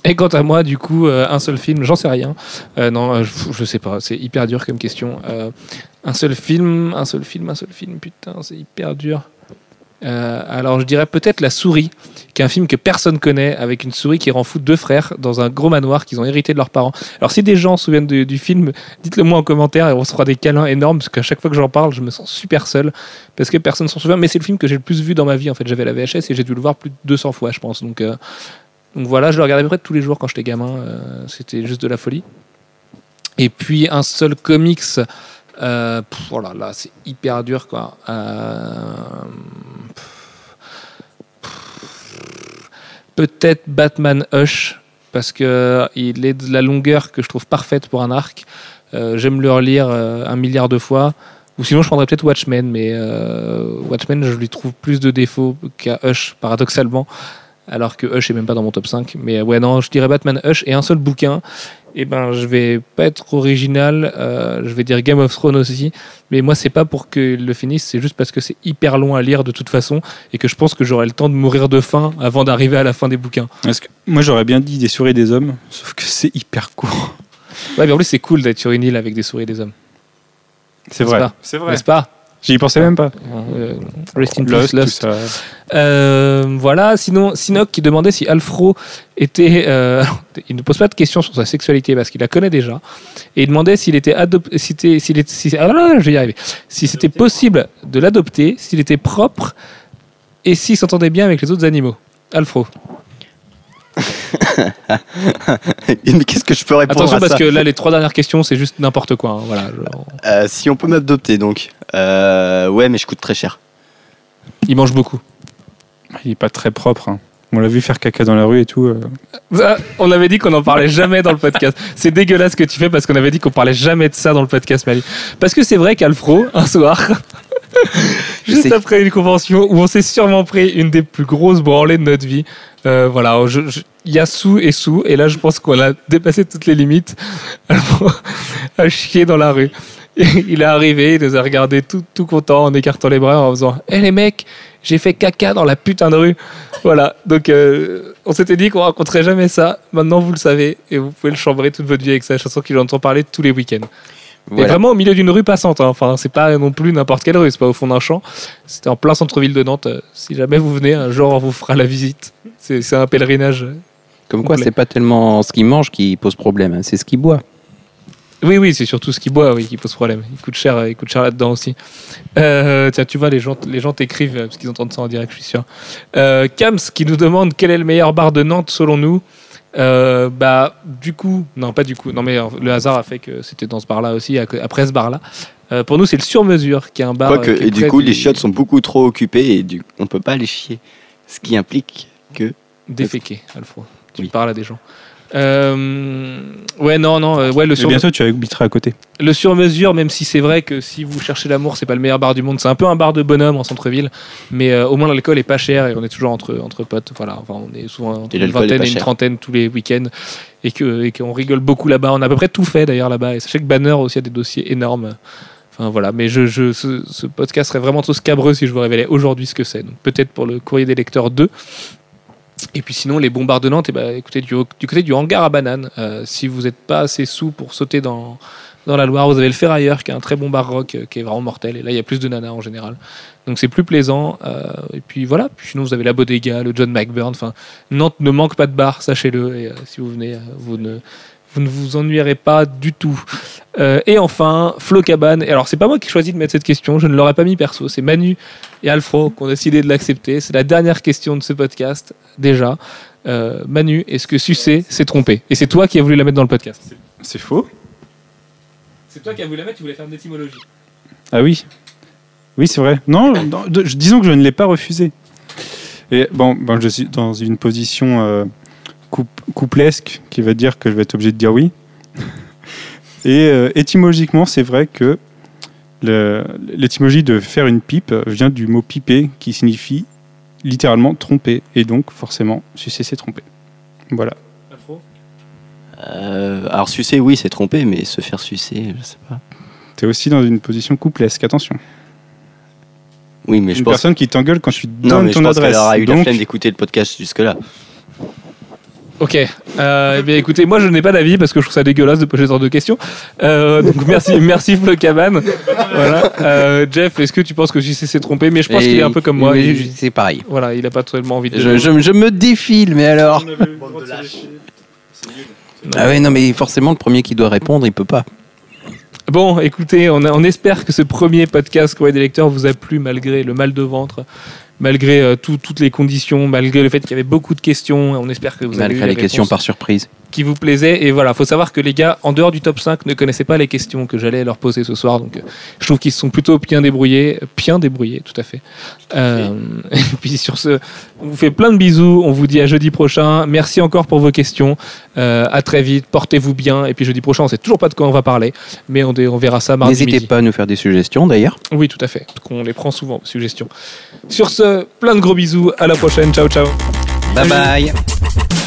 A: Et quant à moi, du coup, un seul film, j'en sais rien. Non, je, je sais pas, c'est hyper dur comme question. Un seul film, un seul film, un seul film, putain, c'est hyper dur. Euh, alors je dirais peut-être La Souris, qui est un film que personne connaît, avec une souris qui rend fou deux frères dans un gros manoir qu'ils ont hérité de leurs parents. Alors si des gens se souviennent du, film, dites-le moi en commentaire et on se fera des câlins énormes, parce qu'à chaque fois que j'en parle, je me sens super seul, parce que personne s'en souvient, mais c'est le film que j'ai le plus vu dans ma vie, en fait. J'avais la VHS et j'ai dû le voir plus de 200 fois, je pense. Donc, euh, donc voilà, je le regardais à peu près tous les jours quand j'étais gamin, euh, c'était juste de la folie. Et puis un seul comics, euh, oh là c'est hyper dur quoi. Euh, Peut-être Batman Hush, parce que il est de la longueur que je trouve parfaite pour un arc. Euh, J'aime le relire euh, un milliard de fois. Ou sinon, je prendrais peut-être Watchmen, mais euh, Watchmen, je lui trouve plus de défauts qu'à Hush, paradoxalement alors que Hush est même pas dans mon top 5. Mais euh, ouais, non, je dirais Batman Hush et un seul bouquin. Et ben, je vais pas être original, euh, je vais dire Game of Thrones aussi. Mais moi, c'est pas pour qu'il le finisse, c'est juste parce que c'est hyper long à lire de toute façon et que je pense que j'aurai le temps de mourir de faim avant d'arriver à la fin des bouquins.
D: Parce que moi, j'aurais bien dit des souris et des hommes, sauf que c'est hyper court.
A: Ouais, mais en plus, c'est cool d'être sur une île avec des souris et des hommes.
D: C'est vrai. C'est vrai.
A: N'est-ce pas?
D: J'y pensais même pas.
A: Euh, Rest in
D: Lost,
A: Lost. Euh, voilà, sinon, Sinoc qui demandait si Alfro était. euh, il ne pose pas de questions sur sa sexualité parce qu'il la connaît déjà. Et il demandait s'il était adopté. Si est- si- ah là là, je vais y arriver. Si c'était possible de l'adopter, s'il était propre et s'il s'entendait bien avec les autres animaux. Alfro.
C: Mais qu'est-ce que je peux répondre
A: Attention
C: à
A: parce
C: ça
A: que là, les trois dernières questions, c'est juste n'importe quoi. hein, Voilà,
C: Euh, Si on peut m'adopter, donc. Euh, ouais, mais je coûte très cher.
A: Il mange beaucoup.
D: Il est pas très propre. hein. On l'a vu faire caca dans la rue et tout. euh.
A: On avait dit qu'on n'en parlait jamais dans le podcast. C'est dégueulasse ce que tu fais parce qu'on avait dit qu'on parlait jamais de ça dans le podcast, Mali. Parce que c'est vrai qu'Alfro, un soir, juste après une convention où on s'est sûrement pris une des plus grosses branlées de notre vie, euh, voilà, je- il y a sous et sous, et là je pense qu'on a dépassé toutes les limites a chié dans la rue. il est arrivé, il nous a regardé tout, tout content en écartant les bras en faisant Hé les mecs, j'ai fait caca dans la putain de rue. Voilà, donc euh, on s'était dit qu'on raconterait jamais ça. Maintenant vous le savez et vous pouvez le chambrer toute votre vie avec sa chanson qu'il entend parler tous les week-ends. Et
B: Voilà.
A: vraiment au milieu d'une rue passante. hein. Enfin, c'est pas non plus n'importe quelle rue, c'est pas au fond d'un champ. C'était en plein centre-ville de Nantes. Euh, Si jamais vous venez, un jour on vous fera la visite. C'est un pèlerinage.
B: Comme quoi, c'est pas tellement ce qu'il mange qui pose problème, hein, c'est ce qu'il boit.
A: Oui, oui, c'est surtout ce qu'il boit oui, qui pose problème. Il coûte cher, il coûte cher là-dedans aussi. Euh, tiens, tu vois, les gens, les gens t'écrivent euh, parce qu'ils entendent ça en direct, je suis sûr. Euh, Kams qui nous demande quel est le meilleur bar de Nantes selon nous? Euh, bah, du coup, non, pas du coup. Non, mais euh, le hasard a fait que c'était dans ce bar-là aussi, après ce bar-là. Euh, pour nous, c'est le Sur-Mesure qui est un bar.
C: Quoique,
A: qui est
C: et du coup, les chiottes sont beaucoup trop occupées et du... on peut pas les chier. Ce qui implique que.
A: déféqué, Alfred. Tu
C: Oui.
A: parles à des gens. Euh, ouais, non, non, euh, ouais, le
D: Et
A: sur
D: bientôt, tu habiteras à côté.
A: Le sur-mesure, même si c'est vrai que si vous cherchez l'amour, c'est pas le meilleur bar du monde. C'est un peu un bar de bonhomme en centre-ville, mais euh, au moins l'alcool est pas cher et on est toujours entre, entre potes. Voilà, enfin, on est souvent entre
C: Et
A: une vingtaine et une
C: cher.
A: trentaine tous les week-ends et que et qu'on rigole beaucoup là-bas. On a à peu près tout fait d'ailleurs là-bas. Et sachez que Banner aussi a des dossiers énormes. Enfin voilà, mais je, je, ce, ce podcast serait vraiment trop scabreux si je vous révélais aujourd'hui ce que c'est. Donc peut-être pour le courrier des lecteurs 2. Et puis sinon, les bombes de Nantes, eh ben, écoutez, du, côté du hangar à bananes, euh, si vous n'êtes pas assez sous pour sauter dans, dans la Loire, vous avez le Ferrailleur qui est un très bon bar rock euh, qui est vraiment mortel. Et là, il y a plus de nanas en général. Donc c'est plus plaisant. euh, et puis voilà, puis sinon vous avez la Bodega, le John McBurn. Enfin, Nantes ne manque pas de bar, sachez-le. Et si vous venez, vous ne, vous ne vous ennuierez pas du tout. Euh, et enfin, Flo Cabane. Alors, c'est pas moi qui ai choisi de mettre cette question, je ne l'aurais pas mis perso. C'est Manu et Alfro qui ont décidé de l'accepter. C'est la dernière question de ce podcast, déjà. Euh, Manu, est-ce que Sucé s'est trompé? Et c'est toi qui as voulu la mettre dans le podcast.
D: C'est faux
A: C'est toi qui as voulu la mettre, tu voulais faire une étymologie.
D: Ah oui. Oui, c'est vrai. Non, disons que je ne l'ai pas refusé. Et bon, bon, je suis dans une position euh, couplesque qui va dire que je vais être obligé de dire oui. Et euh, étymologiquement, c'est vrai que l'étymologie de faire une pipe vient du mot piper qui signifie littéralement tromper. Et donc, forcément, sucer, c'est tromper. Voilà.
C: Euh, alors, sucer, oui, c'est trompé, mais se faire sucer, je sais pas.
D: Tu es aussi dans une position couplesque, attention.
C: Oui, mais je
D: une
C: pense.
D: personne qui t'engueule quand tu
C: Non,
D: donnes
C: mais je
D: ton
C: pense qu'elle
D: adresse.
C: aura eu la
D: Donc,
C: flemme d'écouter le podcast jusque-là.
A: Ok. Euh, eh bien, écoutez, moi, je n'ai pas d'avis parce que je trouve ça dégueulasse de poser ce genre de questions. Euh, donc, merci, merci Flo Cabane. Voilà. Euh, Jeff, est-ce que tu penses que Sucé s'est trompé? Mais je pense
B: Et-
A: qu'il est un peu comme moi. Il-
B: C'est pareil.
A: Voilà, il a pas tellement envie de.
B: Je, je- je me défile, mais alors Ah ouais, non, mais forcément, le premier qui doit répondre, il peut pas.
A: Bon, écoutez, on, a- on espère que ce premier podcast Courrier des lecteurs vous a plu malgré le mal de ventre, malgré euh, tout- toutes les conditions, malgré le fait qu'il y avait beaucoup de questions. On espère que vous avez
B: Malgré les questions par surprise.
A: Qui vous plaisaient. Et voilà, faut savoir que les gars, en dehors du top 5, ne connaissaient pas les questions que j'allais leur poser ce soir. Donc, je trouve qu'ils se sont plutôt bien débrouillés, bien débrouillés, tout à fait. Euh, et puis sur ce, on vous fait plein de bisous. On vous dit à jeudi prochain. Merci encore pour vos questions. Euh, à très vite. Portez-vous bien. Et puis jeudi prochain, on sait toujours pas de quoi on va parler, mais on, verra ça mardi
B: N'hésitez pas à nous faire des suggestions d'ailleurs.
A: Oui, tout à fait. On les prend souvent, suggestions. Sur ce, plein de gros bisous. À la prochaine. Ciao, ciao.
B: Bye bye